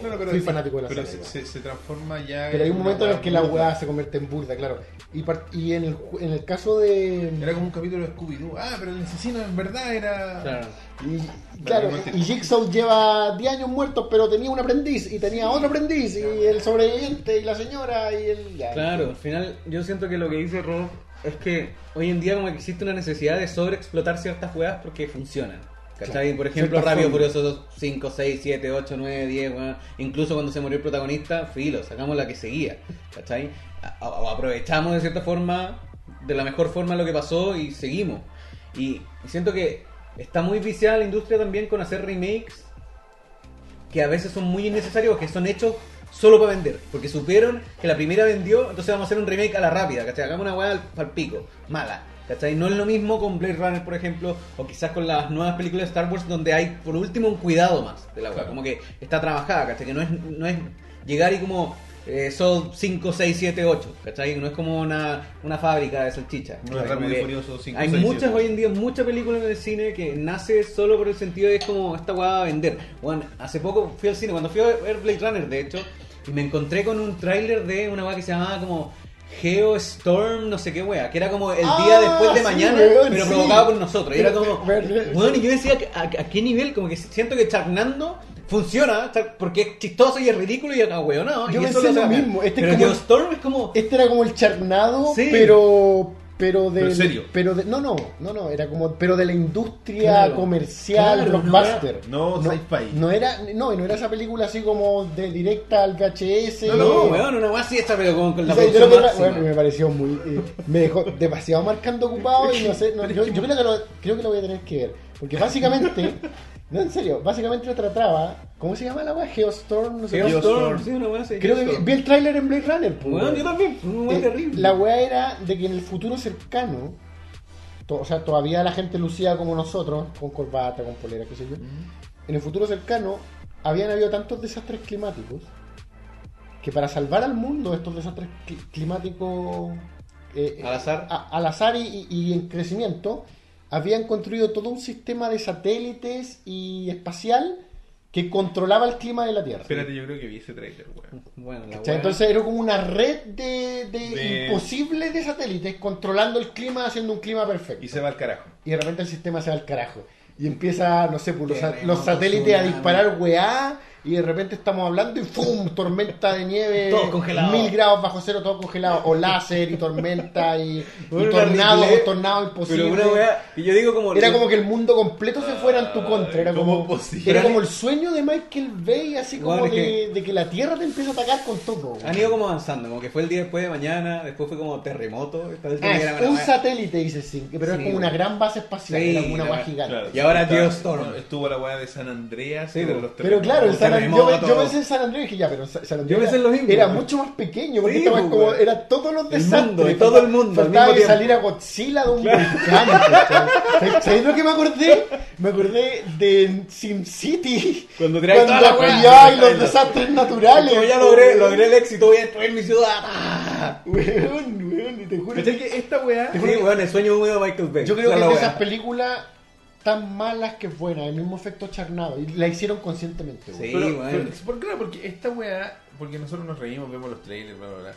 Claro, pero Soy sí, fanático de la pero se, igual. se- se transforma ya. Pero hay un momento en el que la weá se convierte en burda, claro. Y, y en, el, ju- en el caso de... Era como un capítulo de Scooby-Doo. Ah, pero el asesino en verdad era. Claro. Y, claro, no y Jigsaw lleva 10 años muerto, pero tenía un aprendiz, y tenía otro aprendiz, y el sobreviviente, y la señora, y el... ya. Claro, al final yo siento que lo que dice Rob es que hoy en día como que existe una necesidad de sobreexplotar ciertas juegas porque funcionan. ¿Cachai? Por ejemplo, Rápido. Furioso 5, 6, 7, 8, 9, 10, weón. incluso cuando se murió el protagonista, filo, sacamos la que seguía. ¿Cachai? A- aprovechamos de cierta forma, de la mejor forma lo que pasó y seguimos. Y, y siento que está muy viciada la industria también con hacer remakes que a veces son muy innecesarios, que son hechos solo para vender. Porque supieron que la primera vendió, entonces vamos a hacer un remake a la rápida, ¿cachai? Hagamos una weá al, al pico, mala. ¿Cachai? No es lo mismo con Blade Runner, por ejemplo, o quizás con las nuevas películas de Star Wars, donde hay, por último, un cuidado más de la weá. Claro. Como que está trabajada, ¿cachai? Que no es, no es llegar y como eh, son 5, 6, 7, 8, ¿cachai? No es como una, una fábrica de salchichas. No Furioso 5, Hay 6, muchas 7. hoy en día, mucha película en el cine que nace solo por el sentido de es como esta weá va a vender. Bueno, hace poco fui al cine, cuando fui a ver Blade Runner, de hecho, y me encontré con un tráiler de una weá que se llamaba como Geostorm, no sé qué weá, que era como el Ah, día después de sí, mañana, weón, pero sí. provocado por nosotros. Y era como, [LAUGHS] bueno, y yo decía, ¿a, a qué nivel? Como que siento que Charnando funciona, porque es chistoso y es ridículo y es weón, no. Yo y eso lo lo mismo, este es pero como- Geostorm es como... Este era como el charnado, Sí. pero pero de Pero serio. pero de, no no no no era como pero de la industria Claro. comercial Claro, blockbuster no sci-fi. no era no no era esa película así como de directa al VHS No, no, weón, una así esta, pero con, con la O sea, yo que- bueno, me pareció muy eh, me dejó demasiado marcando ocupado y no sé no, [LAUGHS] yo, yo creo que lo creo que lo voy a tener que ver porque básicamente [LAUGHS] no en serio básicamente trataba ¿cómo se llama la weá? Geostorm no sé qué. Geostorm, sí, una weá así. creo que vi, el tráiler en Blade Runner pues, Weón, weón. yo también, fue una weá Eh, terrible. La weá era de que en el futuro cercano to- o sea, todavía la gente lucía como nosotros, con corbata, con polera, qué sé yo. En el futuro cercano habían habido tantos desastres climáticos que para salvar al mundo de estos desastres cli- climáticos eh, eh, Al azar. a- al azar y, y- y en crecimiento, habían construido todo un sistema de satélites y espacial que controlaba el clima de la Tierra. Espérate, yo creo que vi ese trailer, weón. [LAUGHS] Bueno, la wea- Entonces era como una red de, de De- imposible de satélites controlando el clima, haciendo un clima perfecto. Y se va al carajo. Y de repente el sistema se va al carajo. Y empieza, no sé, pues, los, satélites a disparar weá. Y de repente estamos hablando y ¡fum! Tormenta de nieve. Todo congelado. Mil grados bajo cero, todo congelado. O láser y tormenta y, y Bueno, tornado, horrible. tornado imposible. Pero una wea, y yo digo como... Era como que el mundo completo se fuera en tu contra. Era ¿cómo como, posible? era como el sueño de Michael Bay, así como Bueno, es de, que- de que la Tierra te empieza a atacar con todo. Han ido como avanzando, como que fue el día después de mañana, después fue como terremoto, esta vez Ah, es un satélite, dice sí, pero es Sí, como una gran base espacial, Sí, era como una wea- gigante. Claro. Y ahora Geostorm. bueno, estuvo la weá de San Andreas. Pero- los Pero claro, el San Andrés, yo, yo pensé en San Andrés y dije, ya, pero Sa- San Andrés Yo en los era, era mucho más pequeño, porque Sí, estaba pues, como, era todos los desastres. y faltaba- todo el mundo al Faltaba que tiempo. saliera Godzilla de un volcán. ¿cachai? ¿Sabes lo que me acordé? Me acordé de SimCity. Cuando tiráis cuando toda la wea, apoyáis los desastres naturales. Como ya logré, logré el éxito, voy a destruir mi ciudad. Weón, weón, y te juro. ¿Cachai que esta weá Sí, weón, el sueño húmedo de Michael Bay. Yo creo que es de esas películas tan malas que buenas, el mismo efecto charnado. Y la hicieron conscientemente. Sí, Pero, weón. pero, ¿por qué? Porque esta weá, porque nosotros nos reímos, vemos los trailers, bla, bla, bla.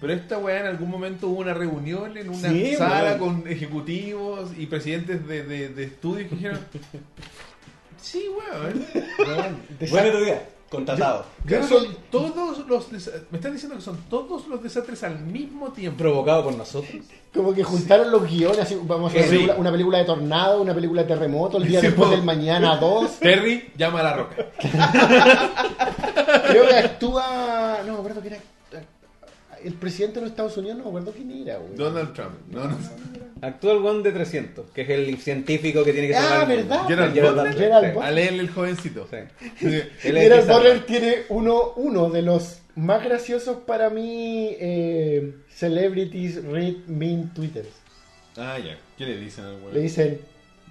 Pero esta weá en algún momento hubo una reunión en una Sí, sala con ejecutivos y presidentes de, de, de estudios que dijeron: [LAUGHS] Sí, weón. Tu idea. Contratado. Yo creo son que- todos los me estás diciendo que son todos los desastres al mismo tiempo. Provocado por nosotros. Como que juntaron los guiones, así, vamos a hacer Sí. una, película, una película de tornado, una película de terremoto, el día Sí, después del mañana 2. [LAUGHS] Terry llama a la roca. [LAUGHS] Creo que actúa. No me acuerdo quién era. El presidente de los Estados Unidos, no me acuerdo quién era, güey. Donald Trump. No, no. Actúa el one de 300, que es el científico que tiene que Ah, salvar el mundo. ¿verdad? Gerald Gerald Butler. Butler, Gerald sí. Butler. A leerle el jovencito. Sí. Gerald. Butler tiene uno, uno de los más graciosos para mí eh, celebrities read mean twitters. Ah, ya. ¿Qué le dicen al Le weón? dicen,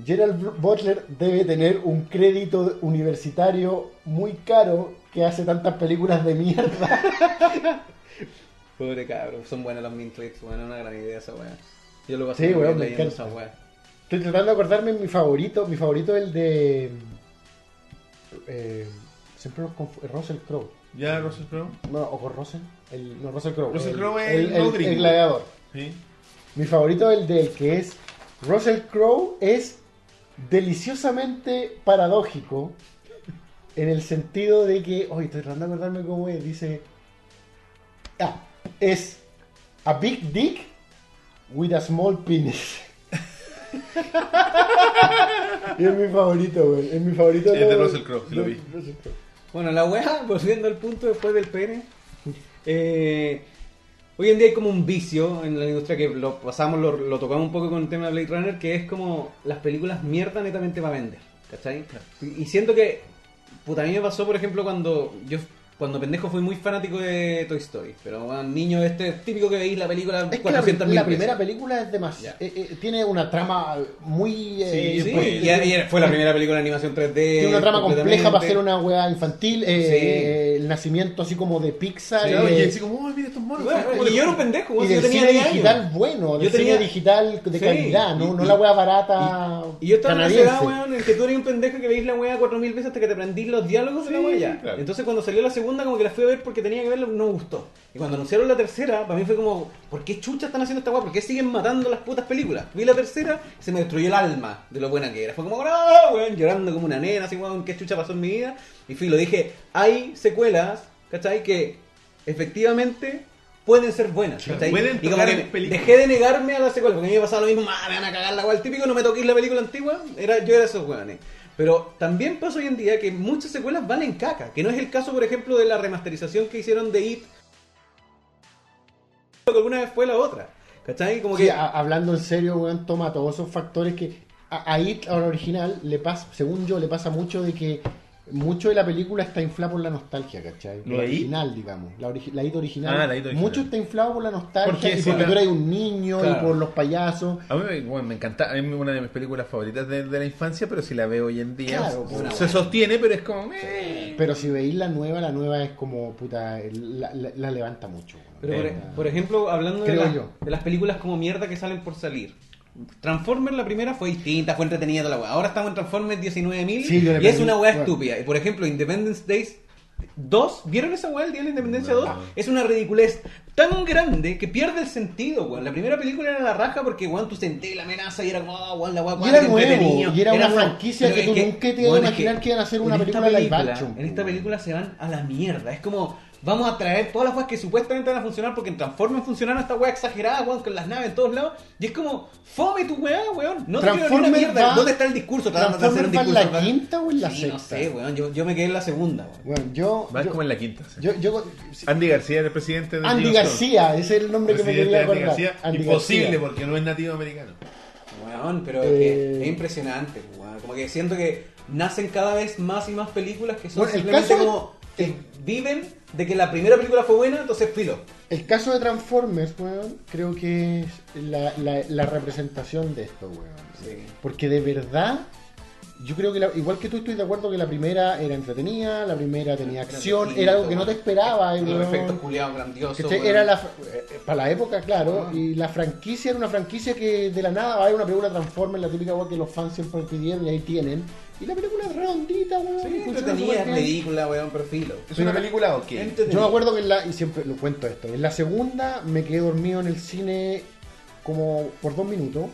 Gerald Butler debe tener un crédito universitario muy caro que hace tantas películas de mierda. [LAUGHS] Pobre cabrón, son buenas las min tweets, bueno, una gran idea esa weá. Yo lo pasé Sí, muy weón, bien me leyendo encanta. esa weá. Estoy tratando de acordarme mi favorito. Mi favorito es el de... eh, siempre los confu- Russell Crowe. ¿Ya, Russell Crowe? No, o con Russell. El, no, Russell Crowe. Russell el, Crowe es el, el el- gladiador. Sí. Mi favorito es el del que es Russell Crowe es deliciosamente paradójico en el sentido de que, oye, estoy tratando de acordarme cómo es, dice, ah, es a big dick with a small penis. [LAUGHS] y es mi favorito, güey, es mi favorito. Es de Russell Crowe, lo vi. Bueno, la weá, [LAUGHS] volviendo al punto después del pene. eh, hoy en día hay como un vicio en la industria que lo pasamos, lo, lo tocamos un poco con el tema de Blade Runner, que es como las películas mierda netamente para vender. ¿Cachai? Y, y siento que, puta, a mí me pasó, por ejemplo, cuando yo, cuando pendejo fui muy fanático de Toy Story. Pero, bueno, niño, este es típico que veis la película Es que la, 400 la primera película es demasiado. Ya. eh, eh, tiene una trama muy. eh, Sí, sí, pues, y, y fue la primera película de animación 3D. Tiene una trama compleja para hacer una weá infantil. eh, El nacimiento así como de Pixar. Sí, Claro, eh, y así como, oh, mira estos monos. Bueno, ¿sabes cómo y yo era un pendejo, y del yo tenía cine 10 años. digital bueno, del Yo tenía- cine digital de Sí, calidad, no, y- no y- la weá barata. Y yo estaba en esa canadiense. edad, weón, en que tú eres un pendejo que veis la weá cuatro mil veces hasta que te aprendís los diálogos de la Sí, weá. Entonces cuando salió la segunda como que la fui a ver porque tenía que verla, no me gustó. Y cuando anunciaron la tercera, para mí fue como, ¿por qué chucha están haciendo esta weá? ¿Por qué siguen matando las putas películas? Vi la tercera y se me destruyó el alma de lo buena que era. Fue como, no, weón, llorando como una nena, así, weón, ¿qué chucha pasó en mi vida? Y fui, lo dije, hay secuelas, ¿cachai? Que efectivamente pueden ser buenas, ¿cachai? Pueden y como que dejé de negarme a las secuelas, porque a mí me pasaba lo mismo, "Ah, me van a cagar la weá, el típico, no me toquéis la película antigua, era, yo era esos weones. Pero también pasa hoy en día que muchas secuelas van en caca, que no es el caso, por ejemplo, de la remasterización que hicieron de It, que alguna vez fue la otra, ¿cachai? Como Sí, que... a- hablando en serio, weón, toma todos esos factores que a, a It, a la original, le pasa, según yo, le pasa mucho de que mucho de la película está inflado por la nostalgia, ¿cachai? ¿Lo La original, digamos. La, origi- la hito original. Ah, la hito original. Mucho está inflado por la nostalgia Porque y si porque la- tú eres un niño Claro. y por los payasos. A mí me- bueno, me encanta, es una de mis películas favoritas de, de la infancia, pero si la veo hoy en día Claro, se- se sostiene, pero es como... Pero si veis la nueva, la nueva es como, puta, la, la- la levanta mucho. Pero por, Eh, por ejemplo, hablando de, de las películas como mierda que salen por salir. Transformers la primera fue distinta, fue entretenida toda la weá. Ahora estamos en Transformers 19.000 Sí, y es una weá estúpida. Y por ejemplo, Independence Days 2, ¿vieron esa weá el día de la Independencia No. 2? Es una ridiculez tan grande que pierde el sentido, weón. La primera película era la raja porque, weón, tú sentías la amenaza y era como, oh, weón, la weá Y cuática, era nuevo, y era una franquicia que tú nunca te ibas a weón, imaginar que iban a hacer una película live action, En esta weón. película se van a la mierda. Es como, vamos a traer todas las weas que supuestamente van a funcionar porque en Transformers funcionaron esta wea exagerada, weón, con las naves en todos lados. Y es como, fome tu weá, weón. No te quiero ni una mierda. va- ¿Dónde está el discurso? Tratando de hacer un ¿Transformers va en discurso. la quinta o en la Sí, sexta? No sé, weón. Yo, yo me quedé en la segunda, weón. Bueno, yo. Va yo- como en la quinta. sí. yo- yo- Andy García era el presidente de Andy. García, ese es el nombre que me quería Andy acordar. García. Andy Imposible García. porque no es nativo americano. Weón, pero es, Eh. que es impresionante, weón. Como que siento que nacen cada vez más y más películas que son Bueno, el simplemente caso- como que viven de que la primera película fue buena, entonces filo. El caso de Transformers, weón, creo que es la, la- la representación de esto, weón. Sí. Porque de verdad, yo creo que la- igual que tú estoy de acuerdo que la primera era entretenida, la primera tenía acción, era algo que no te esperaba, Los weón. efectos culiados grandiosos. Era la, eh, para la época, claro, Ah. y la franquicia era una franquicia que de la nada va a haber una película Transformers, la típica weón que los fans siempre pidieron y ahí tienen. Y la película es redondita, weón. Sí, entretenida, ridícula, weón, pero filo. ¿Es una película o qué? Yo me acuerdo que en la, y siempre lo cuento esto, en la segunda me quedé dormido en el cine como por dos minutos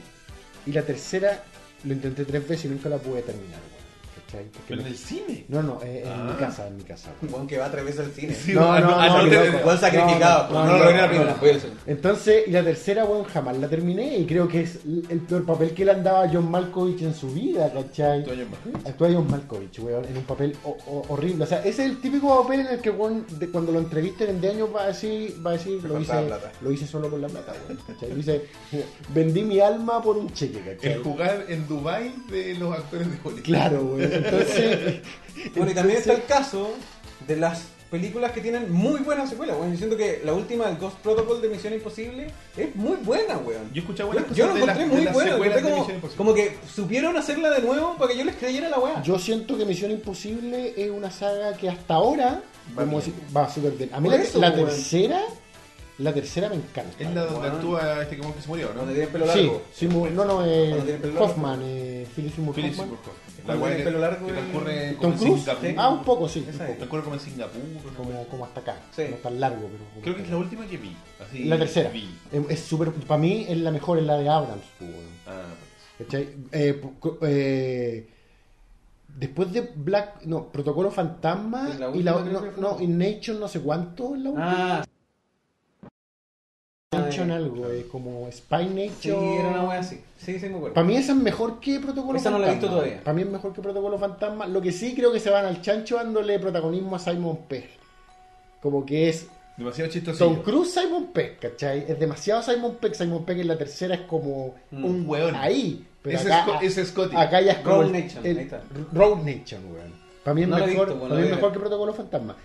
y la tercera lo intenté tres veces y nunca la pude terminar, weón. ¿Cachai? Porque Pero en me- el cine. No, no, eh, en Ah. mi casa, en mi casa. Weón que va tres veces al cine. Sí, No, no, no, no, Weón sacrificado. No, no, No, la primera. Entonces, y la tercera, weón, jamás la terminé y creo que es el peor papel que le han dado a John Malkovich en su vida, ¿cachai? Tú, John Malkovich. Actúa John Malkovich, weón, en un papel horrible. O sea, ese es el típico papel en el que, de- cuando lo entrevisten en de años va a decir, va a decir, lo hice, lo hice solo por la plata, weón, ¿cachai? Lo hice, vendí mi alma por un cheque, ¿cachai? El jugar en Dubai de los actores de Hollywood. Claro, weón. Entonces, Bueno, y también está el caso de las películas que tienen muy buenas secuelas, weón. Yo siento que la última, el Ghost Protocol de Misión Imposible, es muy buena, weón. Yo he escuchado buenas Yo de las- encontré de muy buena, encontré como, como que supieron hacerla de nuevo para que yo les creyera la weá. Yo siento que Misión Imposible es una saga que hasta ahora Va va súper bien. A mí la, eso, la tercera, la tercera me encanta. Es la donde actúa este que que se murió, ¿no? Cuando tiene el pelo Sí, largo. Seymour- no, no, Cuando eh. Hoffman, eh, Philip Seymour Hoffman. La weá que, pelo largo, que transcurre Tom como en Cruise. Singapur. Ah, un poco, sí. Un es. poco. Transcurre como en Singapur. ¿no? Como, como hasta acá. Sí. No tan largo, pero. como Creo que es la última que vi. Así. La tercera. Vi. Es- Es súper. Para mí es la mejor, es la de Abrams. pues, weón. Ah, ¿Cachai? Eh, co- eh, después de Black. No, Protocolo Fantasma. Sí, la y la. última No, creo que fue. no, In Nation no sé cuánto es la última. Ah, Nation algo, eh, como Spy Nation. sí, era una weá así. Sí, sí, me acuerdo. Para mí esa es mejor que Protocolo Esa no la he visto todavía. Para mí es mejor que Protocolo Fantasma. Lo que sí creo que se van al chancho dándole protagonismo a Simon Pegg. Como que es demasiado chistoso. Tom Cruise, Simon Pegg, ¿cachai? Es demasiado Simon Pegg. Simon Pegg en la tercera es como Mm. Un weón. ahí. Pero Ese acá, es Sco- es Scotty. acá ya es como Road el- Nation, el-. Road Nation, weón. Para mí es No mejor, visto, bueno, para mí es mejor que Protocolo Fantasma.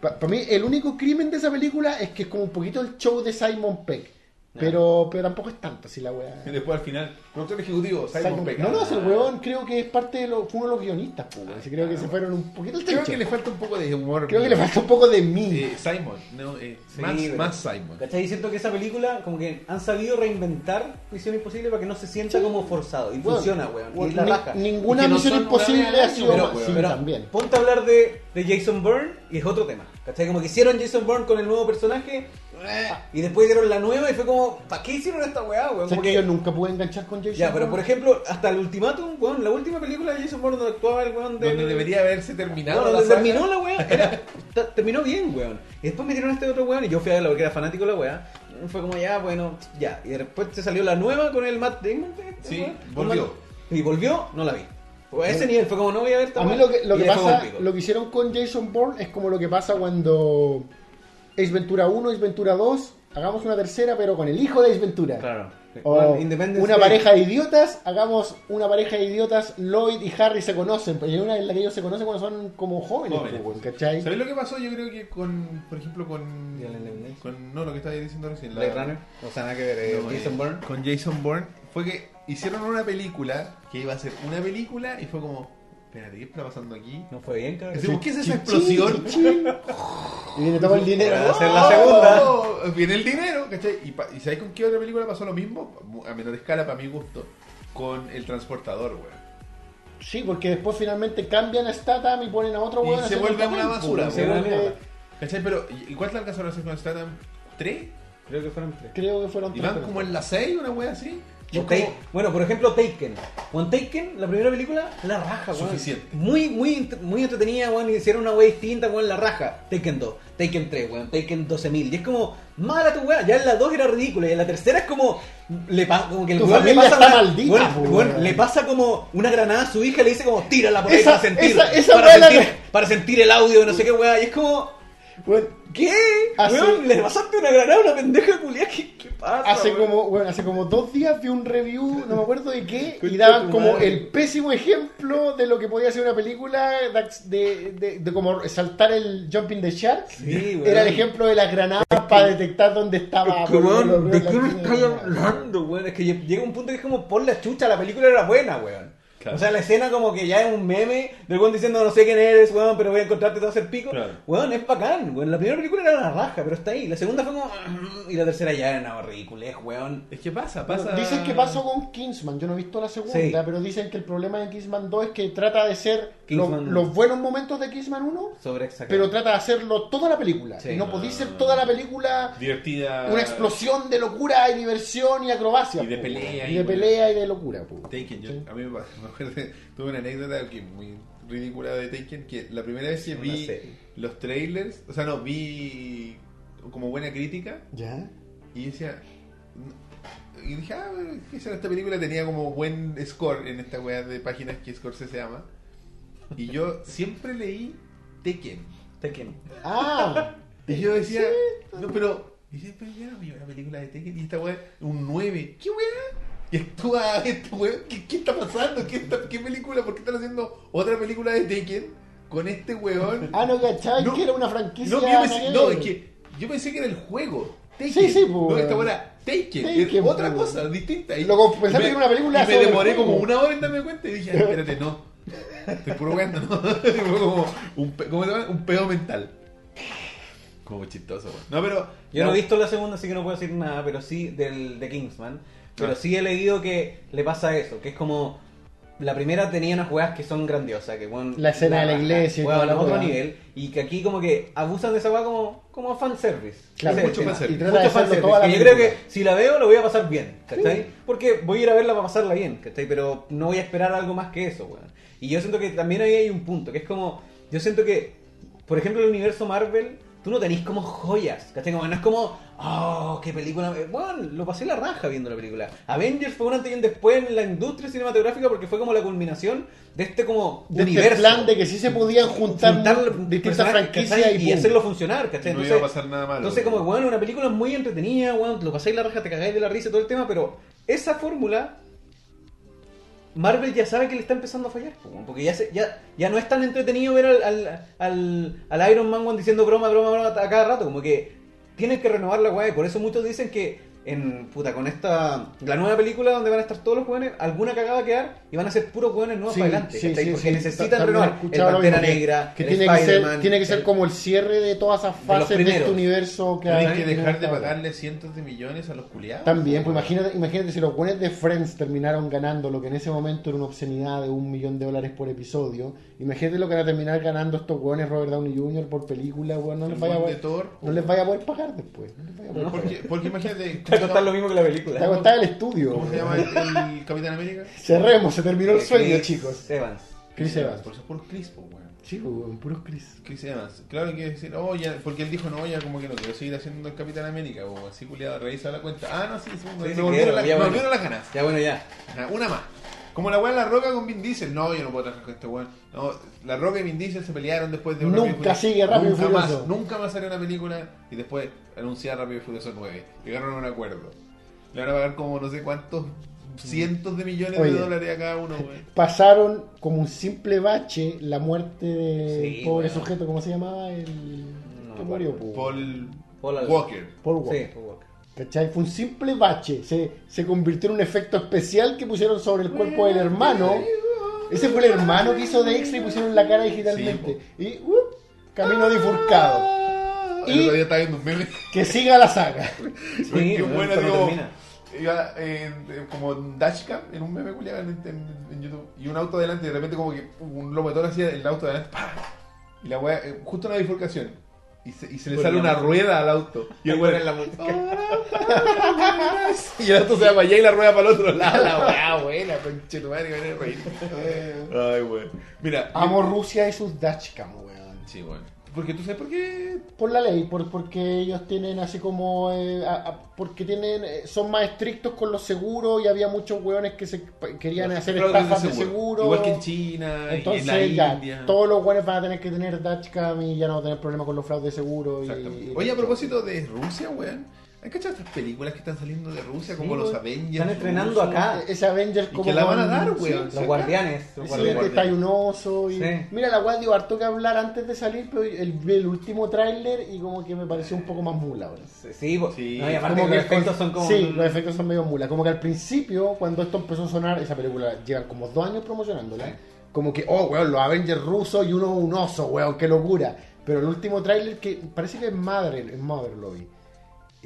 Para mí el único crimen de esa película es que es como un poquito el show de Simon Pegg. Pero, pero tampoco es tanto, si la weá. Y después al final, productor ejecutivo, Simon, Pegg. No, no, es el Ah. weón creo que es parte de lo, fue uno de los guionistas, pues, weón. Así creo que se fueron un poquito al Creo que le falta un poco de humor. Creo que le falta un poco de mí. Eh, Simon, no, eh, Sí, más, pero- más Simon. ¿Cachai? Y siento que esa película, como que han sabido reinventar Misión Imposible para que no se sienta Sí. como forzado. Y Weón, funciona, weón. weón, Y la ni- raja. ninguna no misión imposible ha sido pero, más. weón, Sí, Pero también. ponte a hablar de, de Jason Bourne y es otro tema. ¿Cachai? Como que hicieron Jason Bourne con el nuevo personaje [LAUGHS] y después dieron la nueva y fue como, ¿para qué hicieron esta weá, weón? O sea, Como que que- yo nunca pude enganchar con Jason Ya, pero por ejemplo, hasta el Ultimátum, weón, la última película de Jason Bourne donde actuaba el weón de... Donde debería haberse terminado. No, la donde saga. terminó la weá, era, terminó bien, weón. Y después metieron a este otro weón y yo fui a verlo porque era fanático de la weá. Fue como ya, bueno, ya. Y después se salió la nueva con el Matt Damon. este Sí, weón. volvió. Y volvió, no la vi. Fue a ese nivel, fue como no voy a ver esta A mí lo que, lo que pasa, lo que hicieron con Jason Bourne es como lo que pasa cuando Ace Ventura 1, Ace Ventura 2, hagamos una tercera, pero con el hijo de Ace Ventura. Claro. O una Day. pareja de idiotas, hagamos una pareja de idiotas, Lloyd y Harry se conocen, pero hay una en la que ellos se conocen cuando son como jóvenes, Jóvenes. pues, ¿cachai? ¿Sabes lo que pasó? Yo creo que con, por ejemplo, con. Con no, lo que estaba diciendo recién. la- Runner. O sea, nada que ver. eh, No, Jason eh, Bourne. Con Jason Bourne fue que hicieron una película que iba a ser una película y fue como, espérate, ¿qué está pasando aquí? No fue bien, cabrón. Decimos, ¿qué es esa Chin, explosión? chin, [LAUGHS] chin. Y viene todo el dinero. Para hacer la segunda. ¡Oh! Viene el dinero, ¿cachai? ¿Y, pa- ¿Y sabéis con qué otra película pasó lo mismo? A menor escala, para mi gusto. Con El Transportador, weón. Sí, porque después finalmente cambian a Statham y ponen a otro Y weón. se haciendo vuelve una basura, pues, se se mierda. ¿Cachai? Pero, ¿y y cuántas alcanzaron a hacer con Statham? ¿Tres? Creo que fueron tres. Creo que fueron ¿Y tres van como en la seis, una wea así? Yo como- Bueno, por ejemplo, Taken. Con Taken, la primera película, la raja, weón. Suficiente. Muy, muy, muy entretenida, weón. y Hicieron una wea distinta, weón, la raja. Taken 2, Taken 3, weón. Taken 12.000. Y es como, mala tu wea. Ya en la 2 era ridícula. Y en la tercera es como, le pasa, como que el weón le pasa está una- maldita, weón, po, weón, weón. le pasa como una granada a su hija y le dice como, tírala por ahí Esa- para sentir. esa- esa para, la sentir que- para sentir el audio, no sé qué wea. Y es como, ¿qué? Hace- Weón, le pasaste una granada a una pendeja culia. ¿Qué, qué pasa? Hace como, bueno, hace como dos días vi un review, no me acuerdo de qué, y daban como madre. el pésimo ejemplo de lo que podía ser una película de, de, de como saltar el Jumping the Shark. Sí. Era el ejemplo de las granadas para detectar dónde estaba. Es que, ¿de qué me estáis hablando, weón? Es que lle- llega un punto que es como por la chucha, la película era buena, weón. Claro. O sea, la escena como que ya es un meme del weón diciendo no sé quién eres, weón, pero voy a encontrarte, te voy a hacer pico. Claro. Weón, es bacán, weón. La primera película era una raja, pero está ahí. La segunda fue como... "Mm", Y la tercera ya era una ridiculez, weón. Es que pasa, Bueno, pasa. Dicen que pasó con Kingsman, yo no he visto la segunda, Sí. pero dicen que el problema de Kingsman 2 es que trata de ser los, buenos momentos de Kingsman 1, Sobre pero trata de hacerlo toda la película. Sí. y no podéis ser toda la película Divertida. una explosión de locura y diversión y acrobacia. Y de pelea Y y de pelea y de locura. yo, Sí. a mí me, me acuerdo, tuve una anécdota que muy ridícula de Taken, que la primera vez que Una vi serie. los trailers, o sea, no, vi como buena crítica ¿Ya? y decía, y dije, ah, bueno, ¿qué será esta película? Tenía como buen score en esta weá de páginas que Scorsese se llama. Y yo siempre leí Taken. Tekken. Ah, Y yo decía, no, pero, y dice, pero ya no vi una película de Tekken y esta weá, un 9. ¿Qué weá? Y actúa esta weá, ¿qué, qué está pasando? ¿Qué, está- ¿Qué película? ¿Por qué están haciendo otra película de Tekken con este weón? ah, no cachai No, que era una franquicia. No, yo pensé, no, es que yo pensé que era el juego. Taken. Sí, sí, pues, No, esta weón. era Taken. Taken, es otra pues. cosa, distinta. Y Luego pensaste me- que era una película Y me demoré como una hora en darme cuenta y dije, "Ah, espérate, no. Estoy puro weando, ¿no? [LAUGHS] Como un, pe- ¿cómo se llama? Un pedo mental. Como chistoso, weón. No, pero. Yo no he visto la segunda, así que no puedo decir nada, pero sí del de Kingsman. Pero sí he leído que le pasa eso, que es como la primera tenía unas juegas que son grandiosas, que bueno, La escena de la iglesia y juegan la a otro hueá. nivel y que aquí como que abusan de esa juega como como fanservice. Claro, Esa mucho escena. fanservice. Y trata de Mucho hacerlo fanservice, toda la que yo creo película. que si la veo lo voy a pasar bien, ¿cachai? Porque voy a ir a verla para pasarla bien, ¿cachai? Pero no voy a esperar algo más que eso, weón. Y yo siento que también ahí hay un punto, que es como, yo siento que, por ejemplo, el universo Marvel, tú no tenés como joyas, ¿cachai? Como, no es como, oh, qué película, bueno, lo pasé la raja viendo la película. Avengers fue un antes y un después en la industria cinematográfica porque fue como la culminación de este como De este universo. plan de que sí se podían juntar, Juntar distintas franquicias y, y hacerlo funcionar, ¿cachai? No iba a pasar nada malo. entonces, como, bueno, una película muy entretenida, bueno, lo pasáis la raja, te cagáis de la risa y todo el tema, pero esa fórmula, Marvel ya sabe que le está empezando a fallar, porque ya, se- ya, ya no es tan entretenido ver al, al, al, al Iron Man diciendo broma, broma, broma a cada rato, como que tienen que renovar la weá, y por eso muchos dicen que en puta, con esta la nueva película donde van a estar todos los weones, alguna cagada va a quedar y van a ser puros weones nuevos Sí, para adelante, sí, ¿cachai? sí, porque sí. necesitan renovar el Pantera que- Negra, que el tiene que ser tiene que ser el- como el cierre de todas esas fases de, este universo que Tienes hay que dejar de pagarle cientos de millones a los culiados. También, pues imagínate, imagínate si los buenos de Friends terminaron ganando lo que en ese momento era una obscenidad de un millón de dólares por episodio. Imagínate lo que van a terminar ganando estos weones Robert Downey Jr. por película, weón. No, les vaya a poder- Thor. no les vaya a poder pagar después. No les vaya a poder pagar. Porque, porque imagínate. [LAUGHS] A costar lo mismo que la película. Te va a el estudio. ¿Cómo se llama el, el Capitán América? Cerremos, se terminó el Eh, sueño, Chris chicos. Evans. Chris Evans. Por eso es puro Chris, po, weón. Sí, pues, weón, puros Chris. Chris Evans. Claro que decir, oh, ya, porque él dijo, no, ya como que no quiero seguir haciendo el Capitán América, o así culiado, revisa la cuenta. Ah, no, sí, sí, Sí, sí, volvieron, las- ya, me bueno. volvieron las ganas. Ya bueno, ya. Ajá, Una más. Como la weá La Roca con Vin Diesel. No, yo no puedo trabajar con este weón. No, La Roca y Vin Diesel se pelearon después de Nunca y Furioso. sigue Rápido y nunca Furioso. Más, nunca más salió una película y después anunciar Rápido y Furioso 9. Llegaron a un acuerdo. Le van a pagar como no sé cuántos cientos de millones Oye. de dólares a cada uno. Pasaron como un simple bache la muerte de Sí, pobre weón. sujeto, ¿cómo se llamaba? El que murió, acuerdo. po. Paul, Paul Al- Walker. Paul Walker. Sí, Paul Walker. ¿Cachai? Fue un simple bache. Se, se convirtió en un efecto especial que pusieron sobre el cuerpo del hermano. Ese fue el hermano que hizo de extra y pusieron la cara digitalmente. y uh, camino bifurcado. El Y- otro día estaba viendo un meme. Que siga la saga. [LAUGHS] Sí, Qué buena, digo, iba eh, como en dashcam, en un meme culiado en, en- en YouTube, y un auto adelante, y de repente como que un toro hacía el auto adelante, ¡pah! y la wea, eh, justo en la bifurcación, y se, y se le sale una rueda al auto, [LAUGHS] y el Ponen weón la música. [LAUGHS] y el auto se va para allá y la rueda para el otro lado, la [LAUGHS] wea buena, conchetumare, me van a reír. Ay, weón. Mira, Amo Rusia y sus dashcam, weón. Sí, bueno. Porque tú sabes por qué. Por la ley, por, porque ellos tienen así como... eh, a- a- porque tienen eh, son más estrictos con los seguros y había muchos weones que se querían hacer estafas de seguro. Igual que en China, y Entonces en la ya, India. todos los weones van a tener que tener dashcam y ya no van a tener problema con los fraudes de seguro. Y, y- Oye, a propósito de Rusia, weón. ¿Has cachado estas películas que están saliendo de Rusia? como Sí, los weón. Avengers. Están estrenando rusos? acá. Ese Avengers Y como que la van a dar, sí, weón. Los Sí, guardianes. Los Sí, Sí, guardianes. que está ahí un oso y... Sí. Mira, la weá dio harto que hablar antes de salir, pero el, el último tráiler y como que me pareció un poco más mula, weón. Sí, Sí. no, y aparte Como que los efectos con- son como. Sí, los efectos son medio mula. Como que al principio, cuando esto empezó a sonar, esa película llevan como dos años promocionándola. Sí. Como que, oh, weón, los Avengers rusos y uno un oso, weón, qué locura. Pero el último tráiler que parece que es Mother, es Mother lo vi.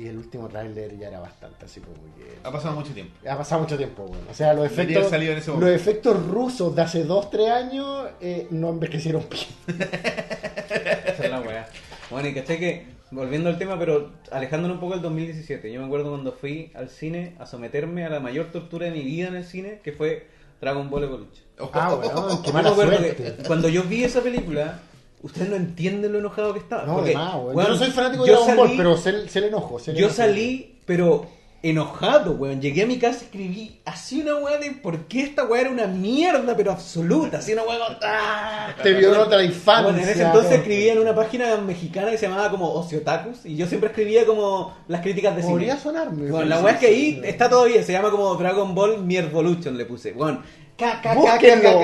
Y el último tráiler ya era bastante así como que... Ha pasado mucho tiempo. Ha pasado mucho tiempo, weón. O sea, los efectos, salido en ese los efectos rusos de hace 2-3 años eh, no envejecieron bien. Esa es la weá. Bueno, y caché que, volviendo al tema, pero alejándonos un poco del 2017, yo me acuerdo cuando fui al cine a someterme a la mayor tortura de mi vida en el cine, que fue Dragon Ball Evolution. Ah, weón, qué mala suerte. que cuando yo vi esa película, ustedes no entienden lo enojado que estaba. No, porque, de más, weón. weón, Yo no soy fanático de Dragon Ball, pero sé, sé el enojo. Yo enojo. salí, pero enojado, weón. Llegué a mi casa y escribí así una weá de por qué esta weá era una mierda, pero absoluta. Así una weá. ¡Ah! Te violó la infancia. Bueno, en ese entonces escribía en una página mexicana que se llamaba como Ociotakus y yo siempre escribía como las críticas de Podría cine. sonarme. Bueno, la weá es que ahí está todavía, se llama como Dragon Ball Miervolution le puse. Bueno, Búsquenlo.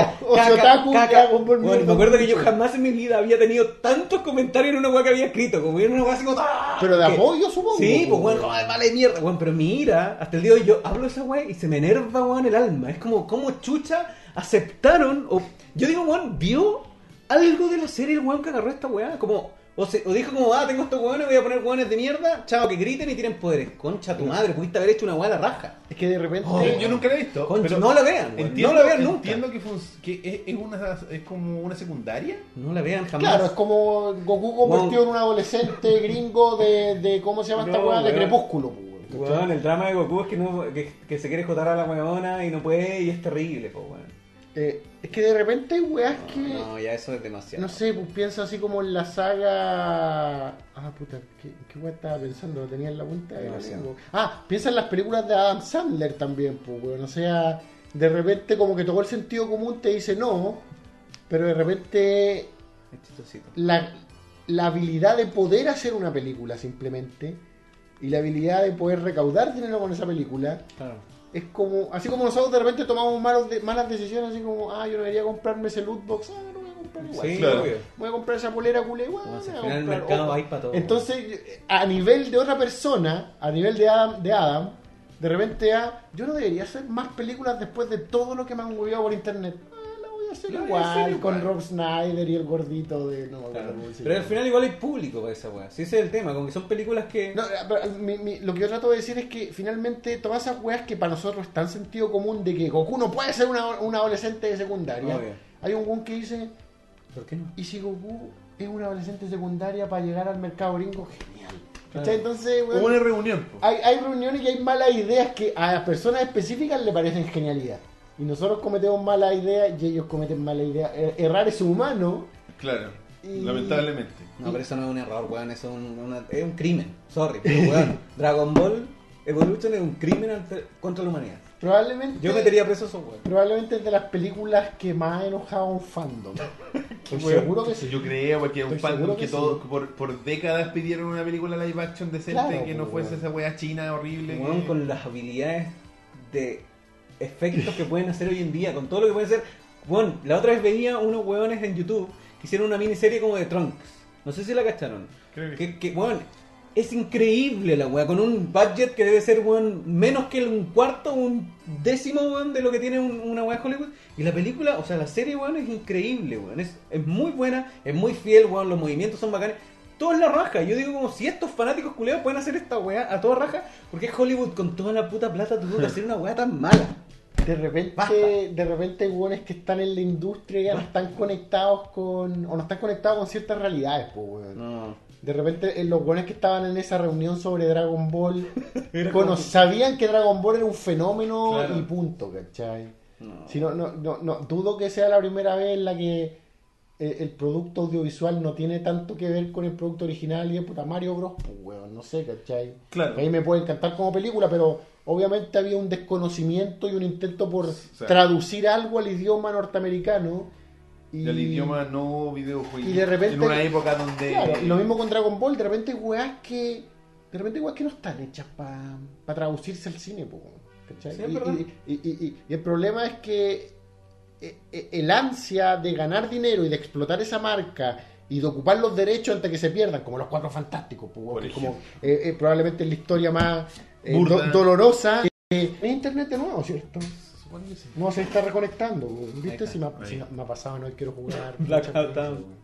Ball Bueno, me acuerdo que yo jamás en mi vida había tenido tantos comentarios en una weá que había escrito, como en una weá así como... ¡ah! Pero de apoyo, supongo. Sí, pues bueno, mala mierda, weón, pero mi ira, hasta el día de hoy yo hablo de esa weá y se me enerva, weón, el alma. Es como, como chucha aceptaron, o yo digo, weón, vio algo de la serie el weón que agarró esta weá, como, o, se, o dijo como, ah, tengo estos weones, voy a poner weones de mierda, chao, que griten y tiren poderes. Concha tu madre, pudiste haber hecho una weá a la raja. Es que de repente. Oh, Yo, yo nunca la he visto. Concha, pero no la vean, Entiendo, no la vean nunca. entiendo que, que es, es una, es como una secundaria. No la vean jamás. Claro, es como Goku convertido en un adolescente gringo de, de ¿cómo se llama esta weá? De crepúsculo, pues, weón. El drama de Goku es que, no, que, que se quiere jotar a la weona y no puede y es terrible, pues weón. Eh, es que de repente hay weas que. No, ya eso es demasiado. No sé, pues pienso así como en la saga. Ah, puta, ¿qué, qué weá estaba pensando? Lo tenía en la punta de la lengua. Ah, piensa en las películas de Adam Sandler también, pues, weón. O sea, de repente como que todo el sentido común te dice no, pero de repente la, la habilidad de poder hacer una película simplemente y la habilidad de poder recaudar dinero con esa película Claro. Es como, así como nosotros de repente tomamos malos de- malas decisiones, así como, ah, yo no debería comprarme ese loot box, ah, no voy a comprar igual. Sí, Claro. Voy a comprar esa polera culé, igual, si voy al a final el comprar. mercado hay para todo. Entonces, a nivel de otra persona, a nivel de Adam, de Adam, de repente, ah, yo no debería hacer más películas después de todo lo que me han hueveado por internet. A igual, con igual. Rob Snyder y el gordito de... No, Claro. Pero al final igual hay público para esa weá. Si ese es el tema, como que son películas que... No, pero mi- mi- lo que yo trato de decir es que finalmente todas esas weas que para nosotros es tan sentido común de que Goku no puede ser una, un adolescente de secundaria. Obvio. Hay un weón que dice, ¿Por qué no? ¿y si Goku es una adolescente secundaria para llegar al mercado gringo? Genial. Claro. Entonces, Hubo una reunión. hay, hay reuniones y hay malas ideas que a las personas específicas le parecen genialidad. Y nosotros cometemos malas ideas y ellos cometen malas ideas. Er- Errar es humano. Claro, Y- lamentablemente. No, pero eso no es un error, weón. Eso es un, una- es un crimen. Sorry, pero weón. [LAUGHS] Dragon Ball Evolution es un crimen ante- contra la humanidad. Probablemente... Yo metería preso a esos weón. Probablemente es de las películas que más ha enojado a un fandom. [LAUGHS] Estoy seguro que sí. Yo creo, porque un fandom que, que todo, sí. por, por décadas pidieron una película live action decente Claro, que no pues, fuese weón. esa wea china horrible. Weón, que- con las habilidades de efectos que pueden hacer hoy en día, con todo lo que pueden hacer. Bueno, la otra vez veía unos hueones en YouTube que hicieron una miniserie como de Trunks. No sé si la cacharon. Creo que weón, es increíble la wea, con un budget que debe ser, weón, menos que un cuarto, un décimo, weón, de lo que tiene un- una de Hollywood. Y la película, o sea, la serie, weón, es increíble, weón. Es, es muy buena, es muy fiel, weón, los movimientos son bacanes. Todo es la raja. Yo digo como si estos fanáticos culeados pueden hacer esta weá a toda raja, porque es Hollywood con toda la puta plata tuvo que hacer una weá tan mala. De repente, Basta. de repente hueones que están en la industria ya no están conectados con. o no están conectados con ciertas realidades, pues. No. De repente, eh, los buenos que estaban en esa reunión sobre Dragon Ball, [LAUGHS] bueno, sabían que Dragon Ball era un fenómeno Claro. y punto, ¿cachai? No. Si no, no, no, no, dudo que sea la primera vez en la que eh, el producto audiovisual no tiene tanto que ver con el producto original y es puta Mario Bros. Pues, weón, no sé, ¿cachai? Claro. A mí me puede encantar como película, pero obviamente había un desconocimiento y un intento por sea- traducir algo al idioma norteamericano. Y del idioma no videojuego. y de repente- En una época donde. Claro, y lo mismo con Dragon Ball, de repente weas que. De repente weas que no están hechas para traducirse al cine, po, ¿cachai? Sí, y, y- y- y- y el problema es que el ansia de ganar dinero y de explotar esa marca y de ocupar los derechos antes que se pierdan, como los cuatro fantásticos, po, Por que es como eh, eh, probablemente la historia más eh, do- dolorosa. Eh, es internet de nuevo, ¿cierto? No se está reconectando. Ahí ¿Viste? Si me, ha, si me ha pasado, no quiero jugar. [LAUGHS]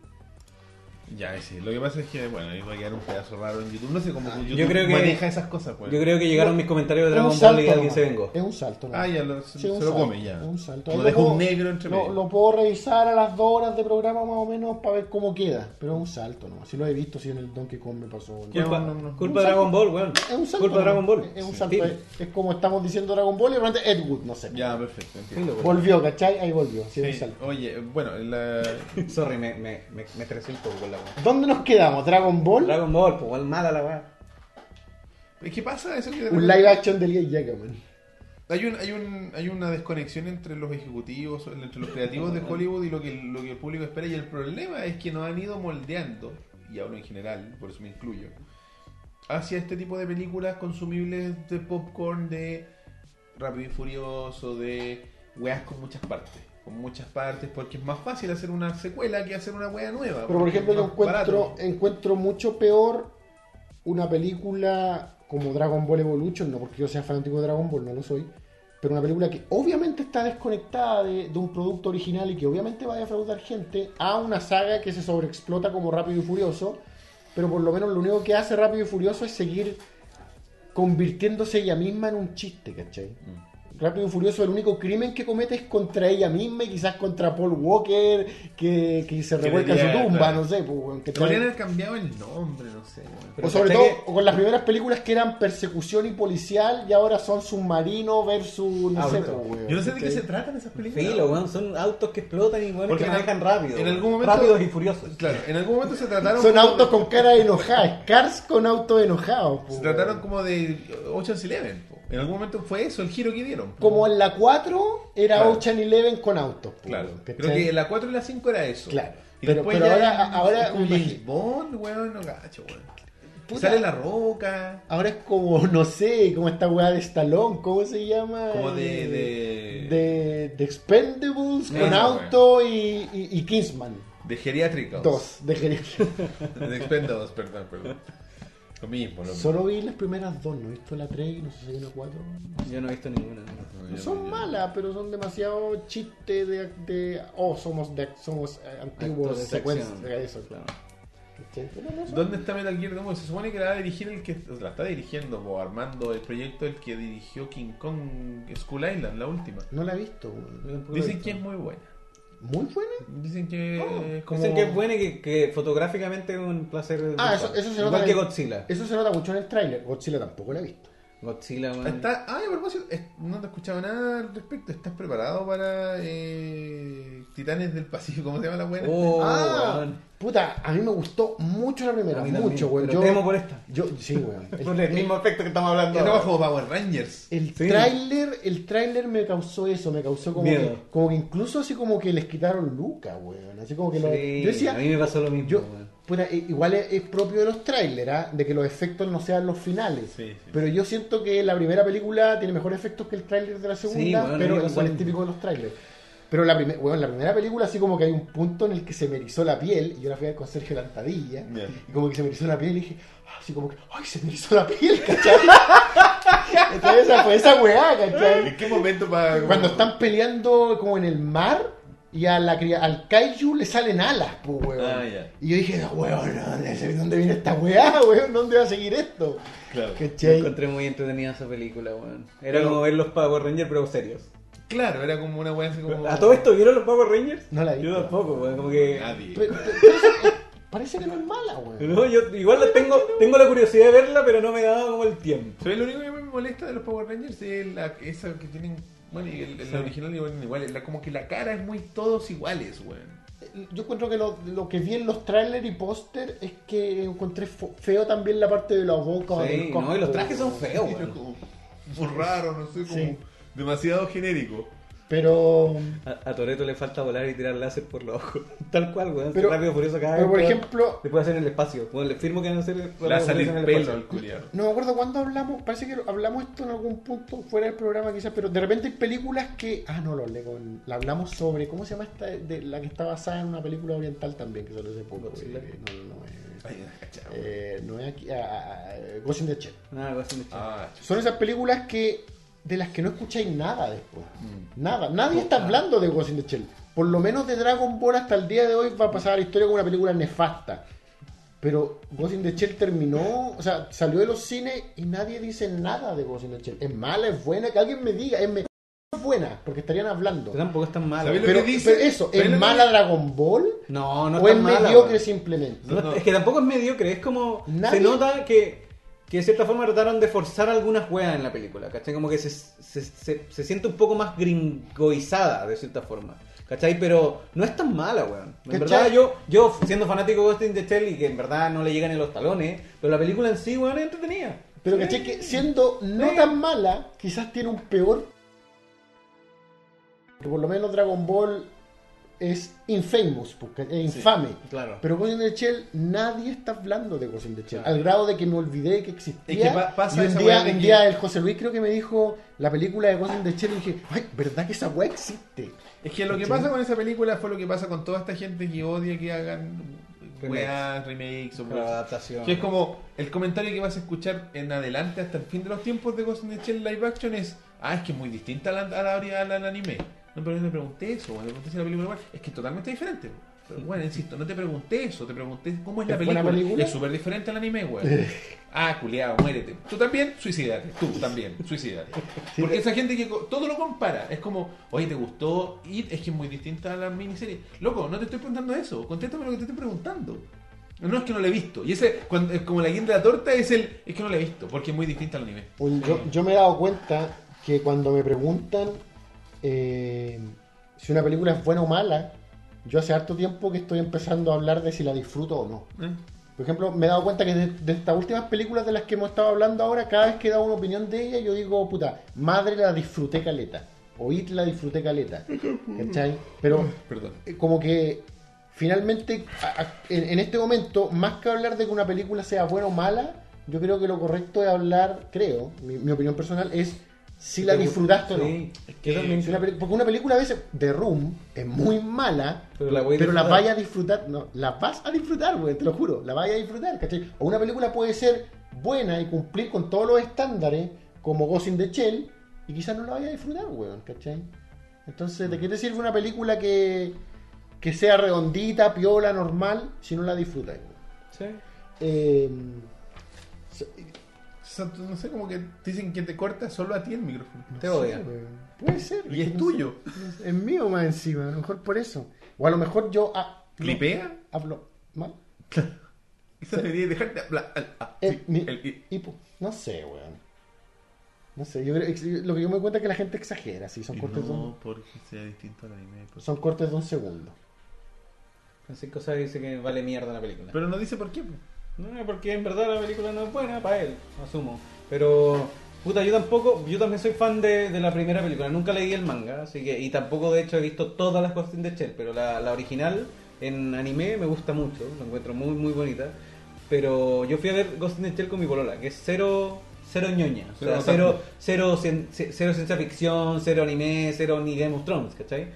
Ya, sí. Lo que pasa es que, bueno, ahí va a quedar un pedazo raro en YouTube. No sé cómo YouTube Ah, yo creo que- maneja esas cosas, pues. Yo creo que llegaron mis comentarios de Dragon Ball y alguien se vengó. Es un salto. ¿no? Ah, ya lo, se, Sí, un se lo salto, come ya. un salto. Lo dejo puedo- un negro entre lo, medio. lo puedo revisar a las dos horas de programa más o menos para ver cómo queda. Pero es un salto, ¿no? Si lo he visto, si en el Donkey Kong me pasó. ¿no? Culpa, no, no. culpa de Dragon. Ball, weón. Es un salto. Culpa de ¿no? Dragon Ball. Es un Sí. salto. Es, es como estamos diciendo Dragon Ball y de repente Ed Wood, no sé. Ya, perfecto. entiendo. Volvió, ¿cachai? Ahí volvió. Sí, un salto. Oye, bueno, la... [LAUGHS] Sorry, me, me, me, me estresé un poco con la weá. ¿Dónde nos quedamos? ¿Dragon Ball? Dragon Ball, pues igual mala la weá. ¿qué pasa? Eso que de Un live action del Gay Jackaman. Hay, un, hay, un, hay una desconexión entre los ejecutivos, entre los creativos de Hollywood y lo que, lo que el público espera. Y el problema es que nos han ido moldeando, y hablo en general, por eso me incluyo, hacia este tipo de películas consumibles de popcorn, de Rápido y Furioso, de weas con muchas partes. Con muchas partes, porque es más fácil hacer una secuela que hacer una wea nueva. Pero por ejemplo, yo encuentro, barato. encuentro mucho peor una película como Dragon Ball Evolution, no porque yo sea fanático de Dragon Ball, no lo soy, pero una película que obviamente está desconectada de, de un producto original y que obviamente va a defraudar gente, a una saga que se sobreexplota como Rápido y Furioso, pero por lo menos lo único que hace Rápido y Furioso es seguir convirtiéndose ella misma en un chiste, ¿cachai? Rápido y Furioso, el único crimen que comete es contra ella misma y quizás contra Paul Walker, que, que se revuelca en su tumba, claro. no sé. Pues. Podrían haber cambiado el nombre, no sé. Pero o sobre ¿cachai todo con las primeras películas que eran persecución y policial y ahora son submarino versus, no sé, pues, weón, Yo no sé de qué se tratan esas películas. Filo, weón, son autos que explotan y weón, Porque que manejan rápido. en algún momento- Rápidos y furiosos. Claro, en algún momento se trataron. Son como- autos con cara enojada, Cars con autos enojados. pues, Se trataron weón. como de Ocean's Eleven. po. En algún momento fue eso el giro que dieron. Como en la 4 era Claro. Ocean Eleven con autos. pues, Claro. weón, Creo ¿cachai? que la 4 y la 5 era eso. Claro. Y Pero- pero ahora- ahora James Bond, weón, no gacho, weón. Puta. Sale la roca. Ahora es como, no sé, como esta weá de Stallone, ¿cómo se llama? Como de- de- de, de Expendables con auto y, y, y Kingsman. De geriátricos. Dos, de geriatría. [LAUGHS] De Expendables, perdón, perdón. Lo mismo, lo mismo. Solo vi las primeras dos, no he visto la 3 y no sé si hay una 4. Yo no he visto ninguna. No, No son yo- malas, pero son demasiado chistes de, de. Oh, somos, de, somos eh, antiguos de de secuencia. acción. Eso, claro. ¿Dónde está Metal Gear 2? Se supone que la va a dirigir el que la está dirigiendo o armando el proyecto el que dirigió King Kong Skull Island, la última. No la he visto. Dicen que es muy buena. Muy buena. Dicen que Oh, como Dicen que es buena y que, que fotográficamente es un placer. Ah, eso, eso se Igual nota. que en- Godzilla. Eso se nota mucho en el tráiler. Godzilla tampoco la he visto. Godzilla, weón. Está, ah, a propósito, no te he escuchado nada al respecto. ¿Estás preparado para eh, Titanes del Pacífico, ¿cómo se llama la buena? Oh, ah. Puta, a mí me gustó mucho la primera, A mí también, mucho, weón. Yo, temo por esta. yo, sí, weón. [LAUGHS] El- Con el mismo efecto que estamos hablando. Era como Power Rangers. El Sí. tráiler, el tráiler me causó eso, me causó como Miedo. que, como que incluso así como que les quitaron Luca, weón. Así como que lo- Sí, yo decía, a mí me pasó lo mismo. yo, puta, eh, igual es, es propio de los trailers, ¿ah? de que los efectos no sean los finales. Sí, sí. Pero yo siento que la primera película tiene mejores efectos que el tráiler de la segunda, Sí, bueno, pero igual lo es típico de los trailers. Pero la, primer- bueno, la primera película así como que hay un punto en el que se me erizó la piel, y yo la fui a ver con Sergio Lantadilla, Ya. y como que se me erizó la piel y dije, ah, así como que, ay, se me erizó la piel, ¿cachai? [LAUGHS] Entonces esa fue esa weá, ¿cachai? ¿En qué momento para.? Cuando están peleando como en el mar y a la, al kaiju le salen alas, pues, weón. Ah, ya. Y yo dije, weón, ¿dónde, ¿dónde viene esta weá, weón? ¿Dónde va a seguir esto? Claro. Yo encontré muy entretenida esa película, weón. Era Pero- como ver los Power Rangers, pero serios. Claro, era como una weá así como. ¿A todo esto vieron los Power Rangers? No la vi. Yo tampoco, weón. Como que. Nadie. Pero- pero- pero eso, parece que no es mala, weón. No, yo igual la tengo, tengo la curiosidad de verla, pero no me da como el tiempo. ¿Sabes lo único que me molesta de los Power Rangers? Es la, esa que tienen. Bueno, y el, el Sí. original igual, igual, la, como que la cara es muy todos iguales, weón. Yo encuentro que lo, lo que vi en los trailers y póster es que encontré fo- feo también la parte de la boca. Sí, del no, y los trajes son feos, Era [LAUGHS] weón. como muy raro, no sé, como Sí. Demasiado genérico. Pero, A, a Toreto le falta volar y tirar láser por los ojos. [LAUGHS] Tal cual, weón. Pero- rápido por eso cada pero por vez ejemplo, Le puede hacer en el espacio. Bueno, le firmo que van a hacer. Le va a Rápido salir Furioso en el pelo espacio. al culiado. No me acuerdo cuándo hablamos, parece que hablamos esto en algún punto fuera del programa quizás, pero de repente hay películas que... Ah, no, lo hablé con... La hablamos sobre... ¿Cómo se llama esta? De la que está basada en una película oriental también, que salió hace poco. Godzilla. eh, no, no, no, es... Ay, cachao. eh, no es aquí... ah, ah, ah, Ghost in the Shell. Chido. Ah, Son esas películas que... De las que no escucháis nada después. Mm. Nada. Nadie está hablando de Ghost in the Shell. Por lo menos de Dragon Ball hasta el día de hoy va a pasar a la historia como una película nefasta. Pero Ghost in the Shell terminó, o sea, salió de los cines y nadie dice nada de Ghost in the Shell. Es mala, es buena, que alguien me diga, es, me- es buena, porque estarían hablando. Pero tampoco es tan malo. ¿Sabes lo Pero, que dice? pero eso, ¿Sabes ¿es que mala? Dragon Ball? No, no ¿O es es tan mala, mediocre simplemente? No, No. Es que tampoco es mediocre, es como. Nadie- Se nota que, que de cierta forma trataron de forzar algunas weas en la película, ¿cachai? Como que se, se, se- se siente un poco más gringoizada de cierta forma, ¿cachai? Pero no es tan mala, weón. En ¿Cachai? verdad, yo, yo siendo fanático de Ghost in the Shell y que en verdad no le llegan ni los talones, pero la película en sí, weón, es entretenida. Pero caché que siendo no Sí. tan mala, quizás tiene un peor. Que por lo menos Dragon Ball es infamous, porque es infame. Claro. Pero Ghost in the Shell, nadie está hablando de Ghost in the Shell. Claro. Al grado de que me olvidé que existía. Es que pa- pasa y un día, un que- día el José Luis creo que me dijo la película de Ghost in the Shell y dije, ay, ¿verdad que esa weá existe? Es que lo que pasa con esa película fue lo que pasa con toda esta gente que odia que hagan Remakes. weas, remakes o adaptación. Que es como el comentario que vas a escuchar en adelante hasta el fin de los tiempos de Ghost in the Shell live action es ah, es que es muy distinta a la, a la, ori- a la- al anime. No, pero yo me pregunté eso, me pregunté si la película igual. Es que es totalmente diferente. Pero bueno, insisto, no te pregunté eso, te pregunté cómo es la ¿Es buena película. película? Es súper diferente al anime, güey. [LAUGHS] ah, culiado, muérete. Tú también, suicídate. Tú también, [LAUGHS] suicídate. Porque esa gente que todo lo compara. Es como, oye, ¿te gustó? Y es que es muy distinta a la miniserie. Loco, no te estoy preguntando eso. Contéstame lo que te estoy preguntando. No es que no la he visto. Y ese, cuando, es como la guinda de la torta, es el. Es que no la he visto, porque es muy distinta al anime. Un- Yo, yo me he dado cuenta que cuando me preguntan eh, si una película es buena o mala, yo hace harto tiempo que estoy empezando a hablar de si la disfruto o no. ¿Eh? Por ejemplo, me he dado cuenta que de, de estas últimas películas de las que hemos estado hablando ahora, cada vez que he dado una opinión de ella, yo digo, puta, madre la disfruté caleta. O It la disfruté caleta. [LAUGHS] ¿Cachai? Pero Perdón. eh, como que finalmente a- a- en, en este momento, más que hablar de que una película sea buena o mala, yo creo que lo correcto es hablar, creo, mi, mi opinión personal es si la disfrutaste o no. Sí, Es yo también. Si una peli- porque una película a veces de Room es muy mala, Pero la voy a pero la disfrutar. vaya a disfrutar, no, la vas a disfrutar, güey, te lo juro, la vaya a disfrutar, ¿cachai? O una película puede ser buena y cumplir con todos los estándares, como Ghost in the Shell, y quizás no la vaya a disfrutar, güey, ¿cachai? Entonces, ¿de qué te sirve una película que, que sea redondita, piola, normal, si no la disfrutas, güey? Sí. Eh, Santo, No sé, como que dicen que te corta solo a ti el micrófono. Te odian. güey, puede ser. Y es no tuyo. sé, Es mío más encima, a lo mejor por eso. O a lo mejor yo ah, no, ¿Clipea? hablo mal. [LAUGHS] Eso debería dejar de hablar. Ah, Eh, sí, mi- el- no sé, weón. No sé, yo creo, lo que yo me doy cuenta es que la gente exagera, sí, son Y cortes, de no un, porque sea distinto al anime. pues. son cortes de un segundo. Francisco Sá dice que vale mierda la película. Pero no dice por qué. pues. No, porque en verdad la película no es buena para él, asumo. Pero, puta, yo tampoco, yo también soy fan de, de la primera película. Nunca leí el manga, así que, y tampoco de hecho he visto todas las cosas de Shell, pero la, la original en anime me gusta mucho, la encuentro muy, muy bonita. Pero yo fui a ver Ghost in the Shell con mi polola, que es cero, cero ñoña. O sea, Cero cero, cero, cien- cero ciencia ficción, cero anime, cero ni Game of Thrones, ¿cachai?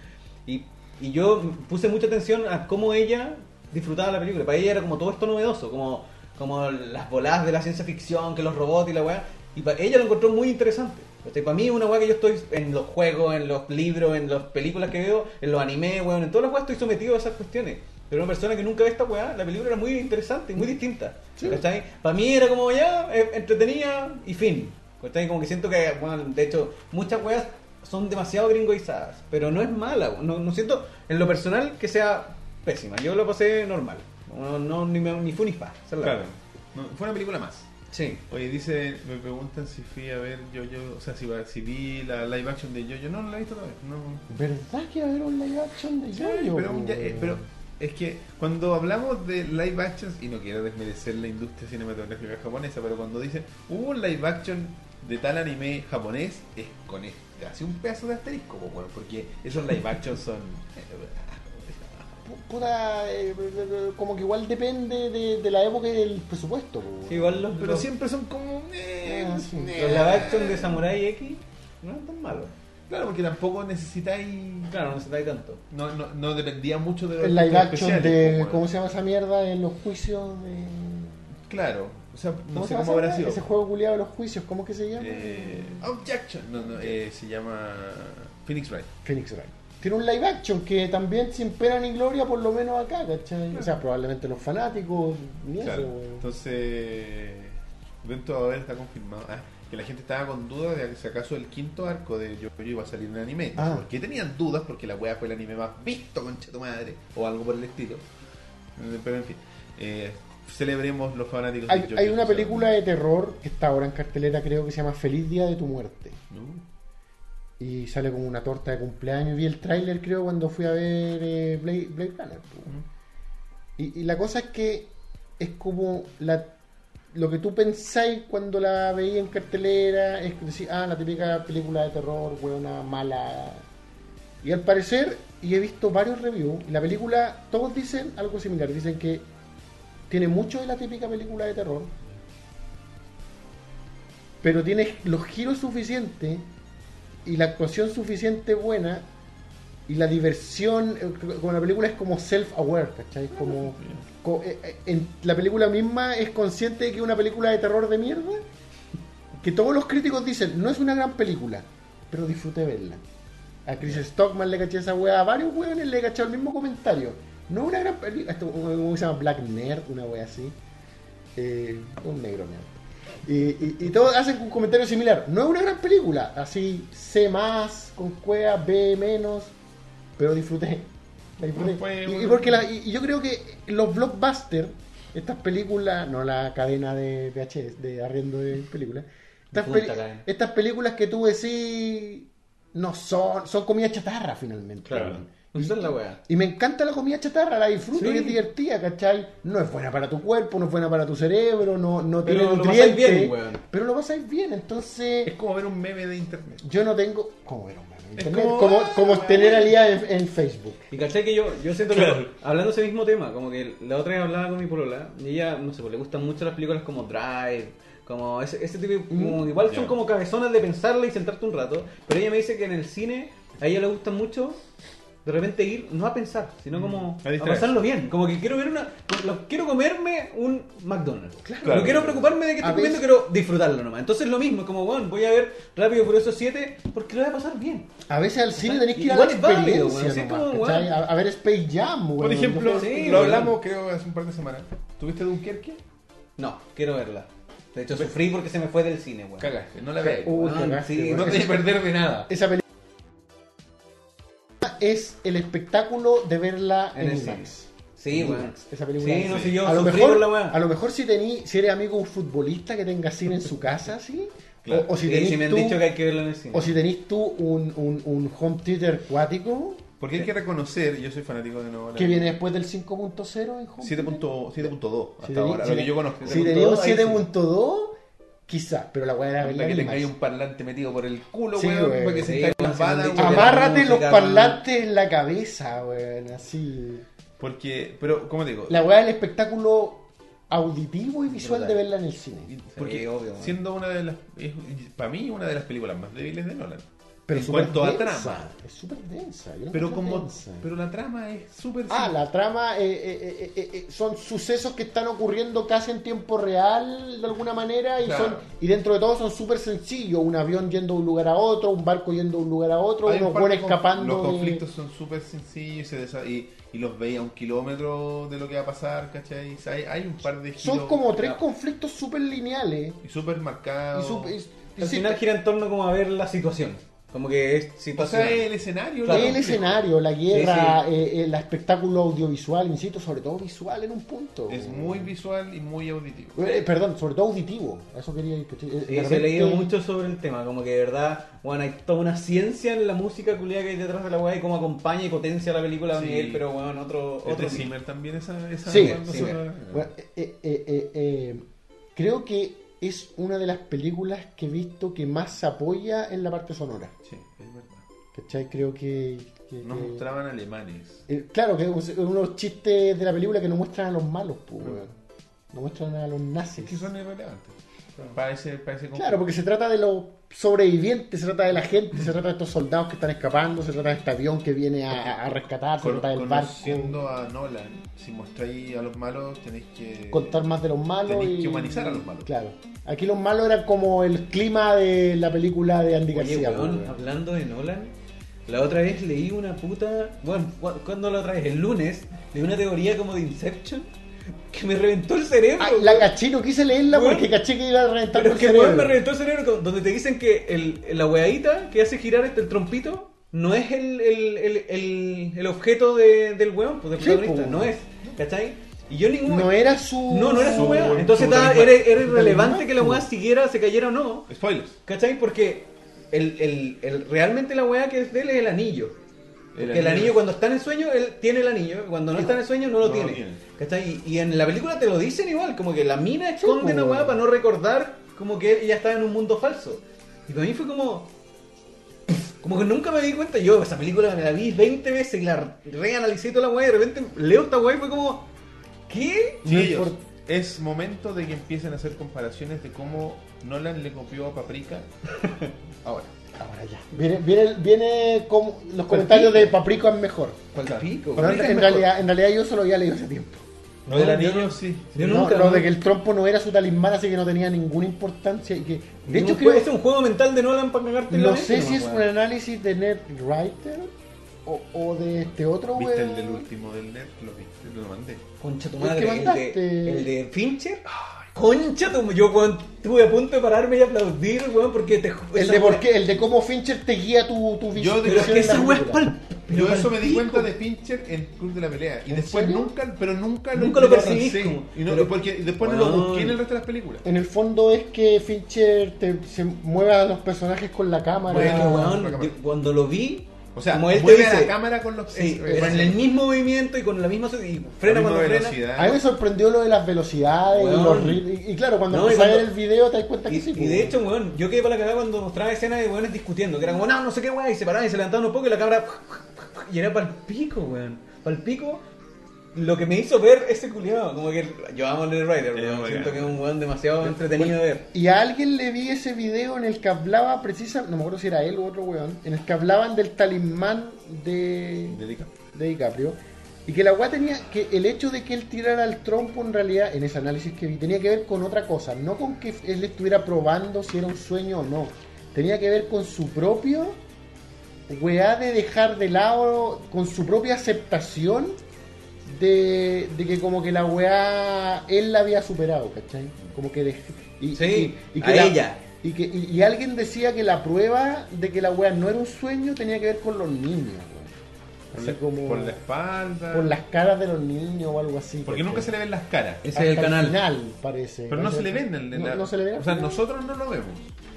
Y, y yo puse mucha atención a cómo ella disfrutaba la película. Para ella era como todo esto novedoso, como, como las voladas de la ciencia ficción, que los robots y la weá. Y para ella lo encontró muy interesante. ¿cachai? Para mí es una weá que yo estoy en los juegos, en los libros, en las películas que veo, en los animes, weón, en todas las weas estoy sometido a esas cuestiones. Pero una persona que nunca ve esta weá, la película era muy interesante muy distinta. ¿cachai? Para mí era como ya, eh, entretenida y fin. ¿cachai? Como que siento que, bueno, de hecho, muchas weas son demasiado gringoizadas, pero no es mala, no, no siento en lo personal que sea pésima, yo lo pasé normal, no, no ni, me- ni fu ni fa, esa es la Claro. verdad. No, fue una película más. Sí. Oye, dice, me preguntan si fui a ver yo o sea, si, va- si vi la live action de Yo-Yo. No, no la he visto todavía. No. ¿Verdad que va a haber un live action de Sí, Yo-Yo? pero, un ya- eh, pero es que cuando hablamos de live actions, y no quiero desmerecer la industria cinematográfica japonesa, pero cuando dicen hubo un live action de tal anime japonés, es con este, hace un pedazo de asterisco, po, porque esos live actions son. Pu- Puta, eh, como que igual depende de, de la época y del presupuesto. po. Sí, igual los, Pero los- siempre son como. eh, Ah, sí. eh. los live action de Samurai X no eran tan malos. Claro, porque tampoco necesitáis. Claro, no da tanto. No, no, no dependía mucho de los El live action especiales, de. ¿Cómo se llama esa mierda? En los juicios de. Claro, o sea, no se sé llama cómo habrá sido. Ese juego culiado de los juicios, ¿cómo que se llama? Eh, objection. No, no, eh, se llama Phoenix Wright. Phoenix Wright. Tiene un live action que también sin pena ni gloria, por lo menos acá, ¿cachai? O sea, probablemente los fanáticos, ni Claro. eso, weón. Entonces, de haber está confirmado ah, que la gente estaba con dudas de si acaso el quinto arco de Yo-Yo iba a salir en anime. Ah. ¿Por qué tenían dudas? Porque la wea fue el anime más visto, concha tu madre, o algo por el estilo. Eh, Pero en fin, eh, celebremos los fanáticos Hay, de hay una película de terror que está ahora en cartelera, creo que se llama Feliz Día de tu Muerte. ¿no? Y sale como una torta de cumpleaños. Vi el tráiler, creo, cuando fui a ver eh, Blade, Blade Runner. Y, y la cosa es que es como la, lo que tú pensáis cuando la veía en cartelera. Es decir, ah, la típica película de terror, buena, mala. Y al parecer, y he visto varios reviews, y la película, todos dicen algo similar. Dicen que tiene mucho de la típica película de terror, pero tiene los giros suficientes y la actuación suficiente buena y la diversión, eh, como la película es como self-aware, ¿cachai? Como, co- eh, eh, en, la película misma es consciente de que es una película de terror de mierda, que todos los críticos dicen, no es una gran película, pero disfruté verla. A Chris Stockman le caché esa weá, a varios weones le caché el mismo comentario. No es una gran película, esto ¿cómo se llama Black Nerd, una weá así. Eh, un negro nerd. Y, y, y todos hacen un comentario similar. No es una gran película, así C más, con cueva, B menos, pero disfruté. La disfruté. No y, porque la- y- y yo creo que los blockbusters, estas películas, no la cadena de VHS, de arriendo de películas, estas, peli- estas películas que tú decís no son, son comida chatarra finalmente. Claro. Esa es la weá. Y me encanta la comida chatarra, la disfruto Sí. y es divertida, ¿cachai? No es buena para tu cuerpo, no es buena para tu cerebro, no, no Pero tiene lo pasáis nutrientes, bien, weón. pero lo pasáis bien, Es entonces como ver un meme de internet. yo no tengo... ¿Cómo ver un meme? Es Internet? como- Como, como ah, tener weón. aliada en, en Facebook. Y caché que yo, yo siento Claro. que, hablando de ese mismo tema, como que la otra vez hablaba con mi polola, y ella, no sé, pues le gustan mucho las películas como Drive, como ese, ese tipo, de- como, igual son Ya. como cabezonas de pensarla y sentarte un rato, pero ella me dice que en el cine a ella le gusta mucho de repente ir, no a pensar, sino como A a, pasarlo bien, como que quiero ver una, lo- quiero comerme un McDonald's, Claro. no quiero preocuparme de que A estoy comiendo, veces- quiero disfrutarlo nomás, entonces lo mismo, como bueno, voy a ver Rápido Furioso 7 porque lo voy a pasar bien. A veces al cine sea, tenés que ir a la es válido, experiencia a, a ver Space Jam, weón. Por ejemplo, Sí, lo hablamos creo hace un par de semanas. ¿Tuviste Dunkerque? No, quiero verla. De hecho, sufrí porque se me fue del cine, weón. Cagaste, no la veas. Uy, Ah, cagaste, sí, weón. No te a perder de nada. Esa película es el espectáculo de verla en, En el IMAX. Sí. IMAX. Esa película. Sí, no sé, yo a lo mejor, la weá. a lo mejor si tení, si eres amigo de un futbolista que tenga cine en su casa, sí, Claro. O, o si Sí, tenés sí me han tú, dicho que hay que verlo en el cine. o si tenés tú un, un, un home theater cuático Porque hay que reconocer, yo soy fanático de Nolan. que viene después del 5.0 en home 7.2 7.2 hasta Si ahora, si lo que yo conozco. Si tenía un 7.2, ahí sí. 7.2, quizás, pero la weá era verla que en tengáis un parlante metido por el culo, Sí, weón, weón. para que Sí, se las balas, Amárrate los parlantes en la cabeza, weón, así. Porque, pero, ¿cómo te digo? La weá del espectáculo auditivo y visual Verdad. de verla en el cine. Porque Sí, obvio, siendo una de las, es, para mí, una de las películas más débiles de Nolan. Pero en cuanto a densa, trama. Es súper densa. Pero como, densa. pero la trama es súper Ah, simple. la trama eh, eh, eh, eh, eh, son sucesos que están ocurriendo casi en tiempo real de alguna manera y Claro. son y dentro de todo son súper sencillos. Un avión yendo de un lugar a otro, un barco yendo de un lugar a otro, Hay un unos buenos escapando. Los de- conflictos son súper sencillos y, y, y los veis a un kilómetro de lo que va a pasar, ¿cachai? Hay, hay un par de giros Son como tres Claro. conflictos súper lineales. y súper marcados. Y súper- y- y Al sí, final gira en torno como a ver la situación. Como que es o sea, el escenario. Claro. el escenario, la guerra, Sí, eh, el espectáculo audiovisual, insisto, sobre todo visual en un punto. Es muy visual y muy auditivo. Eh, perdón, sobre todo auditivo. Eso quería. Eh, Sí, de se ha repente- leído mucho sobre el tema, como que de verdad, bueno, hay toda una ciencia en la música culiada que hay detrás de la weá y cómo acompaña y potencia la película nivel, pero bueno, otro, Otro otro Zimmer también esa, esa Sí. Bueno, eh, eh, eh, eh, eh, creo que es una de las películas que he visto que más se apoya en la parte sonora. Sí, es verdad. ¿Cachai? Creo que. que- Nos que- mostraban alemanes. eh, claro, que es unos chistes de la película que no muestran a los malos, pues, weón. No muestran a los nazis. Es que son irrelevantes. Para ese, para ese Claro, porque se trata de los sobrevivientes, se trata de la gente, se trata de estos soldados que están escapando, se trata de este avión que viene a, a rescatar, se trata del barco. conociendo a Nolan, si mostráis a los malos, tenéis que Contar más de los malos. Tenéis y- que humanizar a los malos. Claro. Aquí los malos eran como el clima de la película de Andy Oye, García. weón, pues, hablando de Nolan, la otra vez leí una puta. Bueno, ¿cu- ¿cuándo la otra vez? El lunes, leí una teoría como de Inception que me reventó el cerebro. Ay, la caché, no quise leerla Weón. porque caché que iba a reventar Pero el es que cerebro. weón, me reventó el cerebro donde te dicen que el, la weadita que hace girar este, el trompito no es el, el, el, el, el objeto de- del weón, pues del Sí, protagonista, pues. no es. ¿Cachai? Y yo ningún. No era su. No, no era su Su- weá. su Entonces estaba- talismán. era, era Su irrelevante que la weá pues. siguiera, se cayera o no. Spoilers. ¿Cachai? Porque el, el, el- realmente la weá que es de él es el anillo. El Porque el anillo. anillo cuando está en el sueño, él tiene el anillo. Cuando no está en el sueño, no lo No lo tiene. Y, y en la película te lo dicen igual, como que la mina esconde una weá para no recordar como que ella estaba en un mundo falso. Y para mí fue como... Como que nunca me di cuenta. Yo esa película me la vi 20 veces y la reanalicé toda la weá y de repente leo esta weá y fue como... ¿Qué? Import- es momento de que empiecen a hacer comparaciones de cómo Nolan le copió a Paprika [LAUGHS] ahora. Ahora ya. Viene, viene, viene como los comentarios de Paprika es mejor. ¿Cuál Claro. pico? Pero en, Paprika es en mejor. realidad, en realidad yo solo había leído hace tiempo. Lo del No, anillo, no- sí. yo No, nunca- lo no- de que el trompo no era su talismán, así que no tenía ninguna importancia. Y que, de hecho, creo, jue- es un juego mental de Nolan para cagarte en la no mente, sé si es un análisis de Ned Writer o, o de este otro ¿Viste weón. el del último del net? Lo viste, lo mandé. Concha tu ¿El madre, que el mandaste? de, el de Fincher. Concha tu Yo cuando estuve a punto de pararme y aplaudir, weón, porque te El de por qué, el de cómo Fincher te guía tu, tu Yo de- Pero es que esa weá es pal. Yo eso me di cuenta de Pincher en Club de la Pelea. Y ¿En después serio? nunca, pero nunca lo, Nunca lo percibí Y no, pero- porque después no lo Weón. busqué en el resto de las películas. En el fondo es que Fincher te, se mueve a los personajes con la cámara. Bueno, weón, la cámara. cuando lo vi, O sea, como él te a dice, la cámara con los sí, eh, en el mismo movimiento y con la misma y frena la misma cuando frena. velocidad. A mí me sorprendió lo de las velocidades y, Weón. los y, y claro, cuando No, y empezás a ver el video te das cuenta que Y, sí. y pues, de hecho, weón, yo quedé para la cagada cuando mostraba escenas de weones discutiendo, que era como, no, no sé qué, weón, y se paraban y se levantaban un poco y la cámara. [LAUGHS] Y era para el pico, weón. Para el pico, lo que me hizo ver ese culiado. Como que yo amo a Little Rider, Es weón. bacán. Siento que es un weón demasiado entretenido de ver. Y a alguien le vi ese video en el que hablaba precisamente, no me acuerdo si era él u otro weón, en el que hablaban del talismán de, de DiCaprio. Y que la weá tenía, que el hecho de que él tirara el trompo en realidad, en ese análisis que vi, tenía que ver con otra cosa. No con que él estuviera probando si era un sueño o no. Tenía que ver con su propio weá de dejar de lado, con su propia aceptación de, de que como que la weá él la había superado, ¿cachai? Como que dej- y, Sí, y- y que a la- ella. Y, que, y, y alguien decía que la prueba de que la weá no era un sueño tenía que ver con los niños. Por Así la, como por la espalda. por las caras de los niños o algo así. Porque ¿cachai? nunca se le ven las caras. Ese es el canal. final, parece. Pero no se le ven. en no, la- no se le ven. O sea, nosotros no lo vemos.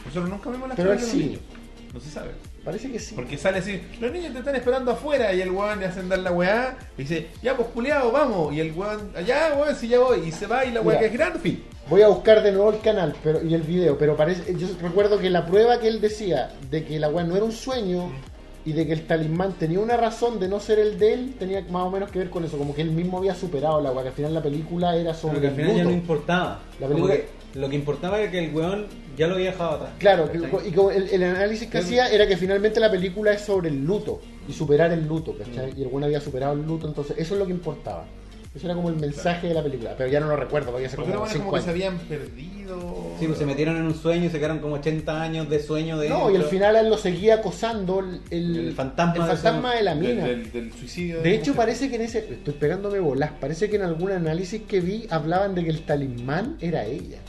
Nosotros nunca vemos las Pero caras de los sí. niños. No se sabe. Parece que sí. Porque sale así, los niños te están esperando afuera y el weón le hacen dar la weá y dice, ya pues culiado, vamos. Y el weón, allá weón, si ya voy. Y se va y la weá que es grande. Voy a buscar de nuevo el canal pero, y el video, pero parece, yo recuerdo que la prueba que él decía de que la weá no era un sueño y de que el talismán tenía una razón de no ser el de él, tenía más o menos que ver con eso, como que él mismo había superado la weá, que al final la película era sobre Pero que al el final ya no importaba. La película- lo que importaba era que el weón ya lo había dejado atrás. Claro, que- ¿Cachai? y como el, el análisis que hacía era que finalmente la película es sobre el luto y superar el luto, ¿cachai? Y el weón había superado el luto, entonces eso es lo que importaba. Eso era como el mensaje de la película, pero ya no lo recuerdo, porque hace Porque como que se habían perdido. Sí, pues se metieron en un sueño y se quedaron como 80 años de sueño de No, y al final él lo seguía acosando el, el- El fantasma el de fantasma ese- de la mina. del- del suicidio. De hecho, mujer. parece que en ese. Estoy pegándome bolas. Parece que en algún análisis que vi hablaban de que el talismán era ella.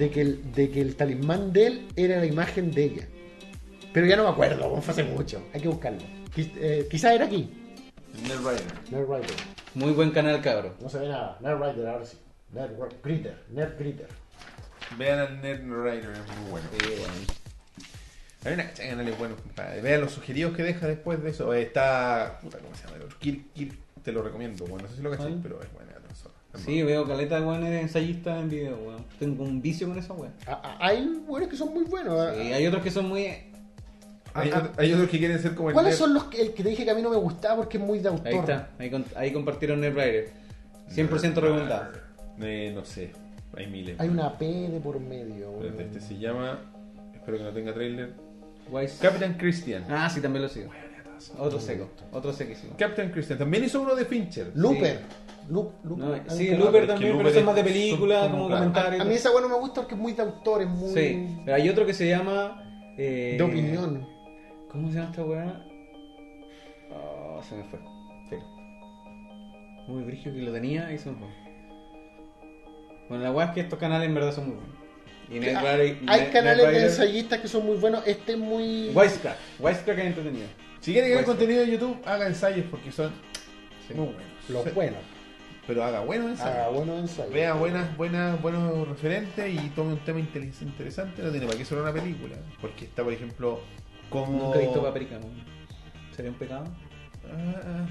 De que el, de que el talismán de él era la imagen de ella. Pero ya no me acuerdo, fue hace mucho. Hay que buscarlo. Quiz- eh, quizá era aquí. Nerd Rider. Nerd Rider. Muy buen canal, cabro. No se ve nada. Nerd Rider, ahora sí. Nerd Gritter. Nerd Gritter. Vean al Nerd Rider, es muy bueno. Hay una cachada de canales buenos, compadre. Vean los sugeridos que deja después de eso. Eh, Está. Puta, ¿cómo se llama? Kirk, Kirk, te lo recomiendo. Bueno, no sé si lo cacháis, ¿Cuál? pero es buena. Sí, veo caleta de weones ensayistas en video, weón. Tengo un vicio con esa weón. Ah, ah, Hay buenos que son muy buenos. Sí, hay otros que son muy. Hay, Ah, hay otros que quieren ser como el ¿Cuáles Nerd. son los que, el que te dije que a mí no me gustaba porque es muy de autor? Ahí está, ahí, con- ahí compartieron Netrider. 100% recomendado. Eh, no sé, hay miles. Hay una P de por medio. Espérate, Este se llama. Espero que no tenga trailer. Wise- Captain Christian. Ah, sí, también lo sigo. Otro seco, otro sequísimo. Captain Christian. También hizo uno de Fincher. Looper. Loop- Loop- No, algo sí, Looper pero es también, pero son más de es- película, son como como- comentarios. A mí esa bueno me gusta porque es muy de autor, es muy Sí, pero hay otro que se llama. eh, de opinión. ¿Cómo se llama esta weá? Ah, se me fue. Filo. Muy brillo que lo tenía y se me fue. Bueno, la weá es que estos canales en verdad son muy buenos. Y Ah, Hay canales de ensayistas que son muy buenos. Este es muy. Wisecrack. Wisecrack es entretenido. Si quiere que haga Pues- contenido de YouTube, haga ensayos porque son Sí. muy buenos. Los Sí. buenos. Pero haga buenos ensayos. Haga buenos ensayos. Vea buenas, buenas, buenos referentes y tome un tema inte- interesante. No tiene para qué ser una película. Porque está, por ejemplo, como. Nunca he visto Paprika, ¿no? ¿Sería un pecado? Ah, ah,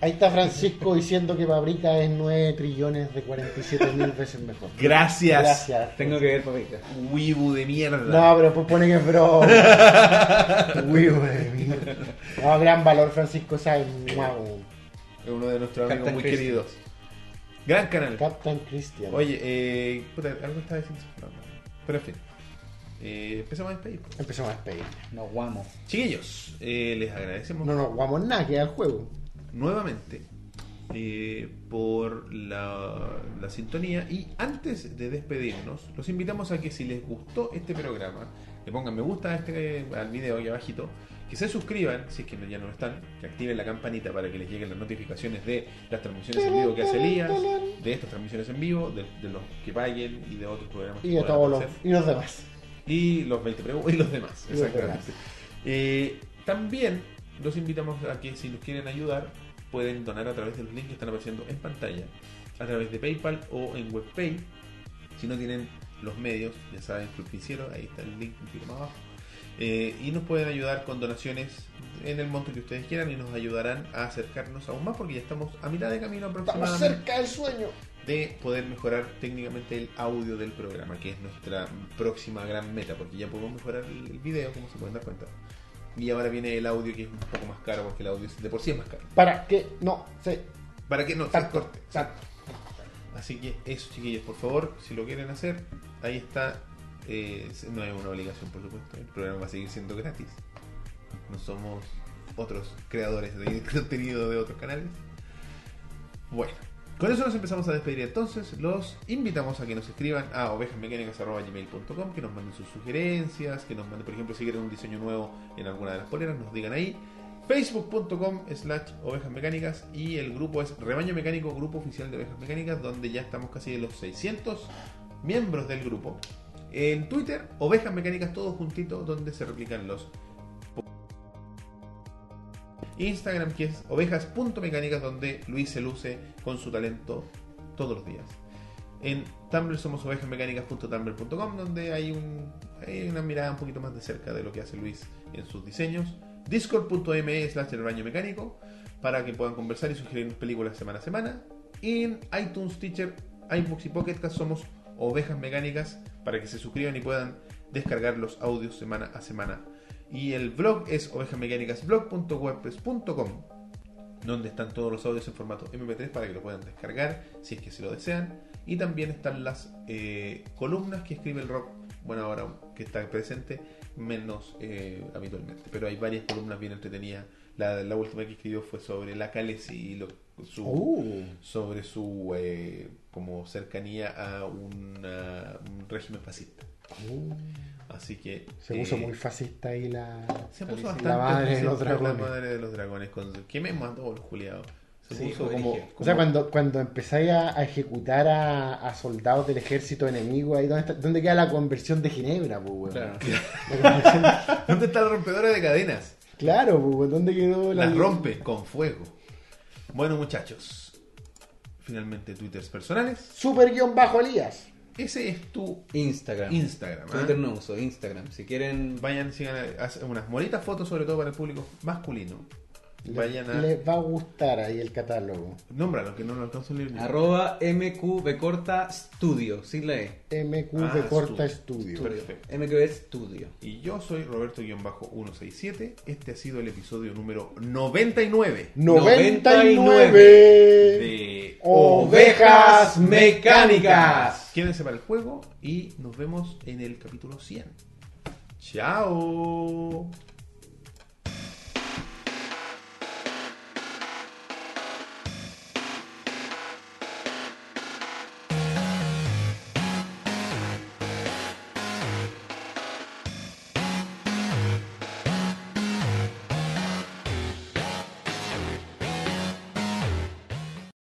Ahí está Francisco diciendo que Paprika es 9 trillones de 47 mil veces mejor. Gracias. Gracias. Tengo que ver Paprika. Wibu de mierda. No, pero pues pone que es broma. [LAUGHS] Uy, güey, mierda. No, gran valor, Francisco Sáenz. Es uno de nuestros amigos muy queridos. Gran canal. Captain Christian. Oye, eh, puta, algo estaba diciendo. Pero en fin. Eh, empezamos a despedir. pues. Empezamos a despedir. Nos guamos. Chiquillos, eh, les agradecemos No nos guamos nada, queda el juego. nuevamente eh, por la, la sintonía y antes de despedirnos los invitamos a que si les gustó este programa le pongan me gusta a este, al video aquí abajito que se suscriban si es que ya no lo están que activen la campanita para que les lleguen las notificaciones de las transmisiones en vivo que hace Elías de estas transmisiones en vivo de, de los que paguen y de otros programas que Y de todos los, y los demás. y los 20 preguntas y los demás. Y los Exactamente. Eh, también los invitamos a que si nos quieren ayudar pueden donar a través de los links que están apareciendo en pantalla, a través de PayPal o en WebPay. Si no tienen los medios, ya saben, Club Financiero, ahí está el link un poquito más abajo. Eh, y nos pueden ayudar con donaciones en el monto que ustedes quieran y nos ayudarán a acercarnos aún más porque ya estamos a mitad de camino Estamos aproximadamente cerca del sueño. de poder mejorar técnicamente el audio del programa, que es nuestra próxima gran meta, porque ya podemos mejorar el video, como se pueden dar cuenta. Y ahora viene el audio que es un poco más caro, porque el audio de por sí es más caro. Para que no se Para que no se corte. tanto. Así que eso, chiquillos, por favor, si lo quieren hacer, ahí está. No es una obligación, por supuesto. El programa va a seguir siendo gratis. No somos otros creadores de [LAUGHS] contenido de otros canales. Bueno, con eso nos empezamos a despedir. Entonces, los invitamos a que nos escriban a ovejasmecánicas.gmail.com, que nos manden sus sugerencias, que nos manden, por ejemplo, si quieren un diseño nuevo en alguna de las poleras, nos digan ahí. Facebook.com slash ovejas mecánicas y el grupo es Rebaño Mecánico, grupo oficial de ovejas mecánicas, donde ya estamos casi de los 600 miembros del grupo. En Twitter, ovejas mecánicas todos juntitos, donde se replican los Instagram, que es ovejas.mecánicas, donde Luis se luce con su talento todos los días. En Tumblr somos ovejasmecánicas.tumblr.com donde hay, un, hay una mirada un poquito más de cerca de lo que hace Luis en sus diseños. Discord.me slash el baño mecánico para que puedan conversar y sugerir películas semana a semana. En iTunes, Teacher, iBooks y Pocket Cast somos Ovejas Mecánicas para que se suscriban y puedan descargar los audios semana a semana. Y el blog es ovejasmecánicasblog.wordpress.com donde están todos los audios en formato MP3 para que lo puedan descargar si es que se lo desean. Y también están las eh, columnas que escribe el rock, bueno, ahora que está presente, menos eh, habitualmente. Pero hay varias columnas bien entretenidas. La, la última que escribió fue sobre la Calesi y lo- su, Uh. sobre su eh, como cercanía a una- un régimen fascista. Uh, Así que se puso eh, muy fascista ahí la. se puso la bastante madre de los fascista, dragones. La madre de los dragones. Con, ¿Qué me mandó el Juliado? Se Sí, puso como. O sea, cuando, cuando empezáis a, a ejecutar a, a soldados del ejército enemigo, ahí ¿dónde, está- dónde queda la conversión de Ginebra, pues? Claro. La conversión de- [LAUGHS] ¿Dónde está la rompedora de cadenas? claro, pues, ¿dónde quedó la. Las rompe con fuego. Bueno, muchachos. Finalmente, twitters personales. Super guion bajo Elías. Ese es tu Instagram. Instagram. ¿ah? Twitter no uso, Instagram. Si quieren. Vayan, sigan, hacen unas bonitas fotos, sobre todo para el público masculino. Le- Vayan a. Les va a gustar ahí el catálogo. Nómbralo, que no lo alcanzo a leer. Arroba MQB corta studio. Sin la E. MQV Ah, corta estudio. Perfecto. MQB studio. Y yo soy Roberto-167. Este ha sido el episodio número 99 99 de Ovejas Mecánicas. Quédense para el juego y nos vemos en el capítulo 100. Chao.